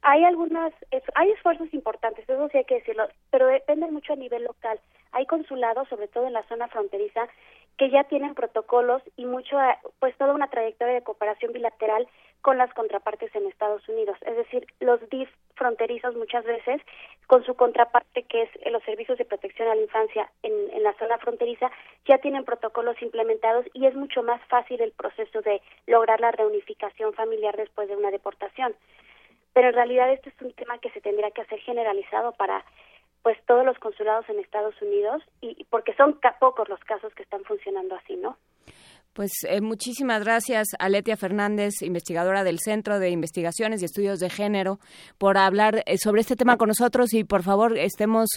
Hay algunas, hay esfuerzos importantes, eso sí hay que decirlo, pero depende mucho a nivel local. Hay consulados, sobre todo en la zona fronteriza, que ya tienen protocolos y mucho, pues toda una trayectoria de cooperación bilateral con las contrapartes en Estados Unidos. Es decir, los DIF fronterizos muchas veces, con su contraparte que es los servicios de protección a la infancia en, la zona fronteriza, ya tienen protocolos implementados y es mucho más fácil el proceso de lograr la reunificación familiar después de una deportación. Pero en realidad este es un tema que se tendría que hacer generalizado para pues todos los consulados en Estados Unidos y porque son pocos los casos que están funcionando así, ¿no? Pues eh, muchísimas gracias a Letia Fernández, investigadora del Centro de Investigaciones y Estudios de Género, por hablar eh, sobre este tema con nosotros y por favor estemos,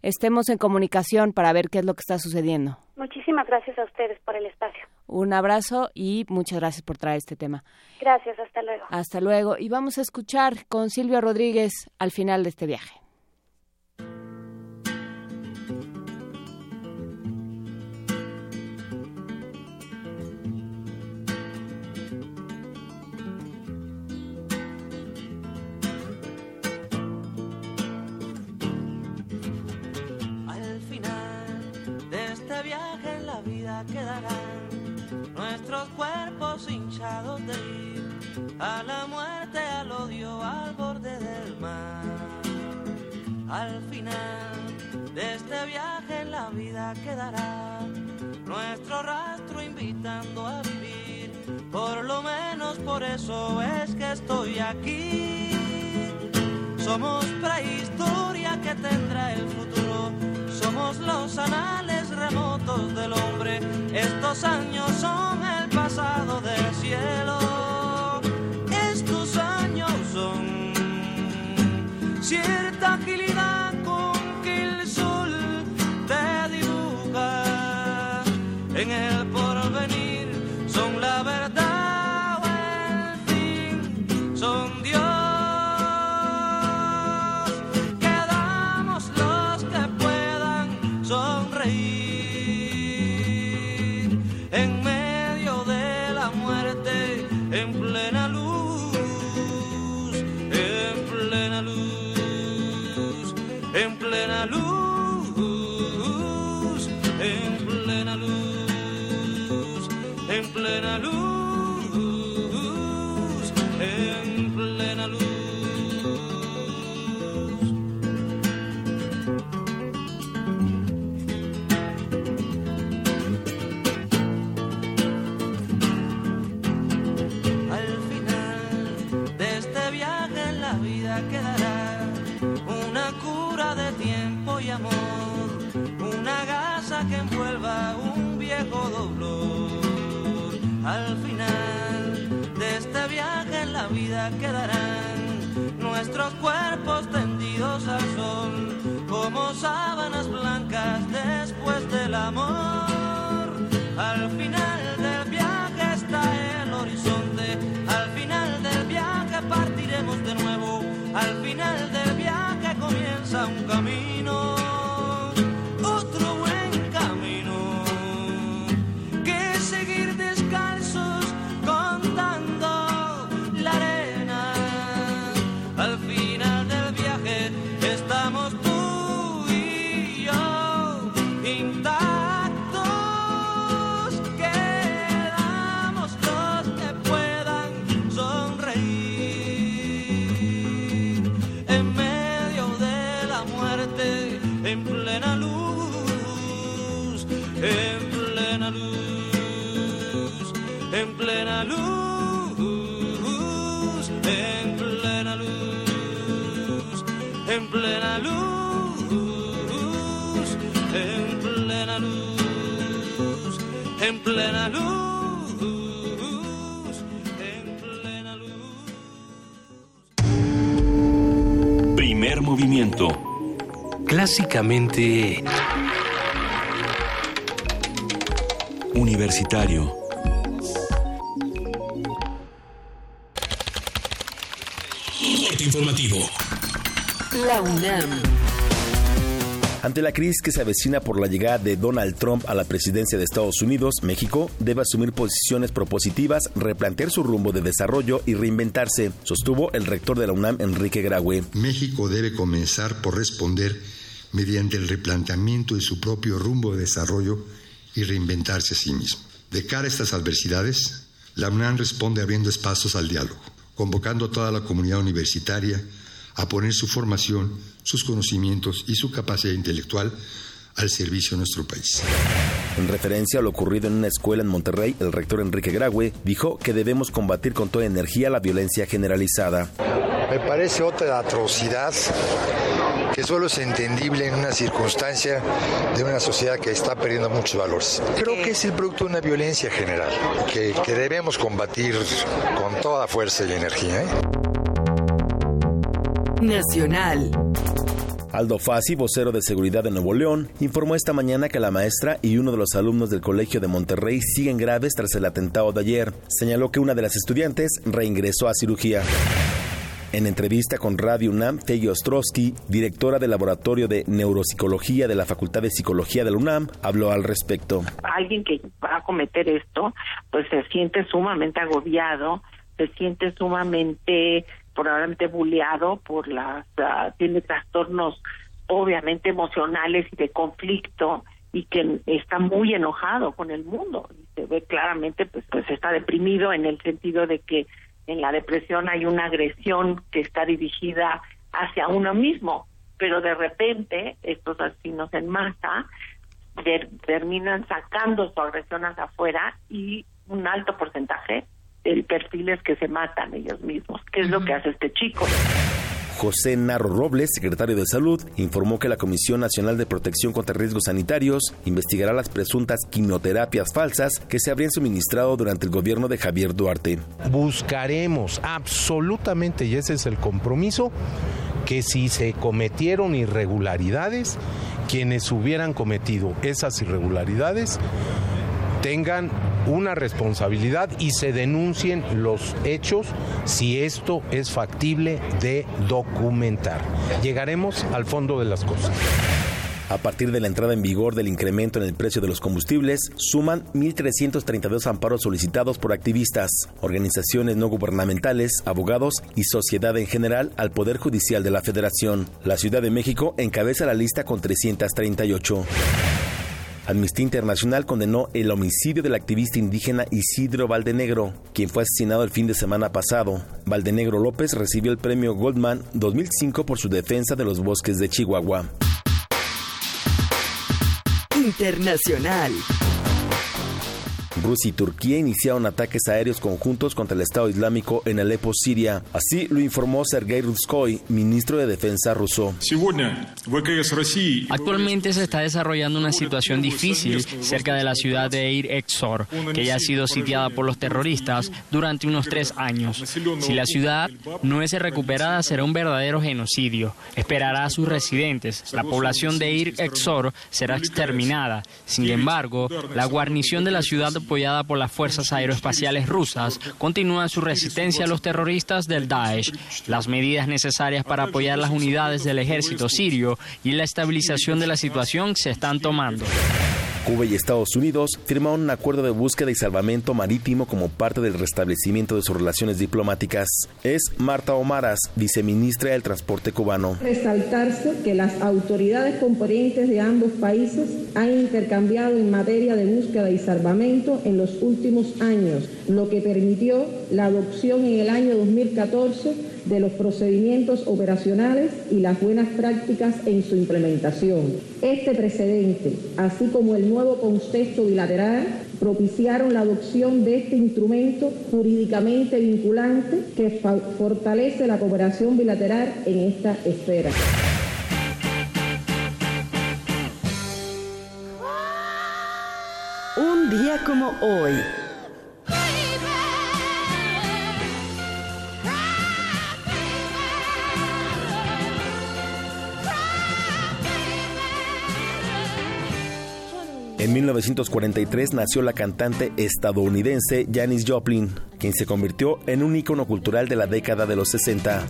estemos en comunicación para ver qué es lo que está sucediendo. Muchísimas gracias a ustedes por el espacio. Un abrazo y muchas gracias por traer este tema. Gracias, hasta luego. Hasta luego. Y vamos a escuchar con Silvia Rodríguez al final de este viaje. Quedarán nuestros cuerpos hinchados de ir a la muerte, al odio, al borde del mar. Al final de este viaje la vida quedará nuestro rastro invitando a vivir. Por lo menos por eso es que estoy aquí. Somos prehistoria que tendrá el futuro. Somos los anales remotos del hombre. Estos años son el pasado del cielo. Estos años son cierta agilidad con que el sol te dibuja en el quedarán nuestros cuerpos tendidos al sol como sábanas blancas después del amor. Al final del viaje está el horizonte, al final del viaje partiremos de nuevo, al final del viaje comienza un camino, movimiento. Clásicamente Universitario. corte informativo. La UNAM. Ante la crisis que se avecina por la llegada de Donald Trump a la presidencia de Estados Unidos, México debe asumir posiciones propositivas, replantear su rumbo de desarrollo y reinventarse, sostuvo el rector de la UNAM, Enrique Graue. México debe comenzar por responder mediante el replanteamiento de su propio rumbo de desarrollo y reinventarse a sí mismo. De cara a estas adversidades, la UNAM responde abriendo espacios al diálogo, convocando a toda la comunidad universitaria a poner su formación, sus conocimientos y su capacidad intelectual al servicio de nuestro país. En referencia a lo ocurrido en una escuela en Monterrey, el rector Enrique Graue dijo que debemos combatir con toda energía la violencia generalizada. Me parece otra atrocidad que solo es entendible en una circunstancia de una sociedad que está perdiendo muchos valores. Creo que es el producto de una violencia general que, que debemos combatir con toda fuerza y energía. ¿eh? Nacional. Aldo Fassi, vocero de seguridad de Nuevo León, informó esta mañana que la maestra y uno de los alumnos del Colegio de Monterrey siguen graves tras el atentado de ayer. Señaló que una de las estudiantes reingresó a cirugía. En entrevista con Radio UNAM, Teggy Ostrowski, directora del Laboratorio de Neuropsicología de la Facultad de Psicología de la UNAM, habló al respecto. Alguien que va a cometer esto, pues se siente sumamente agobiado, se siente sumamente probablemente bulleado por las uh, tiene trastornos obviamente emocionales y de conflicto y que está muy enojado con el mundo. Y se ve claramente pues pues está deprimido en el sentido de que en la depresión hay una agresión que está dirigida hacia uno mismo pero de repente estos asesinos en masa ter terminan sacando su agresión hacia afuera y un alto porcentaje el perfil es que se matan ellos mismos, que es lo que hace este chico. José Narro Robles, secretario de Salud, informó que la Comisión Nacional de Protección contra Riesgos Sanitarios investigará las presuntas quimioterapias falsas que se habrían suministrado durante el gobierno de Javier Duarte. Buscaremos absolutamente, y ese es el compromiso, que si se cometieron irregularidades, quienes hubieran cometido esas irregularidades tengan una responsabilidad y se denuncien los hechos si esto es factible de documentar. Llegaremos al fondo de las cosas. A partir de la entrada en vigor del incremento en el precio de los combustibles, suman 1.332 amparos solicitados por activistas, organizaciones no gubernamentales, abogados y sociedad en general al Poder Judicial de la Federación. La Ciudad de México encabeza la lista con 338. Amnistía Internacional condenó el homicidio del activista indígena Isidro Valdenegro, quien fue asesinado el fin de semana pasado. Valdenegro López recibió el premio Goldman 2005 por su defensa de los bosques de Chihuahua. Internacional. Rusia y Turquía iniciaron ataques aéreos conjuntos contra el Estado Islámico en Alepo, Siria. Así lo informó Sergei Ruskoy, ministro de Defensa ruso. Actualmente se está desarrollando una situación difícil cerca de la ciudad de Eir Exor, que ya ha sido sitiada por los terroristas durante unos tres años. Si la ciudad no es recuperada, será un verdadero genocidio. Esperará a sus residentes. La población de Eir Exor será exterminada. Sin embargo, la guarnición de la ciudad apoyada por las fuerzas aeroespaciales rusas, continúa su resistencia a los terroristas del Daesh. Las medidas necesarias para apoyar las unidades del ejército sirio y la estabilización de la situación se están tomando. Cuba y Estados Unidos firmaron un acuerdo de búsqueda y salvamento marítimo como parte del restablecimiento de sus relaciones diplomáticas. Es Marta Omaras, viceministra del Transporte cubano. Resaltarse que las autoridades competentes de ambos países han intercambiado en materia de búsqueda y salvamento en los últimos años, lo que permitió la adopción en el año 2014 de los procedimientos operacionales y las buenas prácticas en su implementación. Este precedente, así como el nuevo contexto bilateral, propiciaron la adopción de este instrumento jurídicamente vinculante que fortalece la cooperación bilateral en esta esfera. Un día como hoy. En 1943 nació la cantante estadounidense Janis Joplin, quien se convirtió en un ícono cultural de la década de los 60.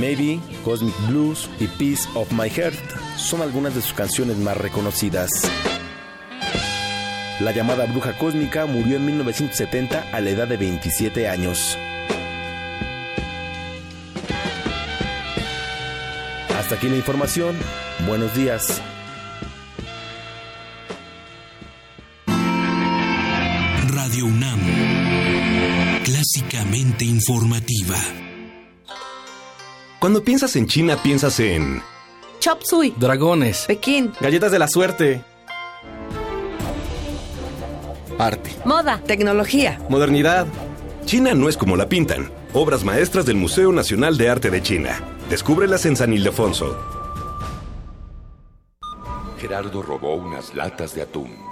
Maybe, Cosmic Blues y Piece of My Heart son algunas de sus canciones más reconocidas. La llamada bruja cósmica murió en 1970 a la edad de 27 años. Hasta aquí la información. Buenos días. Clásicamente informativa. Cuando piensas en China, piensas en Chop Suey, dragones, Pekín, galletas de la suerte. Arte. Moda. Tecnología. Modernidad. China no es como la pintan. Obras maestras del Museo Nacional de Arte de China. Descúbrelas en San Ildefonso. Gerardo robó unas latas de atún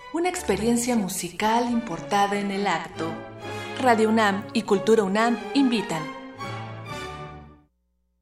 Una experiencia musical importada en el acto. Radio UNAM y Cultura UNAM invitan.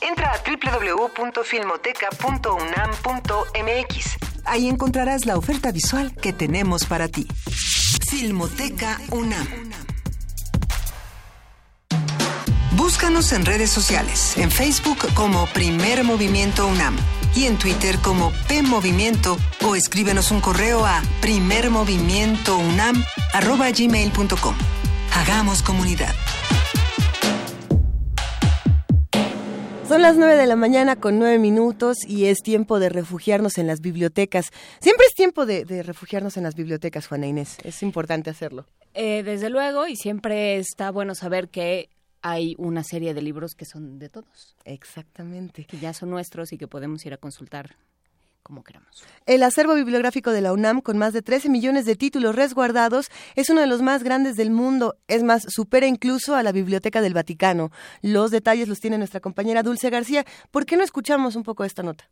Entra a www.filmoteca.unam.mx. Ahí encontrarás la oferta visual que tenemos para ti. Filmoteca UNAM. Búscanos en redes sociales, en Facebook como Primer Movimiento UNAM y en Twitter como P Movimiento o escríbenos un correo a primermovimientounam@gmail.com. Hagamos comunidad. Son las nueve de la mañana con nueve minutos y es tiempo de refugiarnos en las bibliotecas. Siempre es tiempo de, refugiarnos en las bibliotecas, Juana Inés. Es importante hacerlo. Eh, desde luego, y siempre está bueno saber que hay una serie de libros que son de todos. Exactamente. Que ya son nuestros y que podemos ir a consultar como queramos. El acervo bibliográfico de la UNAM, con más de 13 millones de títulos resguardados, es uno de los más grandes del mundo. Es más, supera incluso a la Biblioteca del Vaticano. Los detalles los tiene nuestra compañera Dulce García. ¿Por qué no escuchamos un poco esta nota?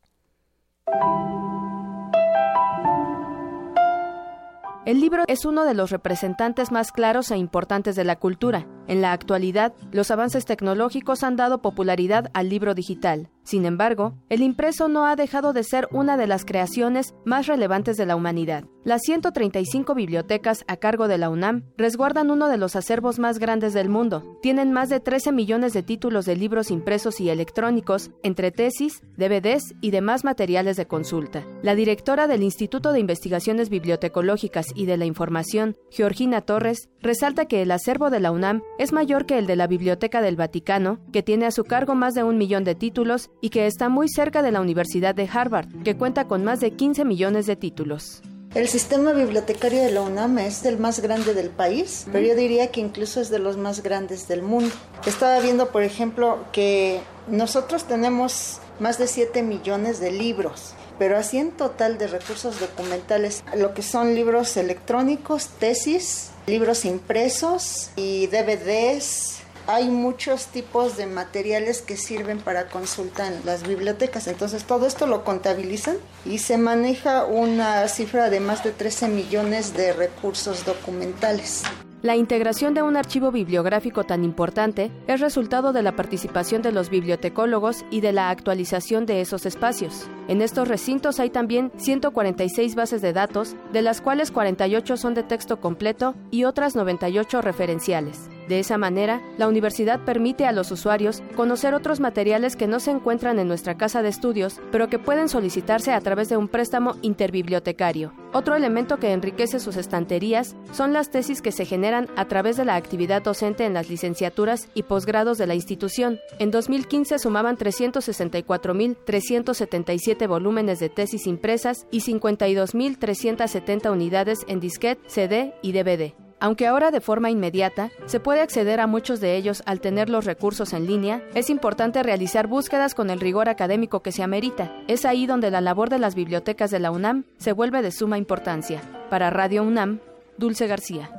El libro es uno de los representantes más claros e importantes de la cultura. En la actualidad, los avances tecnológicos han dado popularidad al libro digital. Sin embargo, el impreso no ha dejado de ser una de las creaciones más relevantes de la humanidad. Las 135 bibliotecas a cargo de la UNAM resguardan uno de los acervos más grandes del mundo. Tienen más de 13 millones de títulos de libros impresos y electrónicos, entre tesis, DVDs y demás materiales de consulta. La directora del Instituto de Investigaciones Bibliotecológicas y de la Información, Georgina Torres, resalta que el acervo de la UNAM es mayor que el de la Biblioteca del Vaticano, que tiene a su cargo más de un millón de títulos y que está muy cerca de la Universidad de Harvard, que cuenta con más de 15 millones de títulos. El sistema bibliotecario de la UNAM es el más grande del país, pero yo diría que incluso es de los más grandes del mundo. Estaba viendo, por ejemplo, que nosotros tenemos más de 7 millones de libros, pero así en total de recursos documentales, lo que son libros electrónicos, tesis, libros impresos y DVDs, hay muchos tipos de materiales que sirven para consulta en las bibliotecas. Entonces todo esto lo contabilizan y se maneja una cifra de más de 13 millones de recursos documentales. La integración de un archivo bibliográfico tan importante es resultado de la participación de los bibliotecólogos y de la actualización de esos espacios. En estos recintos hay también 146 bases de datos, de las cuales 48 son de texto completo y otras 98 referenciales. De esa manera, la universidad permite a los usuarios conocer otros materiales que no se encuentran en nuestra casa de estudios, pero que pueden solicitarse a través de un préstamo interbibliotecario. Otro elemento que enriquece sus estanterías son las tesis que se generan a través de la actividad docente en las licenciaturas y posgrados de la institución. En 2015 sumaban 364.377 volúmenes de tesis impresas y 52.370 unidades en disquete, CD y DVD. Aunque ahora de forma inmediata se puede acceder a muchos de ellos al tener los recursos en línea, es importante realizar búsquedas con el rigor académico que se amerita. Es ahí donde la labor de las bibliotecas de la UNAM se vuelve de suma importancia. Para Radio UNAM, Dulce García.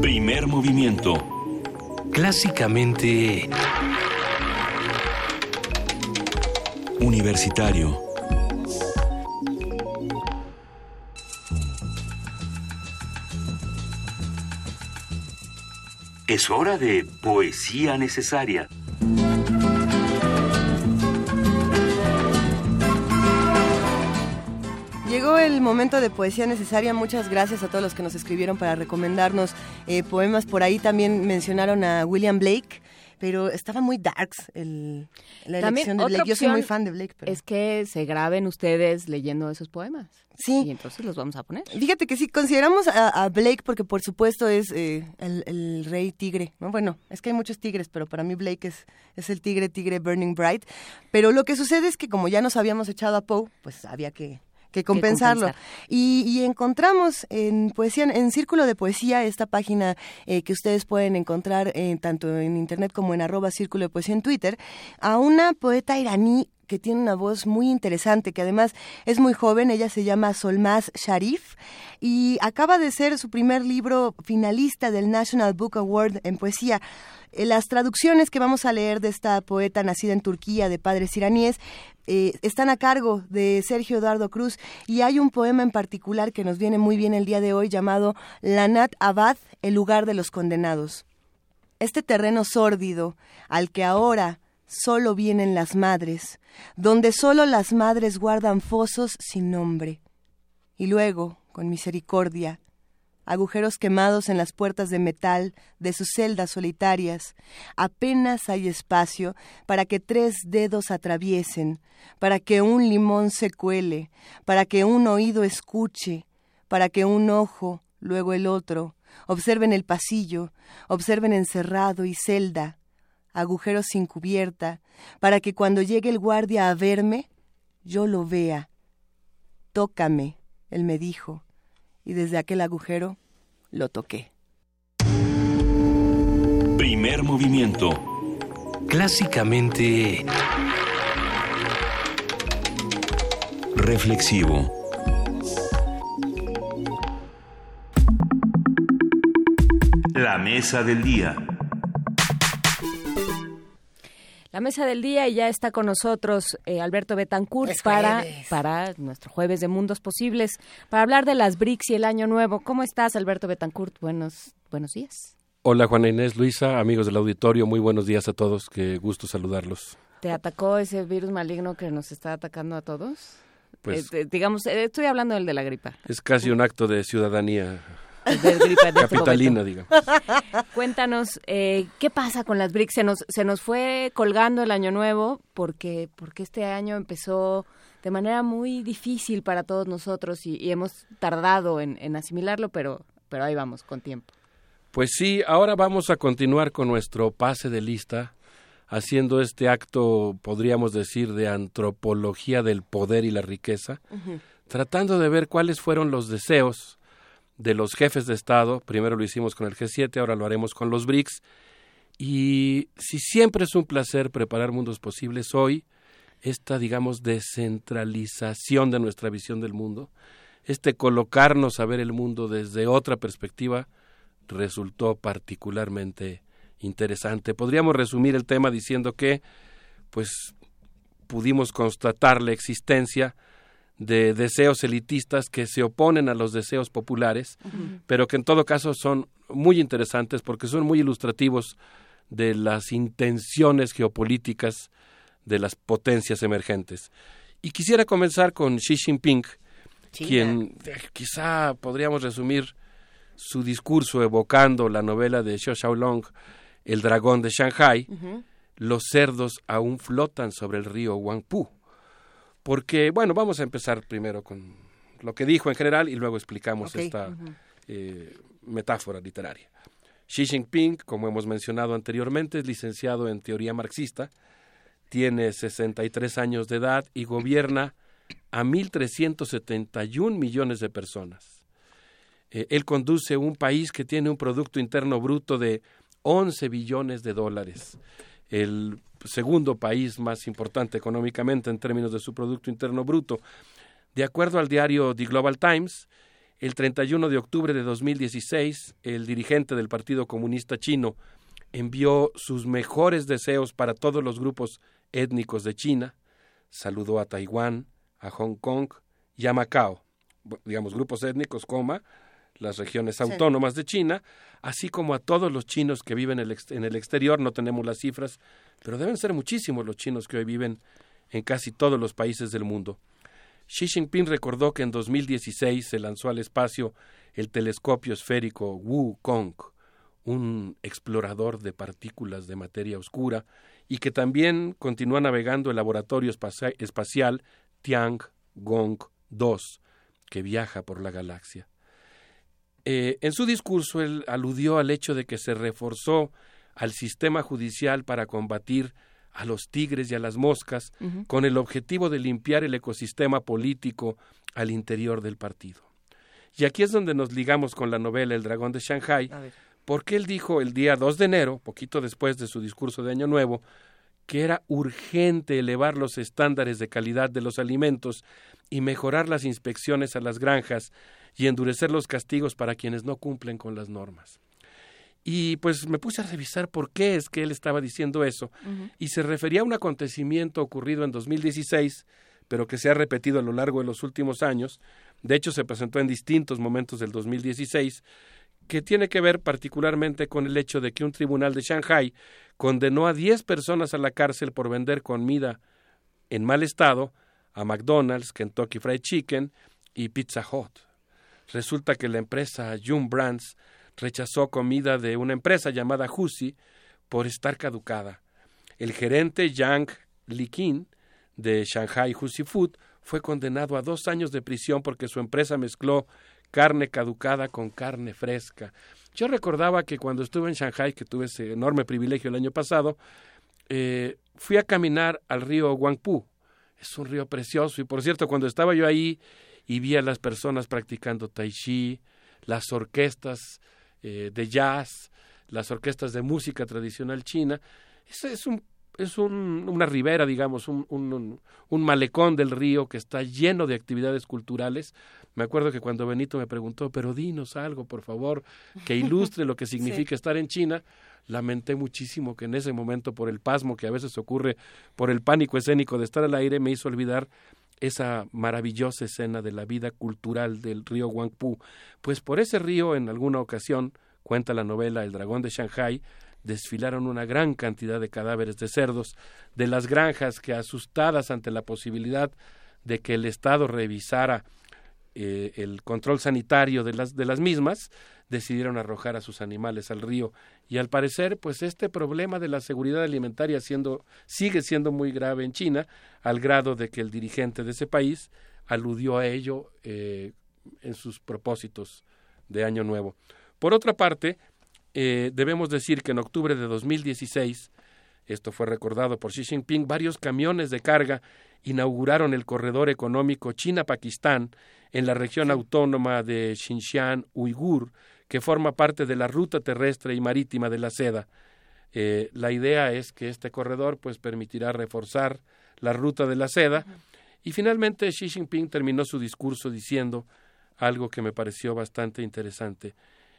Primer movimiento. Clásicamente... Universitario. Es hora de poesía necesaria. Llegó el momento de poesía necesaria. Muchas gracias a todos los que nos escribieron para recomendarnos eh, poemas. Por ahí también mencionaron a William Blake pero estaba muy darks el, la elección de Blake. Yo soy muy fan de Blake. Es que se graben ustedes leyendo esos poemas. Sí. Y entonces los vamos a poner. Fíjate que sí, consideramos a, Blake porque por supuesto es eh, el, rey tigre, ¿no? Bueno, es que hay muchos tigres, pero para mí Blake es, es el tigre, tigre Burning Bright. Pero lo que sucede es que como ya nos habíamos echado a Poe, pues había que que compensarlo. Y, encontramos en poesía, en Círculo de Poesía, esta página eh, que ustedes pueden encontrar eh, tanto en internet como en arroba Círculo de Poesía en Twitter, a una poeta iraní que tiene una voz muy interesante, que además es muy joven, ella se llama Solmaz Sharif y acaba de ser su primer libro finalista del National Book Award en poesía. Eh, las traducciones que vamos a leer de esta poeta nacida en Turquía de padres iraníes eh, están a cargo de Sergio Eduardo Cruz y hay un poema en particular que nos viene muy bien el día de hoy llamado Lanat Abad, el lugar de los condenados. Este terreno sórdido al que ahora solo vienen las madres, donde solo las madres guardan fosos sin nombre. Y luego, con misericordia, agujeros quemados en las puertas de metal de sus celdas solitarias. Apenas hay espacio para que tres dedos atraviesen, para que un limón se cuele, para que un oído escuche, para que un ojo, luego el otro, observen el pasillo, observen encerrado y celda, agujeros sin cubierta, para que cuando llegue el guardia a verme, yo lo vea. Tócame, él me dijo y desde aquel agujero lo toqué. Primer movimiento. Clásicamente... Reflexivo. La mesa del día. La mesa del día y ya está con nosotros eh, Alberto Betancourt para, para nuestro jueves de Mundos Posibles, para hablar de las BRICS y el Año Nuevo. ¿Cómo estás, Alberto Betancourt? Buenos, buenos días. Hola, Juana Inés, Luisa, amigos del auditorio, muy buenos días a todos, qué gusto saludarlos. ¿Te atacó ese virus maligno que nos está atacando a todos? Pues, eh, digamos, eh, estoy hablando del de la gripa. Es casi un acto de ciudadanía este capitalina, digamos. Cuéntanos, eh, ¿qué pasa con las BRICS? Se nos, se nos fue colgando el año nuevo porque, porque este año empezó de manera muy difícil para todos nosotros y, hemos tardado en, en, asimilarlo, pero, pero ahí vamos, con tiempo. Pues sí, ahora vamos a continuar con nuestro pase de lista, haciendo este acto, podríamos decir, de antropología del poder y la riqueza, tratando de ver cuáles fueron los deseos de los jefes de Estado, primero lo hicimos con el G7, ahora lo haremos con los BRICS, y si siempre es un placer preparar mundos posibles, hoy esta, digamos, descentralización de nuestra visión del mundo, este colocarnos a ver el mundo desde otra perspectiva, resultó particularmente interesante. Podríamos resumir el tema diciendo que, pues, pudimos constatar la existencia de deseos elitistas que se oponen a los deseos populares, pero que en todo caso son muy interesantes porque son muy ilustrativos de las intenciones geopolíticas de las potencias emergentes. Y quisiera comenzar con Xi Jinping, quien eh, quizá podríamos resumir su discurso evocando la novela de Xiao Xiaolong, El dragón de Shanghai, los cerdos aún flotan sobre el río Huangpu. Porque, bueno, vamos a empezar primero con lo que dijo en general y luego explicamos esta eh, metáfora literaria. Xi Jinping, como hemos mencionado anteriormente, es licenciado en teoría marxista, tiene 63 años de edad y gobierna a 1.371 millones de personas. Eh, él conduce un país que tiene un Producto Interno Bruto de 11 billones de dólares, el segundo país más importante económicamente en términos de su Producto Interno Bruto. De acuerdo al diario The Global Times, el 31 de octubre de 2016, el dirigente del Partido Comunista Chino envió sus mejores deseos para todos los grupos étnicos de China, saludó a Taiwán, a Hong Kong y a Macao, digamos grupos étnicos, coma, las regiones autónomas de China, así como a todos los chinos que viven en el exterior, no tenemos las cifras, pero deben ser muchísimos los chinos que hoy viven en casi todos los países del mundo. Xi Jinping recordó que en 2016 se lanzó al espacio el telescopio esférico Wukong, un explorador de partículas de materia oscura, y que también continúa navegando el laboratorio espacial Tiangong 2, que viaja por la galaxia. Eh, en su discurso, él aludió al hecho de que se reforzó al sistema judicial para combatir a los tigres y a las moscas con el objetivo de limpiar el ecosistema político al interior del partido. Y aquí es donde nos ligamos con la novela El dragón de Shanghai, porque él dijo el día 2 de enero, poquito después de su discurso de Año Nuevo, que era urgente elevar los estándares de calidad de los alimentos y mejorar las inspecciones a las granjas y endurecer los castigos para quienes no cumplen con las normas. Y pues me puse a revisar por qué es que él estaba diciendo eso. Y se refería a un acontecimiento ocurrido en 2016, pero que se ha repetido a lo largo de los últimos años. De hecho, se presentó en distintos momentos del 2016, que tiene que ver particularmente con el hecho de que un tribunal de Shanghai condenó a 10 personas a la cárcel por vender comida en mal estado a McDonald's, Kentucky Fried Chicken y Pizza Hut. Resulta que la empresa June Brands rechazó comida de una empresa llamada Husi por estar caducada. El gerente Yang Liqin de Shanghai Husi Food fue condenado a dos años de prisión porque su empresa mezcló carne caducada con carne fresca. Yo recordaba que cuando estuve en Shanghai, que tuve ese enorme privilegio el año pasado, eh, fui a caminar al río Huangpu. Es un río precioso y por cierto, cuando estaba yo ahí y vi a las personas practicando tai chi, las orquestas eh, de jazz, las orquestas de música tradicional china. Es, es, un, es un, una ribera, digamos, un, un, un, malecón del río que está lleno de actividades culturales. Me acuerdo que cuando Benito me preguntó, pero dinos algo, por favor, que ilustre lo que significa estar en China, lamenté muchísimo que en ese momento, por el pasmo que a veces ocurre, por el pánico escénico de estar al aire, me hizo olvidar esa maravillosa escena de la vida cultural del río Huangpu, pues por ese río en alguna ocasión, cuenta la novela El dragón de Shanghai, desfilaron una gran cantidad de cadáveres de cerdos de las granjas que asustadas ante la posibilidad de que el Estado revisara eh, el control sanitario de las, de las mismas, decidieron arrojar a sus animales al río. Y al parecer, pues este problema de la seguridad alimentaria siendo, sigue siendo muy grave en China, al grado de que el dirigente de ese país aludió a ello eh, en sus propósitos de Año Nuevo. Por otra parte, eh, debemos decir que en octubre de 2016, esto fue recordado por Xi Jinping, varios camiones de carga inauguraron el corredor económico China-Pakistán en la región autónoma de Xinjiang Uigur, que forma parte de la ruta terrestre y marítima de la seda. Eh, la idea es que este corredor pues permitirá reforzar la ruta de la seda y finalmente Xi Jinping terminó su discurso diciendo algo que me pareció bastante interesante.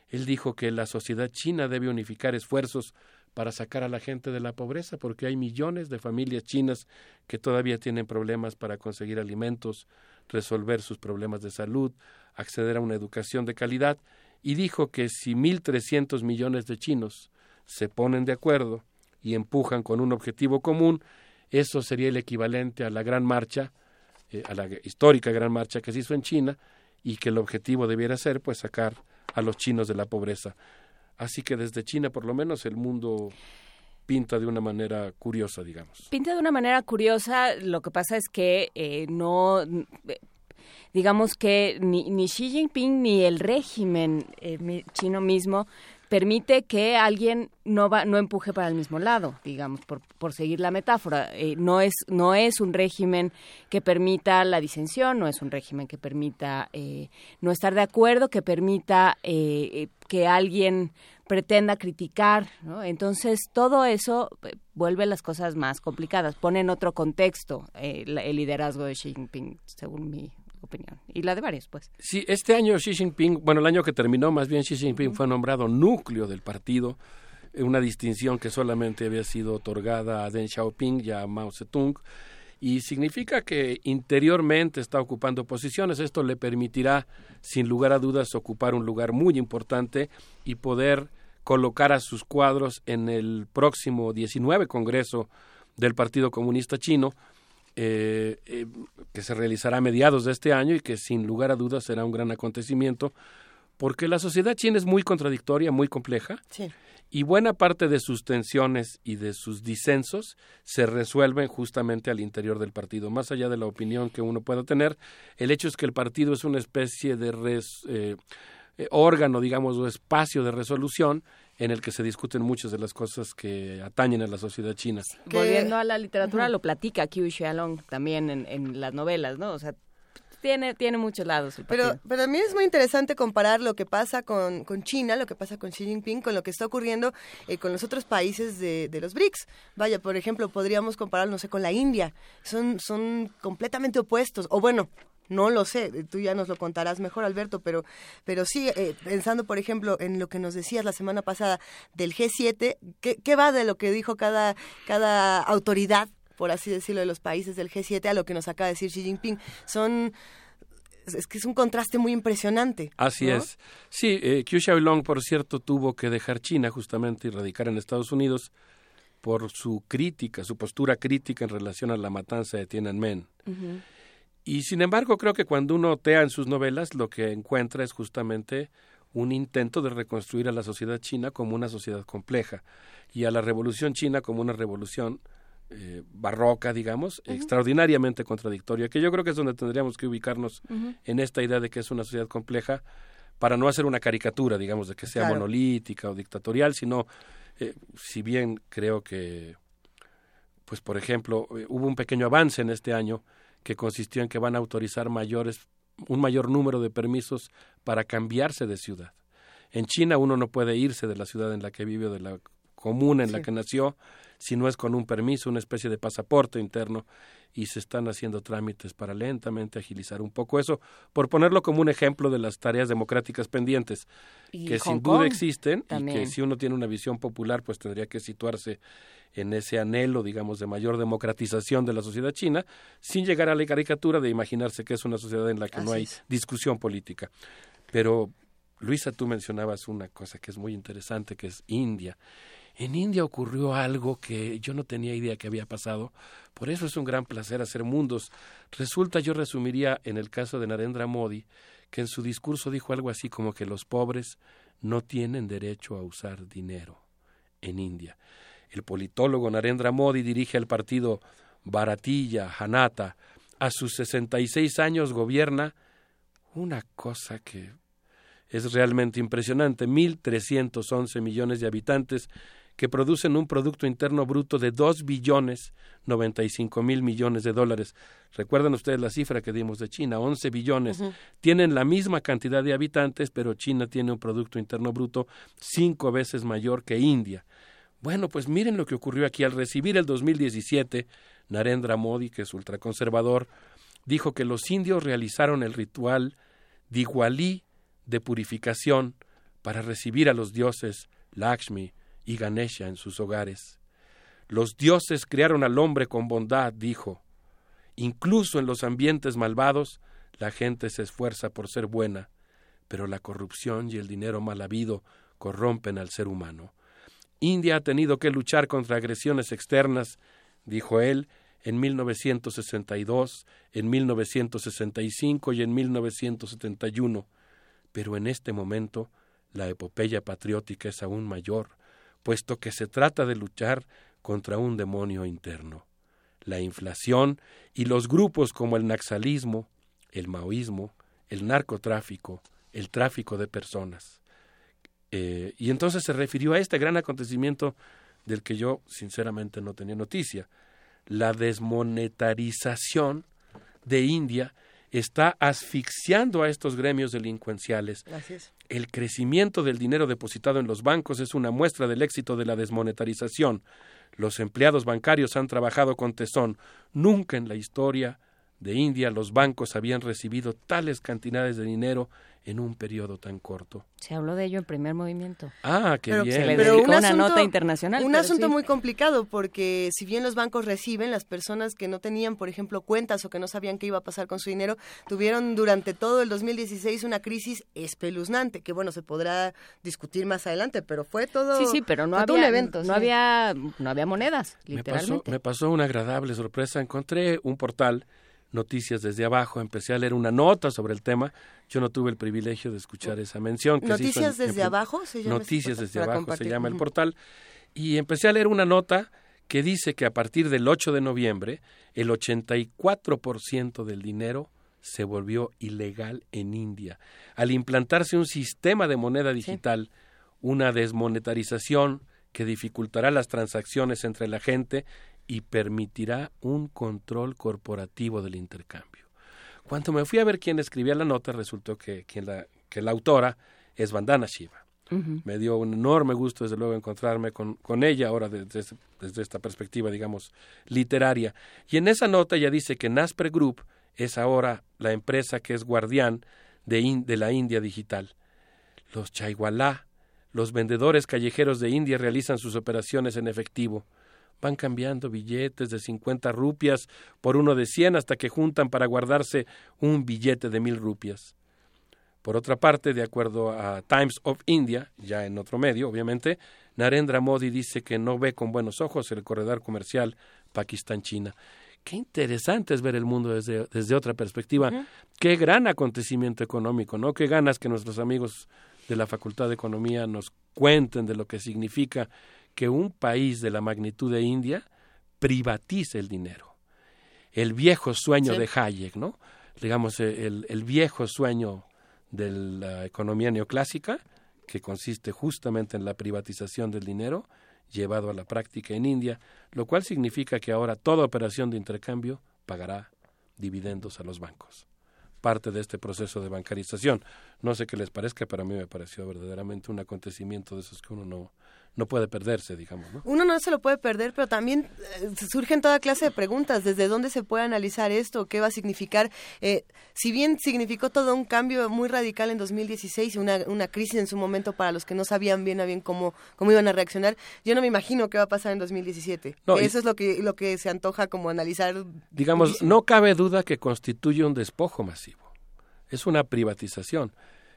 Él dijo que la sociedad china debe unificar esfuerzos para sacar a la gente de la pobreza, porque hay millones de familias chinas que todavía tienen problemas para conseguir alimentos, resolver sus problemas de salud, acceder a una educación de calidad, y dijo que si 1.300 millones de chinos se ponen de acuerdo y empujan con un objetivo común, eso sería el equivalente a la gran marcha eh, a la histórica gran marcha que se hizo en China y que el objetivo debiera ser pues sacar a los chinos de la pobreza. Así que desde China por lo menos el mundo pinta de una manera curiosa, digamos. Pinta de una manera curiosa, lo que pasa es que eh, no digamos que ni, ni Xi Jinping ni el régimen eh, chino mismo permite que alguien no va, no empuje para el mismo lado, digamos, por, por seguir la metáfora. Eh, no es no es un régimen que permita la disensión, no es un régimen que permita eh, no estar de acuerdo, que permita eh, que alguien pretenda criticar, ¿no? Entonces todo eso vuelve las cosas más complicadas, pone en otro contexto el liderazgo de Xi Jinping, según mi opinión y la de varios, pues. Sí, este año Xi Jinping, bueno, el año que terminó, más bien Xi Jinping fue nombrado núcleo del partido, eh, una distinción que solamente había sido otorgada a Deng Xiaoping y a Mao Zedong y significa que interiormente está ocupando posiciones. Esto le permitirá, sin lugar a dudas, ocupar un lugar muy importante y poder colocar a sus cuadros en el próximo 19 Congreso del Partido Comunista Chino, eh, eh, que se realizará a mediados de este año y que sin lugar a dudas será un gran acontecimiento, porque la sociedad china es muy contradictoria, muy compleja, y buena parte de sus tensiones y de sus disensos se resuelven justamente al interior del partido. Más allá de la opinión que uno pueda tener, el hecho es que el partido es una especie de eh, eh, órgano, digamos, o espacio de resolución en el que se discuten muchas de las cosas que atañen a la sociedad china. Volviendo a la literatura, lo platica Qiu Xiaolong también en, en las novelas, ¿no? O sea, tiene, tiene muchos lados. pero, pero a mí es muy interesante comparar lo que pasa con, con China, lo que pasa con Xi Jinping, con lo que está ocurriendo eh, con los otros países de, de, los BRICS. Vaya, por ejemplo, podríamos comparar, no sé, con la India. Son, son completamente opuestos. O bueno, no lo sé, tú ya nos lo contarás mejor, Alberto, pero, pero sí, eh, pensando, por ejemplo, en lo que nos decías la semana pasada del G7, ¿qué, qué va de lo que dijo cada, cada autoridad, por así decirlo, de los países del G7 a lo que nos acaba de decir Xi Jinping? Son es que es un contraste muy impresionante. Así es. Sí, eh, Qiu Xiaolong, por cierto, tuvo que dejar China justamente y radicar en Estados Unidos por su crítica, su postura crítica en relación a la matanza de Tiananmen. Y sin embargo, creo que cuando uno tea en sus novelas, lo que encuentra es justamente un intento de reconstruir a la sociedad china como una sociedad compleja y a la revolución china como una revolución eh, barroca, digamos, extraordinariamente contradictoria, que yo creo que es donde tendríamos que ubicarnos en esta idea de que es una sociedad compleja para no hacer una caricatura, digamos, de que sea monolítica o dictatorial, sino, eh, si bien creo que, pues, por ejemplo, eh, hubo un pequeño avance en este año que consistió en que van a autorizar mayores, un mayor número de permisos para cambiarse de ciudad. En China uno no puede irse de la ciudad en la que vive o de la comuna en la que nació si no es con un permiso, una especie de pasaporte interno, y se están haciendo trámites para lentamente agilizar un poco eso, por ponerlo como un ejemplo de las tareas democráticas pendientes, que sin duda existen y que si uno tiene una visión popular, pues tendría que situarse en ese anhelo, digamos, de mayor democratización de la sociedad china, sin llegar a la caricatura de imaginarse que es una sociedad en la que no hay discusión política. Pero, Luisa, tú mencionabas una cosa que es muy interesante, que es India. En India ocurrió algo que yo no tenía idea que había pasado, por eso es un gran placer hacer mundos. Resulta, yo resumiría en el caso de Narendra Modi, que en su discurso dijo algo así como que los pobres no tienen derecho a usar dinero en India. El politólogo Narendra Modi dirige al partido Bharatiya Janata. A sus 66 años gobierna una cosa que es realmente impresionante. 1.311 millones de habitantes que producen un Producto Interno Bruto de dos billones noventa y cinco mil millones de dólares. Recuerdan ustedes la cifra que dimos de China, 11 billones. Tienen la misma cantidad de habitantes, pero China tiene un Producto Interno Bruto cinco veces mayor que India. Bueno, pues miren lo que ocurrió aquí. Al recibir el 2017, Narendra Modi, que es ultraconservador, dijo que los indios realizaron el ritual Diwali de purificación para recibir a los dioses Lakshmi, y Ganesha en sus hogares. Los dioses crearon al hombre con bondad, dijo. Incluso en los ambientes malvados, la gente se esfuerza por ser buena, pero la corrupción y el dinero mal habido corrompen al ser humano. India ha tenido que luchar contra agresiones externas, dijo él, en 1962, en 1965 y en 1971, pero en este momento la epopeya patriótica es aún mayor, puesto que se trata de luchar contra un demonio interno, la inflación y los grupos como el naxalismo, el maoísmo, el narcotráfico, el tráfico de personas. Eh, y entonces se refirió a este gran acontecimiento del que yo sinceramente no tenía noticia. La desmonetarización de India está asfixiando a estos gremios delincuenciales. El crecimiento del dinero depositado en los bancos es una muestra del éxito de la desmonetarización. Los empleados bancarios han trabajado con tesón. Nunca en la historia de India los bancos habían recibido tales cantidades de dinero en un periodo tan corto. Se habló de ello en primer movimiento. Ah, qué bien. Se le dedicó una nota internacional. Un asunto muy complicado porque si bien los bancos reciben, las personas que no tenían, por ejemplo, cuentas o que no sabían qué iba a pasar con su dinero, tuvieron durante todo el 2016 una crisis espeluznante, que bueno, se podrá discutir más adelante, pero fue todo Sí, sí, pero no había un evento, no sí. había no había monedas, Me literalmente. pasó, me pasó una agradable sorpresa. Encontré un portal, Noticias desde abajo, empecé a leer una nota sobre el tema. Yo no tuve el privilegio de escuchar esa mención. Que se hizo en- Noticias desde en- abajo se llama Noticias desde abajo compartir. se llama el portal. Y empecé a leer una nota que dice que a partir del 8 de noviembre el 84% del dinero se volvió ilegal en India. Al implantarse un sistema de moneda digital, una desmonetarización que dificultará las transacciones entre la gente y permitirá un control corporativo del intercambio. Cuando me fui a ver quién escribía la nota, resultó que, quien la, que la autora es Vandana Shiva. Me dio un enorme gusto, desde luego, encontrarme con, con ella ahora desde, desde esta perspectiva, digamos, literaria. Y en esa nota ella dice que Naspers Group es ahora la empresa que es guardián de, in- de la India digital. Los chaiwalá, los vendedores callejeros de India realizan sus operaciones en efectivo. Van cambiando billetes de 50 rupias por uno de 100 hasta que juntan para guardarse un billete de mil rupias. Por otra parte, de acuerdo a Times of India, ya en otro medio, obviamente, Narendra Modi dice que no ve con buenos ojos el corredor comercial Pakistán-China. Qué interesante es ver el mundo desde, desde otra perspectiva. Qué gran acontecimiento económico, ¿no? Qué ganas que nuestros amigos de la Facultad de Economía nos cuenten de lo que significa que un país de la magnitud de India privatice el dinero. El viejo sueño Sí. de Hayek, ¿no? Digamos, eh, el, el viejo sueño de la economía neoclásica, que consiste justamente en la privatización del dinero, llevado a la práctica en India, lo cual significa que ahora toda operación de intercambio pagará dividendos a los bancos. Parte de este proceso de bancarización. No sé qué les parezca, pero a mí me pareció verdaderamente un acontecimiento de esos que uno no, no puede perderse, digamos. ¿no? Uno no se lo puede perder, pero también eh, surgen toda clase de preguntas. ¿Desde dónde se puede analizar esto? ¿Qué va a significar? Eh, si bien significó todo un cambio muy radical en 2016, una, una crisis en su momento para los que no sabían bien a bien cómo, cómo iban a reaccionar, yo no me imagino qué va a pasar en 2017. No, y- Eso es lo que, lo que se antoja como analizar. Digamos, muchísimo. no cabe duda que constituye un despojo masivo. Es una privatización.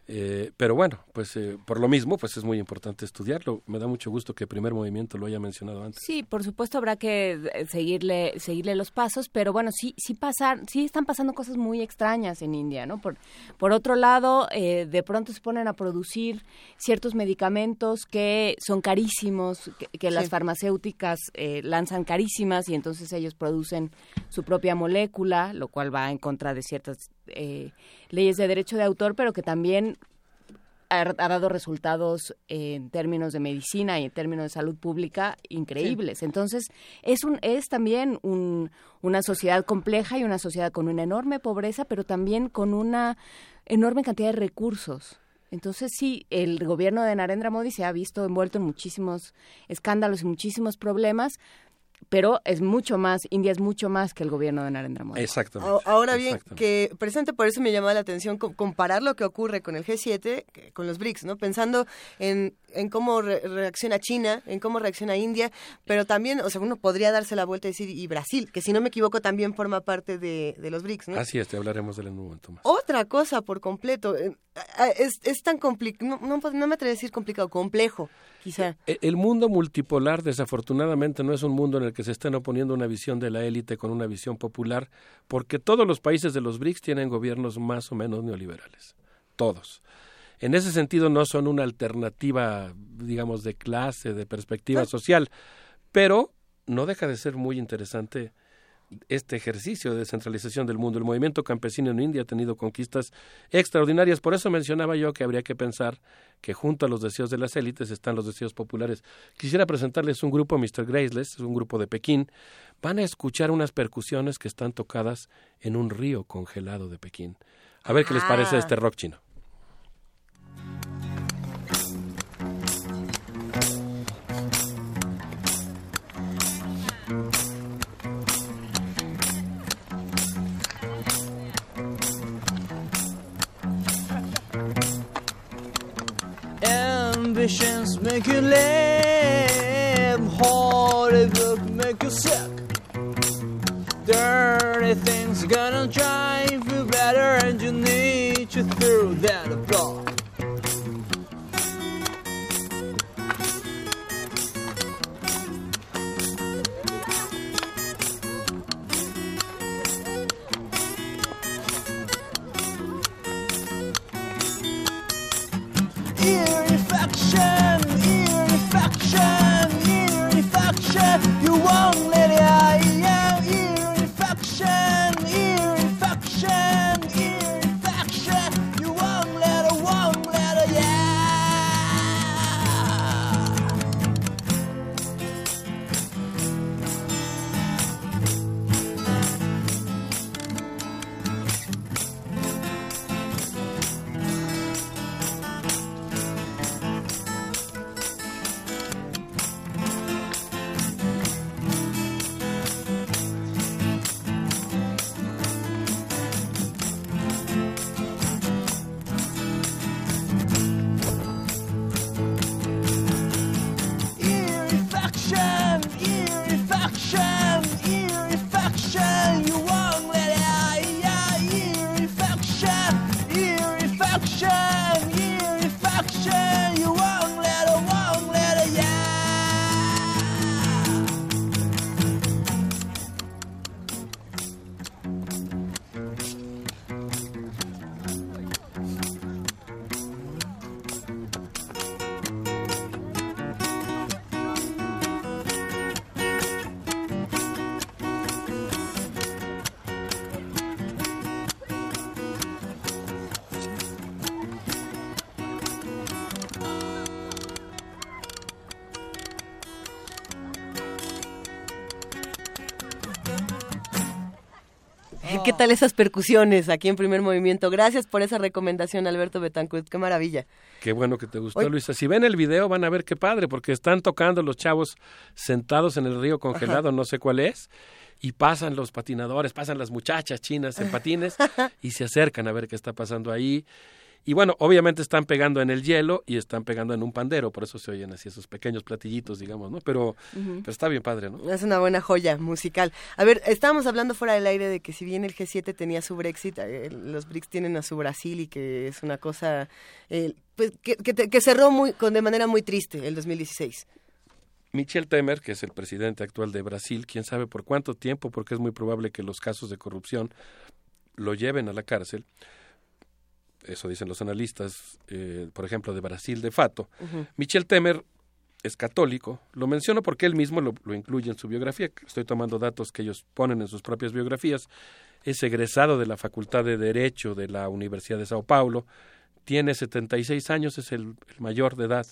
Eh, pero bueno, pues eh, por lo mismo, pues es muy importante estudiarlo. Me da mucho gusto que el primer movimiento lo haya mencionado antes. Sí, por supuesto habrá que eh, seguirle seguirle los pasos, pero bueno, sí sí pasar, sí están pasando cosas muy extrañas en India, ¿no? Por por otro lado, eh, de pronto se ponen a producir ciertos medicamentos que son carísimos, que, que las farmacéuticas eh, lanzan carísimas y entonces ellos producen su propia molécula, lo cual va en contra de ciertas eh, leyes de derecho de autor, pero que también ha, ha dado resultados en términos de medicina y en términos de salud pública increíbles. Entonces, es un es también un- una sociedad compleja y una sociedad con una enorme pobreza, pero también con una enorme cantidad de recursos. Entonces, sí, el gobierno de Narendra Modi se ha visto envuelto en muchísimos escándalos y muchísimos problemas, pero es mucho más, India es mucho más que el gobierno de Narendra Modi. Exactamente. Ahora bien, que presente por eso me llamaba la atención co- comparar lo que ocurre con el G7 que- con los BRICS, ¿no? Pensando en, en cómo re- reacciona China, en cómo reacciona India, pero también, o sea, uno podría darse la vuelta y decir, y Brasil, que si no me equivoco también forma parte de, de los BRICS, ¿no? Así es, te hablaremos del en un momento más. Otra cosa por completo, eh, es, es tan complicado, no, no, no me atrevo a decir complicado, complejo. Quizá. E, el mundo multipolar, desafortunadamente, no es un mundo en el que se estén oponiendo una visión de la élite con una visión popular, porque todos los países de los BRICS tienen gobiernos más o menos neoliberales. Todos. En ese sentido, no son una alternativa, digamos, de clase, de perspectiva social, pero no deja de ser muy interesante este ejercicio de descentralización del mundo. El movimiento campesino en India ha tenido conquistas extraordinarias. Por eso mencionaba yo que habría que pensar que junto a los deseos de las élites están los deseos populares. Quisiera presentarles un grupo, Mr. Graceless, es un grupo de Pekín. Van a escuchar unas percusiones que están tocadas en un río congelado de Pekín. A ver qué les parece Ah. este rock chino. Ambitions make you lame, hard work make you sick. Dirty things gonna drive you better, and you need to through that block. Infection, infection. You won't ¿Qué tal esas percusiones aquí en primer movimiento? Gracias por esa recomendación, Alberto Betancourt. Qué maravilla. Qué bueno que te gustó. Luisa. Si ven el video van a ver qué padre, porque están tocando los chavos sentados en el río congelado, no sé cuál es, y pasan los patinadores, pasan las muchachas chinas en patines y se acercan a ver qué está pasando ahí. Y bueno, obviamente están pegando en el hielo y están pegando en un pandero, por eso se oyen así esos pequeños platillitos, digamos, ¿no? Pero, está bien padre, ¿no? Es una buena joya musical. A ver, estábamos hablando fuera del aire de que si bien el G7 tenía su Brexit, eh, los BRICS tienen a su Brasil y que es una cosa eh, pues, que, que cerró muy, con, de manera muy triste el 2016. Michel Temer, que es el presidente actual de Brasil, quién sabe por cuánto tiempo, porque es muy probable que los casos de corrupción lo lleven a la cárcel. Eso dicen los analistas, eh, por ejemplo, de Brasil de Fato. Michel Temer es católico. Lo menciono porque él mismo lo, lo incluye en su biografía. Estoy tomando datos que ellos ponen en sus propias biografías. Es egresado de la Facultad de Derecho de la Universidad de Sao Paulo. Tiene 76 años, es el, el mayor de edad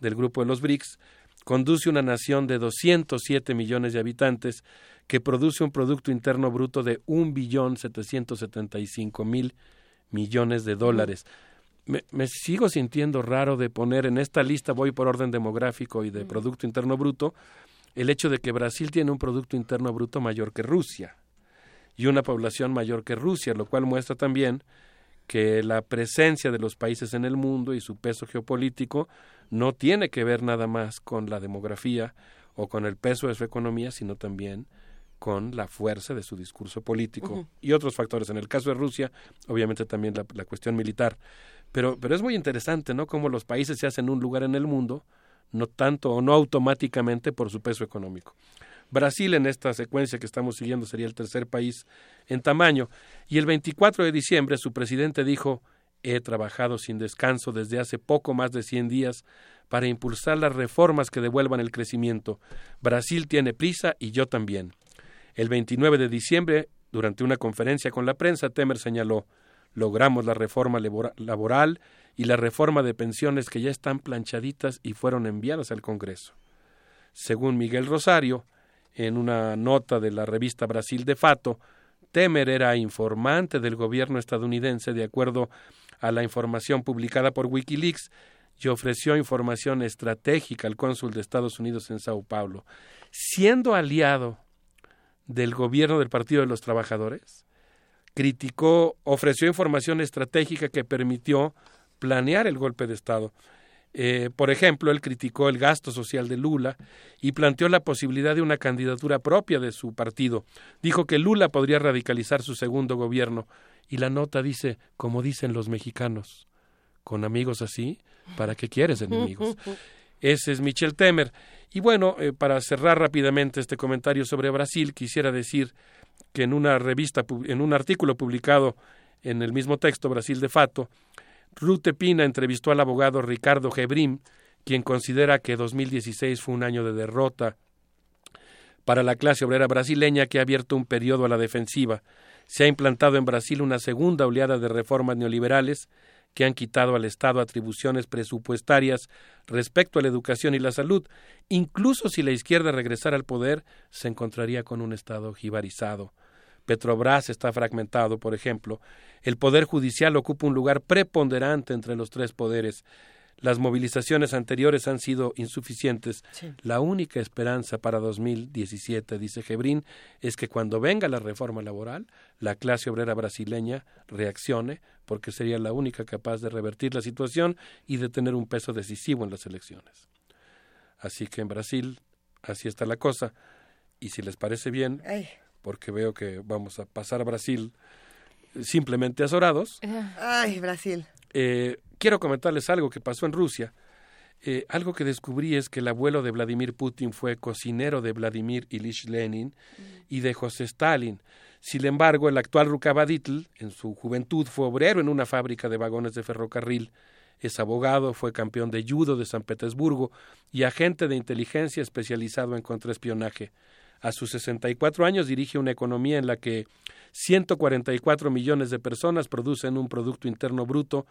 del grupo de los BRICS. Conduce una nación de 207 millones de habitantes que produce un Producto Interno Bruto de un billón 775 mil millones de dólares. Me, me sigo sintiendo raro de poner en esta lista, voy por orden demográfico y de Producto Interno Bruto, el hecho de que Brasil tiene un Producto Interno Bruto mayor que Rusia y una población mayor que Rusia, lo cual muestra también que la presencia de los países en el mundo y su peso geopolítico no tiene que ver nada más con la demografía o con el peso de su economía, sino también con la fuerza de su discurso político y otros factores. En el caso de Rusia, obviamente también la, la cuestión militar. Pero, pero es muy interesante, ¿no? Cómo los países se hacen un lugar en el mundo, no tanto o no automáticamente por su peso económico. Brasil en esta secuencia que estamos siguiendo sería el tercer país en tamaño y el 24 de diciembre su presidente dijo He trabajado sin descanso desde hace poco más de 100 días para impulsar las reformas que devuelvan el crecimiento. Brasil tiene prisa y yo también. El 29 de diciembre, durante una conferencia con la prensa, Temer señaló logramos la reforma laboral y la reforma de pensiones que ya están planchaditas y fueron enviadas al Congreso. Según Miguel Rosario, en una nota de la revista Brasil de Fato, Temer era informante del gobierno estadounidense de acuerdo a la información publicada por Wikileaks y ofreció información estratégica al cónsul de Estados Unidos en Sao Paulo. Siendo aliado del gobierno del Partido de los Trabajadores, criticó, ofreció información estratégica que permitió planear el golpe de Estado. Eh, por ejemplo, él criticó el gasto social de Lula y planteó la posibilidad de una candidatura propia de su partido. Dijo que Lula podría radicalizar su segundo gobierno. Y la nota dice, como dicen los mexicanos, con amigos así, ¿para qué quieres enemigos? Ese es Michel Temer. Y bueno, eh, para cerrar rápidamente este comentario sobre Brasil, quisiera decir que en una revista, en un artículo publicado en el mismo texto, Brasil de Fato, Ruth Pina entrevistó al abogado Ricardo Gebrim, quien considera que 2016 fue un año de derrota para la clase obrera brasileña que ha abierto un periodo a la defensiva. Se ha implantado en Brasil una segunda oleada de reformas neoliberales que han quitado al Estado atribuciones presupuestarias respecto a la educación y la salud. Incluso si la izquierda regresara al poder, se encontraría con un Estado jibarizado. Petrobras está fragmentado, por ejemplo. El Poder Judicial ocupa un lugar preponderante entre los tres poderes. Las movilizaciones anteriores han sido insuficientes. La única esperanza para 2017, dice Gebrín, es que cuando venga la reforma laboral, la clase obrera brasileña reaccione, porque sería la única capaz de revertir la situación y de tener un peso decisivo en las elecciones. Así que en Brasil, así está la cosa. Y si les parece bien, porque veo que vamos a pasar a Brasil simplemente azorados. Ay, Brasil. Eh, quiero comentarles algo que pasó en Rusia. Eh, algo que descubrí es que el abuelo de Vladimir Putin fue cocinero de Vladimir Ilich Lenin y de José Stalin. Sin embargo, el actual Rukavaditl, en su juventud, fue obrero en una fábrica de vagones de ferrocarril. Es abogado, fue campeón de judo de San Petersburgo y agente de inteligencia especializado en contraespionaje. A sus 64 años dirige una economía en la que 144 millones de personas producen un Producto Interno Bruto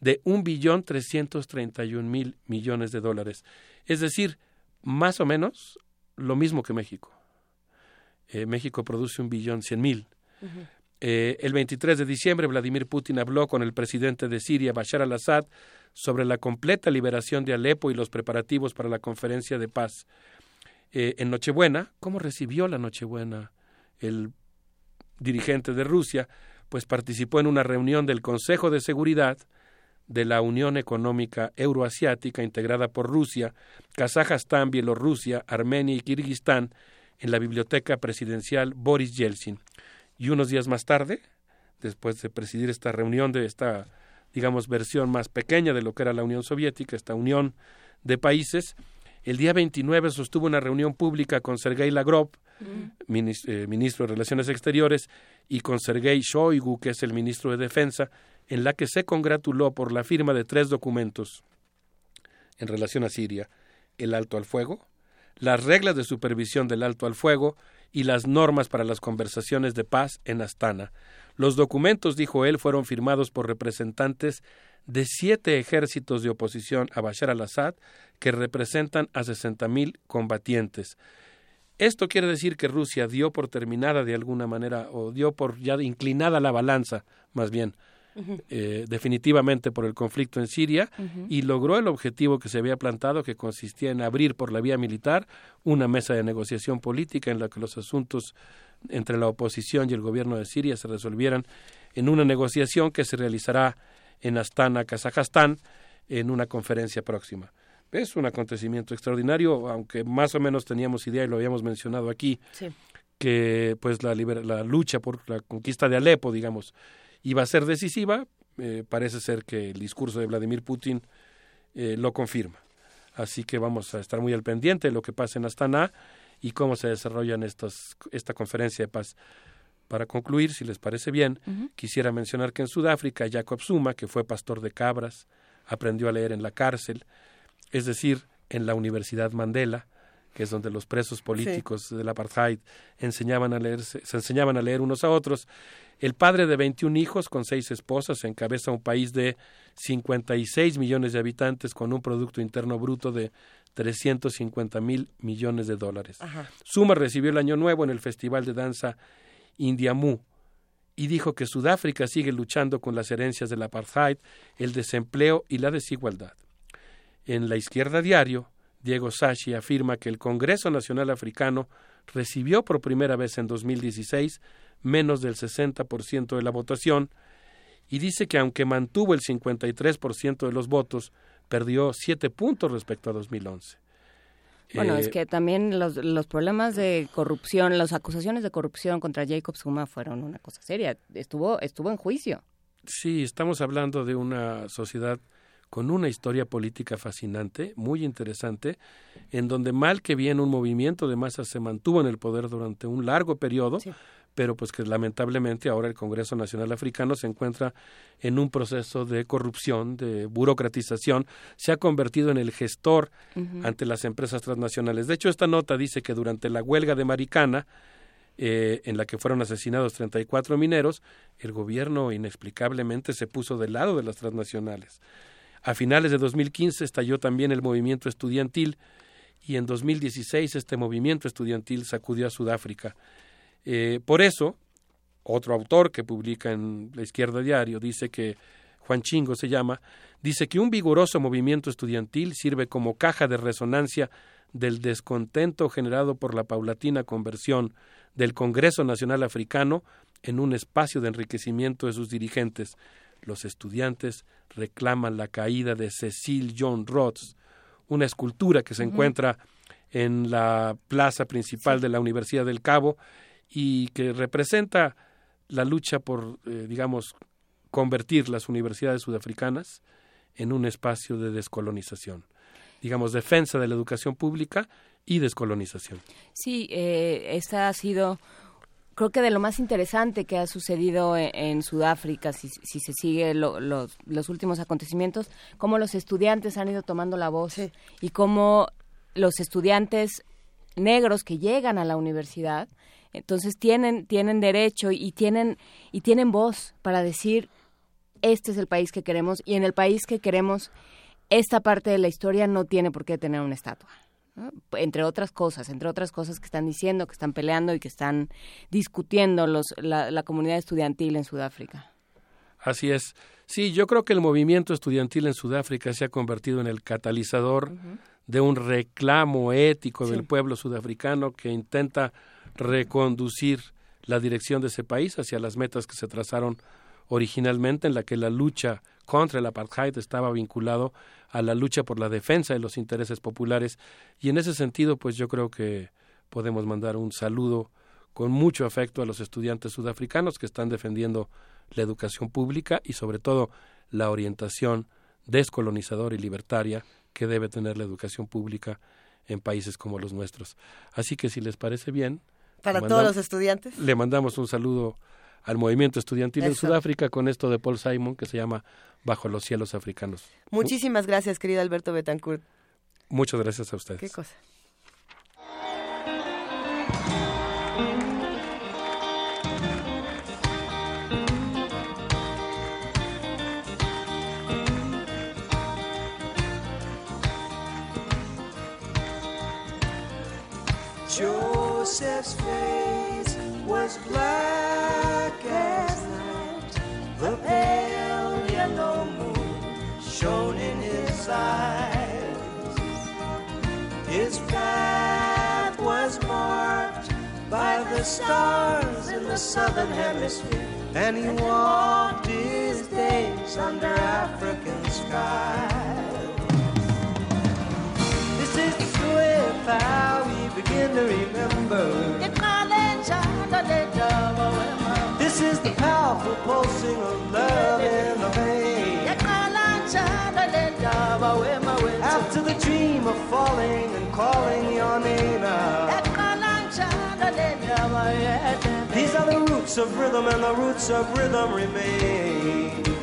de un billón trescientos treinta y un mil millones de dólares. Es decir, más o menos lo mismo que México. Eh, México produce un billón cien mil. Eh, el 23 de diciembre, Vladimir Putin habló con el presidente de Siria, Bashar al-Assad, sobre la completa liberación de Alepo y los preparativos para la conferencia de paz. Eh, en Nochebuena, ¿cómo recibió la Nochebuena el dirigente de Rusia? Pues participó en una reunión del Consejo de Seguridad de la Unión Económica Euroasiática integrada por Rusia, Kazajstán, Bielorrusia, Armenia y Kirguistán en la Biblioteca Presidencial Boris Yeltsin. Y unos días más tarde, después de presidir esta reunión de esta, digamos, versión más pequeña de lo que era la Unión Soviética, esta unión de países, el día 29 sostuvo una reunión pública con Sergei Lavrov, mm. eh, ministro de Relaciones Exteriores, y con Sergei Shoigu, que es el ministro de Defensa, en la que se congratuló por la firma de tres documentos en relación a Siria, el alto al fuego, las reglas de supervisión del alto al fuego y las normas para las conversaciones de paz en Astana. Los documentos, dijo él, fueron firmados por representantes de siete ejércitos de oposición a Bashar al-Assad que representan a mil combatientes. Esto quiere decir que Rusia dio por terminada de alguna manera, o dio por ya inclinada la balanza, más bien, eh, definitivamente por el conflicto en Siria y logró el objetivo que se había plantado, que consistía en abrir por la vía militar una mesa de negociación política en la que los asuntos entre la oposición y el gobierno de Siria se resolvieran en una negociación que se realizará en Astana, Kazajstán, en una conferencia próxima. Es un acontecimiento extraordinario, aunque más o menos teníamos idea y lo habíamos mencionado aquí, que pues la, la lucha por la conquista de Alepo, digamos, iba a ser decisiva, eh, parece ser que el discurso de Vladimir Putin eh, lo confirma. Así que vamos a estar muy al pendiente de lo que pasa en Astana y cómo se desarrollan esta conferencia de paz. Para concluir, si les parece bien, quisiera mencionar que en Sudáfrica Jacob Zuma, que fue pastor de cabras, aprendió a leer en la cárcel, es decir, en la Universidad Mandela, que es donde los presos políticos del apartheid enseñaban a leer, se enseñaban a leer unos a otros. El padre de 21 hijos con seis esposas encabeza un país de 56 millones de habitantes con un Producto Interno Bruto de 350 mil millones de dólares. Suma recibió el Año Nuevo en el Festival de Danza Indiamu y dijo que Sudáfrica sigue luchando con las herencias del apartheid, el desempleo y la desigualdad. En la izquierda diario, Diego Sachi afirma que el Congreso Nacional Africano recibió por primera vez en 2016 menos del 60% de la votación y dice que aunque mantuvo el 53% de los votos, perdió siete puntos respecto a 2011. Bueno, Eh, es que también los, los problemas de corrupción, las acusaciones de corrupción contra Jacob Zuma fueron una cosa seria. Estuvo, estuvo en juicio. Sí, estamos hablando de una sociedad con una historia política fascinante, muy interesante, en donde mal que bien un movimiento de masas se mantuvo en el poder durante un largo periodo, pero pues que lamentablemente ahora el Congreso Nacional Africano se encuentra en un proceso de corrupción, de burocratización, se ha convertido en el gestor ante las empresas transnacionales. De hecho, esta nota dice que durante la huelga de Maricana, eh, en la que fueron asesinados 34 mineros, el gobierno inexplicablemente se puso del lado de las transnacionales. A finales de 2015 estalló también el movimiento estudiantil y en 2016 este movimiento estudiantil sacudió a Sudáfrica. Eh, por eso, otro autor que publica en La Izquierda Diario dice que Juan Chingo se llama, dice que un vigoroso movimiento estudiantil sirve como caja de resonancia del descontento generado por la paulatina conversión del Congreso Nacional Africano en un espacio de enriquecimiento de sus dirigentes. Los estudiantes reclaman la caída de Cecil John Rhodes, una escultura que se encuentra en la plaza principal de la Universidad del Cabo y que representa la lucha por, eh, digamos, convertir las universidades sudafricanas en un espacio de descolonización. Digamos, defensa de la educación pública y descolonización. Sí, eh, esta ha sido, creo que de lo más interesante que ha sucedido en, en Sudáfrica, si, si se sigue lo- los, los últimos acontecimientos, cómo los estudiantes han ido tomando la voz y cómo los estudiantes negros que llegan a la universidad, entonces tienen, tienen derecho y tienen, y tienen voz para decir, este es el país que queremos y en el país que queremos, esta parte de la historia no tiene por qué tener una estatua. ¿no? entre otras cosas, entre otras cosas que están diciendo, que están peleando y que están discutiendo los, la, la comunidad estudiantil en Sudáfrica. Así es. Sí, yo creo que el movimiento estudiantil en Sudáfrica se ha convertido en el catalizador de un reclamo ético del pueblo sudafricano que intenta reconducir la dirección de ese país hacia las metas que se trazaron originalmente, en la que la lucha contra el apartheid estaba vinculado a la lucha por la defensa de los intereses populares y en ese sentido pues yo creo que podemos mandar un saludo con mucho afecto a los estudiantes sudafricanos que están defendiendo la educación pública y sobre todo la orientación descolonizadora y libertaria que debe tener la educación pública en países como los nuestros. Así que si les parece bien, Para todos los estudiantes. le mandamos un saludo al movimiento estudiantil en. Sudáfrica con esto de Paul Simon que se llama Bajo los cielos africanos. Muchísimas gracias, querido Alberto Betancourt. Muchas gracias a ustedes. Qué cosa. Joseph's face was black as night. The pale yellow moon shone in his eyes. His path was marked by the stars in the southern hemisphere, and he walked his days under African skies. how we begin to remember This is the powerful pulsing of love in the vein. After the dream of falling and calling your name out. These are the roots of rhythm, and the roots of rhythm remain.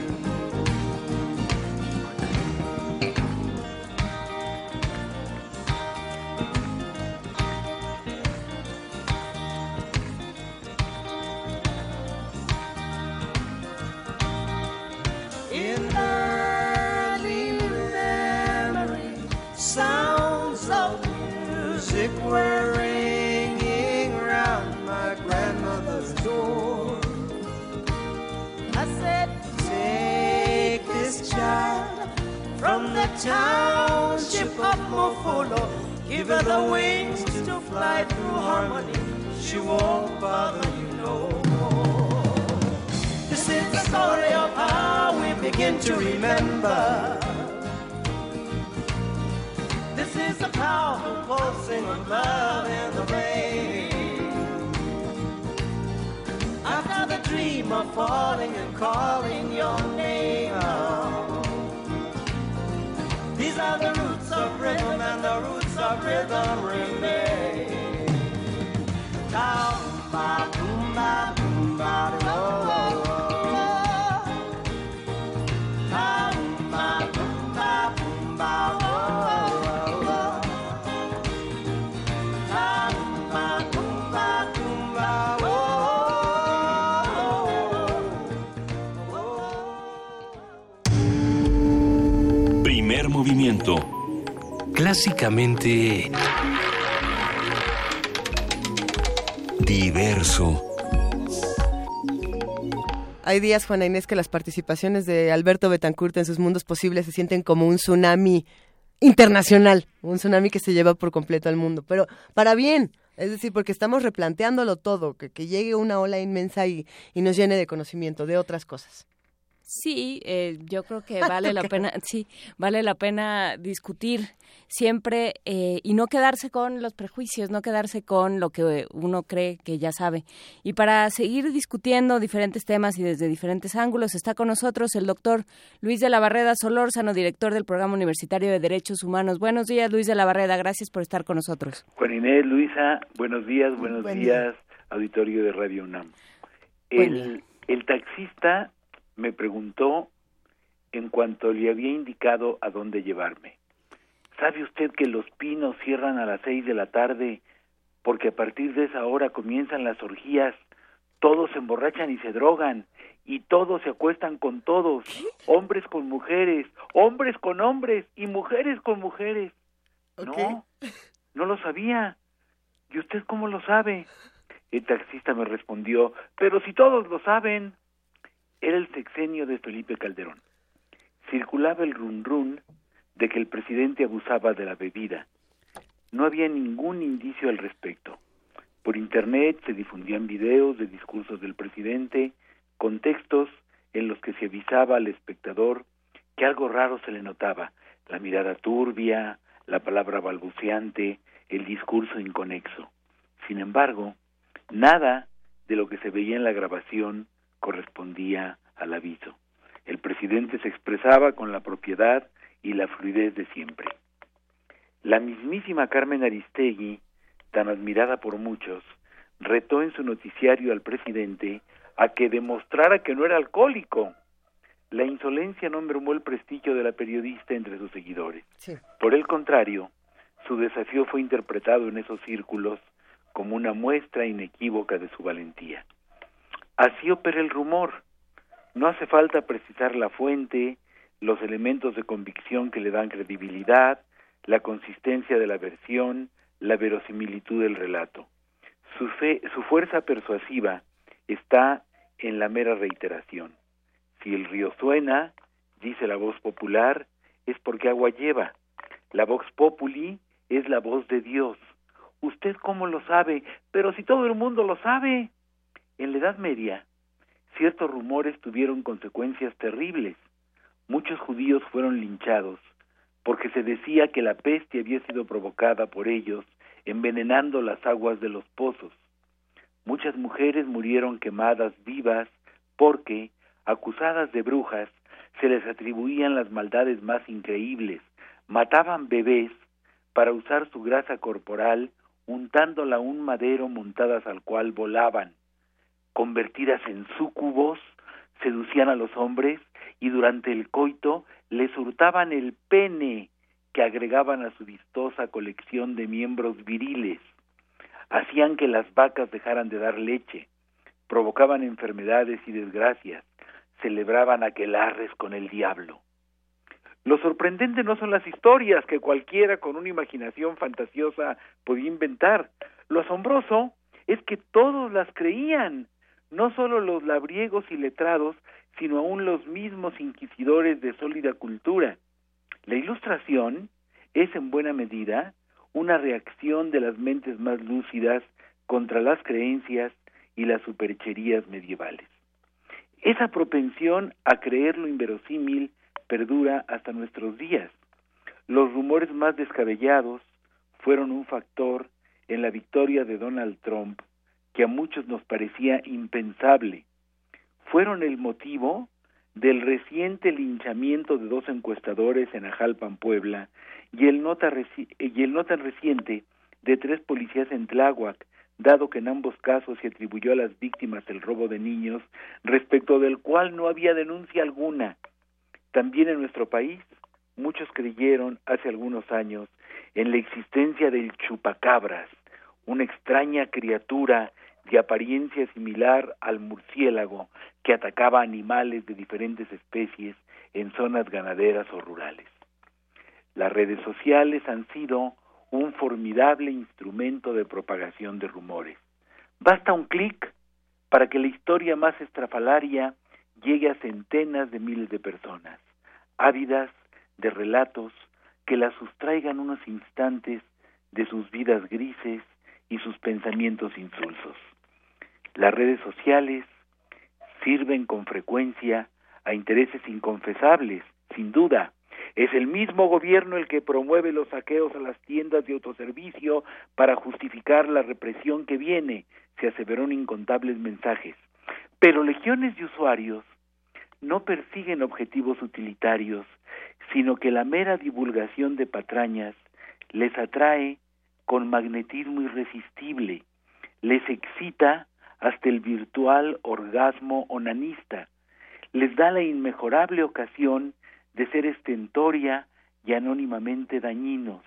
Child from the township of Mofolo. Give her the wings to fly through harmony. She won't bother you no more. This is the story of how we begin to remember. This is the powerful pulsing of love in the rain. After the dream of falling and calling your name. These are the roots of rhythm and the roots of rhythm remain. Down, ba, boom, ba, boom, ba, oh, oh, oh. Movimiento. Clásicamente Diverso. Hay días, Juana Inés, que las participaciones de Alberto Betancourt en sus mundos posibles se sienten como un tsunami internacional, un tsunami que se lleva por completo al mundo, pero para bien, es decir, porque estamos replanteándolo todo, que, que llegue una ola inmensa y, y nos llene de conocimiento de otras cosas. Sí, eh, yo creo que vale la pena, sí, vale la pena discutir siempre eh, y no quedarse con los prejuicios, no quedarse con lo que uno cree que ya sabe. Y para seguir discutiendo diferentes temas y desde diferentes ángulos está con nosotros el doctor Luis de la Barreda Solórzano, director del Programa Universitario de Derechos Humanos. Buenos días, Luis de la Barreda, gracias por estar con nosotros. Juan Inés, Luisa, buenos días, buenos Buen días, auditorio de Radio UNAM. El taxista me preguntó en cuanto le había indicado a dónde llevarme. ¿Sabe usted que los pinos cierran a las seis de la tarde porque a partir de esa hora comienzan las orgías? Todos se emborrachan y se drogan y todos se acuestan con todos, hombres con mujeres, hombres con hombres y mujeres con mujeres. No, no lo sabía. ¿Y usted cómo lo sabe? El taxista me respondió, pero si todos lo saben. Era el sexenio de Felipe Calderón. Circulaba el run run de que el presidente abusaba de la bebida. No había ningún indicio al respecto. Por internet se difundían videos de discursos del presidente, con textos en los que se avisaba al espectador que algo raro se le notaba, la mirada turbia, la palabra balbuceante, el discurso inconexo. Sin embargo, nada de lo que se veía en la grabación correspondía al aviso. El presidente se expresaba con la propiedad y la fluidez de siempre. La mismísima Carmen Aristegui, tan admirada por muchos, retó en su noticiario al presidente a que demostrara que no era alcohólico. La insolencia no mermó el prestigio de la periodista entre sus seguidores. Por el contrario, su desafío fue interpretado en esos círculos como una muestra inequívoca de su valentía. Así opera el rumor. No hace falta precisar la fuente, los elementos de convicción que le dan credibilidad, la consistencia de la versión, la verosimilitud del relato. Su, fe, su fuerza persuasiva está en la mera reiteración. Si el río suena, dice la voz popular, es porque agua lleva. La vox populi es la voz de Dios. ¿Usted cómo lo sabe? Pero si todo el mundo lo sabe. En la Edad Media, ciertos rumores tuvieron consecuencias terribles. Muchos judíos fueron linchados porque se decía que la peste había sido provocada por ellos envenenando las aguas de los pozos. Muchas mujeres murieron quemadas vivas porque, acusadas de brujas, se les atribuían las maldades más increíbles, mataban bebés para usar su grasa corporal untándola un madero montadas al cual volaban. Convertidas en súcubos, seducían a los hombres y durante el coito les hurtaban el pene que agregaban a su vistosa colección de miembros viriles. Hacían que las vacas dejaran de dar leche, provocaban enfermedades y desgracias, celebraban aquelarres con el diablo. Lo sorprendente no son las historias que cualquiera con una imaginación fantasiosa podía inventar. Lo asombroso es que todos las creían, no solo los labriegos y letrados, sino aún los mismos inquisidores de sólida cultura. La ilustración es en buena medida una reacción de las mentes más lúcidas contra las creencias y las supercherías medievales. Esa propensión a creer lo inverosímil perdura hasta nuestros días. Los rumores más descabellados fueron un factor en la victoria de Donald Trump que a muchos nos parecía impensable. Fueron el motivo del reciente linchamiento de dos encuestadores en Ajalpan, Puebla, y el no tan, y el no tan reciente de tres policías en Tláhuac, dado que en ambos casos se atribuyó a las víctimas el robo de niños, respecto del cual no había denuncia alguna. También en nuestro país, muchos creyeron hace algunos años en la existencia del chupacabras, una extraña criatura de apariencia similar al murciélago que atacaba animales de diferentes especies en zonas ganaderas o rurales. Las redes sociales han sido un formidable instrumento de propagación de rumores. Basta un clic para que la historia más estrafalaria llegue a centenas de miles de personas, ávidas de relatos que la sustraigan unos instantes de sus vidas grises y sus pensamientos insulsos. Las redes sociales sirven con frecuencia a intereses inconfesables, sin duda. Es el mismo gobierno el que promueve los saqueos a las tiendas de autoservicio para justificar la represión que viene, se aseveró en incontables mensajes. Pero legiones de usuarios no persiguen objetivos utilitarios, sino que la mera divulgación de patrañas les atrae con magnetismo irresistible, les excita hasta el virtual orgasmo onanista, les da la inmejorable ocasión de ser estentoria y anónimamente dañinos,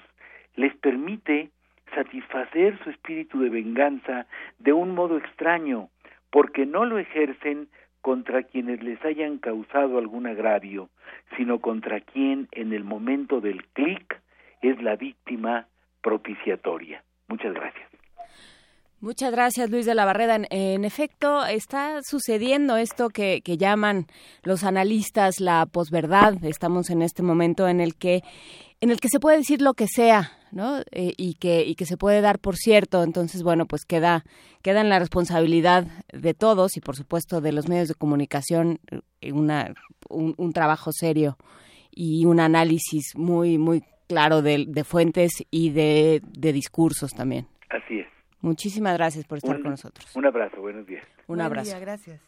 les permite satisfacer su espíritu de venganza de un modo extraño, porque no lo ejercen contra quienes les hayan causado algún agravio, sino contra quien en el momento del clic es la víctima propiciatoria. Muchas gracias. Muchas gracias, Luis de la Barreda. En, efecto, está sucediendo esto que, llaman los analistas la posverdad. Estamos en este momento en el que en el que se puede decir lo que sea, ¿no? Eh, y que y que se puede dar por cierto. Entonces, bueno, pues queda queda en la responsabilidad de todos y, por supuesto, de los medios de comunicación eh, una un, trabajo serio y un análisis muy muy claro de, fuentes y de discursos también. Así es. Muchísimas gracias por estar con nosotros. Un abrazo, buenos días. Un abrazo. Día, gracias.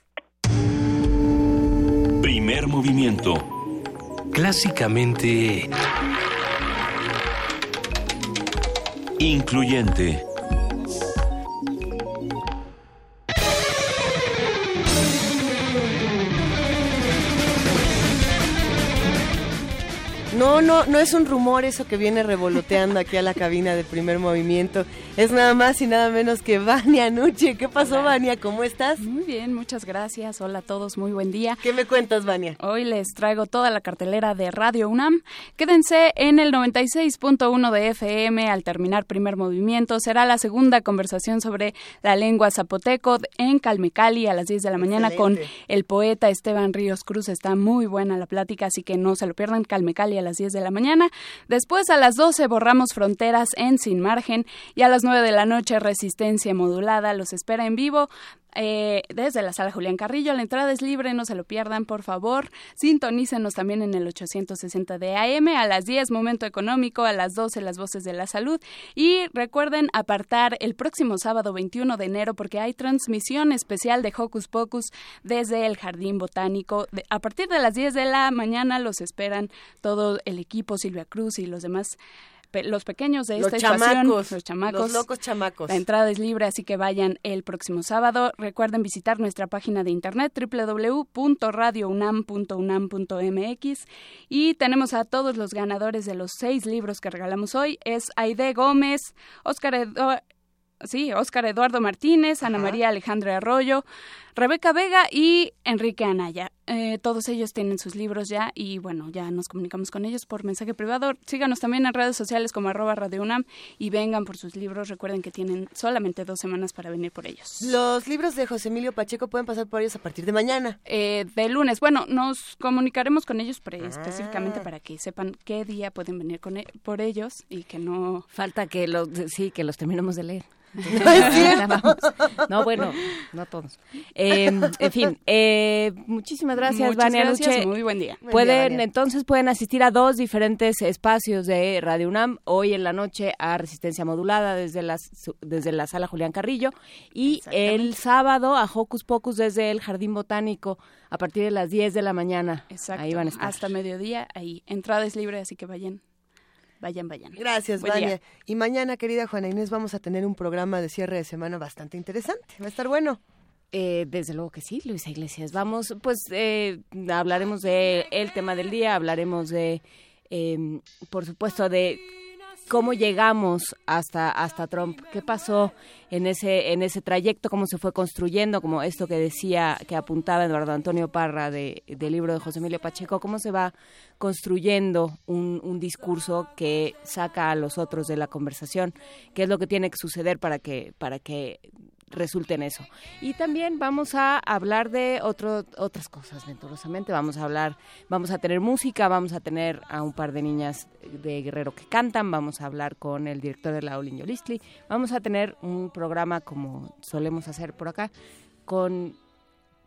Primer movimiento. Clásicamente... Incluyente. No, no, no es un rumor eso que viene revoloteando aquí a la cabina de primer movimiento. Es nada más y nada menos que Vania Nuche. ¿Qué pasó, Vania? ¿Cómo estás? Muy bien, muchas gracias. Hola a todos, muy buen día. ¿Qué me cuentas, Vania? Hoy les traigo toda la cartelera de Radio UNAM. Quédense en el 96.1 de FM al terminar primer movimiento. Será la segunda conversación sobre la lengua zapoteco en Calmecali a las 10 de la mañana con el poeta Esteban Ríos Cruz. Está muy buena la plática, así que no se lo pierdan. Calmecali a las 10 de la mañana. Después a las 12 borramos fronteras en Sin Margen y a las 9 de la noche Resistencia Modulada. Los espera en vivo eh, desde la sala Julián Carrillo. La entrada es libre, no se lo pierdan, por favor. Sintonícenos también en el 860 de AM, a las 10 Momento Económico, a las 12 Las Voces de la Salud. Y recuerden apartar el próximo sábado 21 de enero porque hay transmisión especial de Hocus Pocus desde el Jardín Botánico. a partir de las 10 de la mañana los esperan todo el equipo, Silvia Cruz y los demás los pequeños de Los esta estación, chamacos, los chamacos. los locos chamacos. La entrada es libre, así que vayan el próximo sábado. Recuerden visitar nuestra página de internet www.radiounam.unam.mx y tenemos a todos los ganadores de los seis libros que regalamos hoy. Es Aide Gómez, Oscar Edu- Sí, Óscar Eduardo Martínez, Ana María Alejandra Arroyo, Rebeca Vega y Enrique Anaya. Eh, todos ellos tienen sus libros ya y bueno, ya nos comunicamos con ellos por mensaje privado. Síganos también en redes sociales como arroba Radio UNAM y vengan por sus libros. Recuerden que tienen solamente dos semanas para venir por ellos. Los libros de José Emilio Pacheco pueden pasar por ellos a partir de mañana. Eh, de lunes. Bueno, nos comunicaremos con ellos pre- Ah. específicamente para que sepan qué día pueden venir con e- por ellos y que no... Falta que los, sí, que los terminemos de leer. No es bueno, no todos. Eh, en fin, eh, muchísimas gracias, Muchas Vania gracias, Luche. muy buen día. Buen día, Pueden, Vania. entonces pueden asistir a dos diferentes espacios de Radio UNAM, hoy en la noche a Resistencia Modulada desde, las, desde la sala Julián Carrillo y el sábado a Hocus Pocus desde el Jardín Botánico a partir de las 10 de la mañana. Exacto. Ahí van a estar. Hasta mediodía, ahí. Entrada es libre, así que vayan. Vayan, vayan. Gracias, Buen Vania. día. Y mañana, querida Juana Inés, vamos a tener un programa de cierre de semana bastante interesante. Va a estar bueno. Eh, desde luego que sí, Luisa Iglesias. Vamos, pues eh, hablaremos de el tema del día, hablaremos de, eh, por supuesto, de cómo llegamos hasta hasta Trump, qué pasó en ese en ese trayecto, cómo se fue construyendo, como esto que decía, que apuntaba Eduardo Antonio Parra de, del libro de José Emilio Pacheco, cómo se va construyendo un, un discurso que saca a los otros de la conversación, qué es lo que tiene que suceder para que para que resulte en eso. Y también vamos a hablar de otro, otras cosas, venturosamente. Vamos a hablar, vamos a tener música, vamos a tener a un par de niñas de Guerrero que cantan, vamos a hablar con el director de la Olin Yolistli, vamos a tener un programa como solemos hacer por acá, con,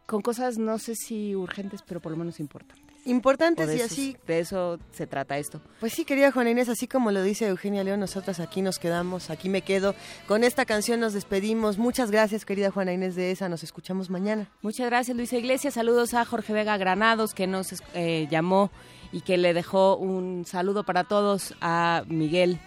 con cosas no sé si urgentes, pero por lo menos importantes. Importantes de y esos- así. De eso se trata esto. Pues sí, querida Juana Inés, así como lo dice Eugenia León, nosotras aquí nos quedamos, aquí me quedo. Con esta canción nos despedimos. Muchas gracias, querida Juana Inés de esa. Nos escuchamos mañana. Muchas gracias, Luisa Iglesias. Saludos a Jorge Vega Granados, que nos eh, llamó y que le dejó un saludo para todos a Miguel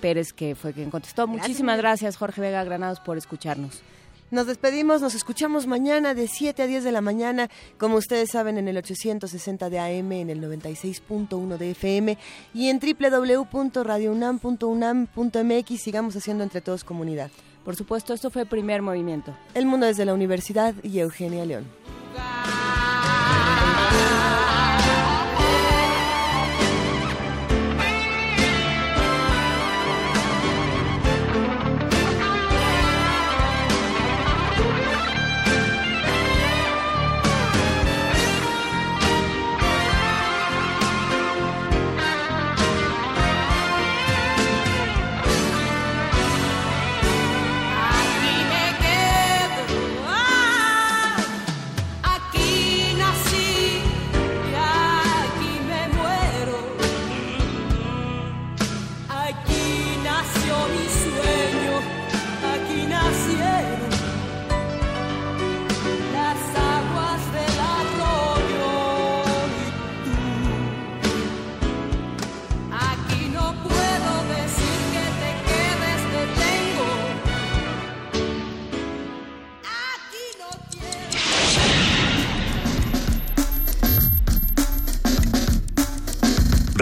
Pérez, que fue quien contestó. Muchísimas gracias, Jorge Vega Granados, por escucharnos. Nos despedimos, nos escuchamos mañana de 7 a 10 de la mañana, como ustedes saben, en el 860 de AM, en el 96.1 de FM y en www.radiounam.unam.mx. Sigamos haciendo entre todos comunidad. Por supuesto, esto fue Primer Movimiento. El mundo desde la universidad y Eugenia León.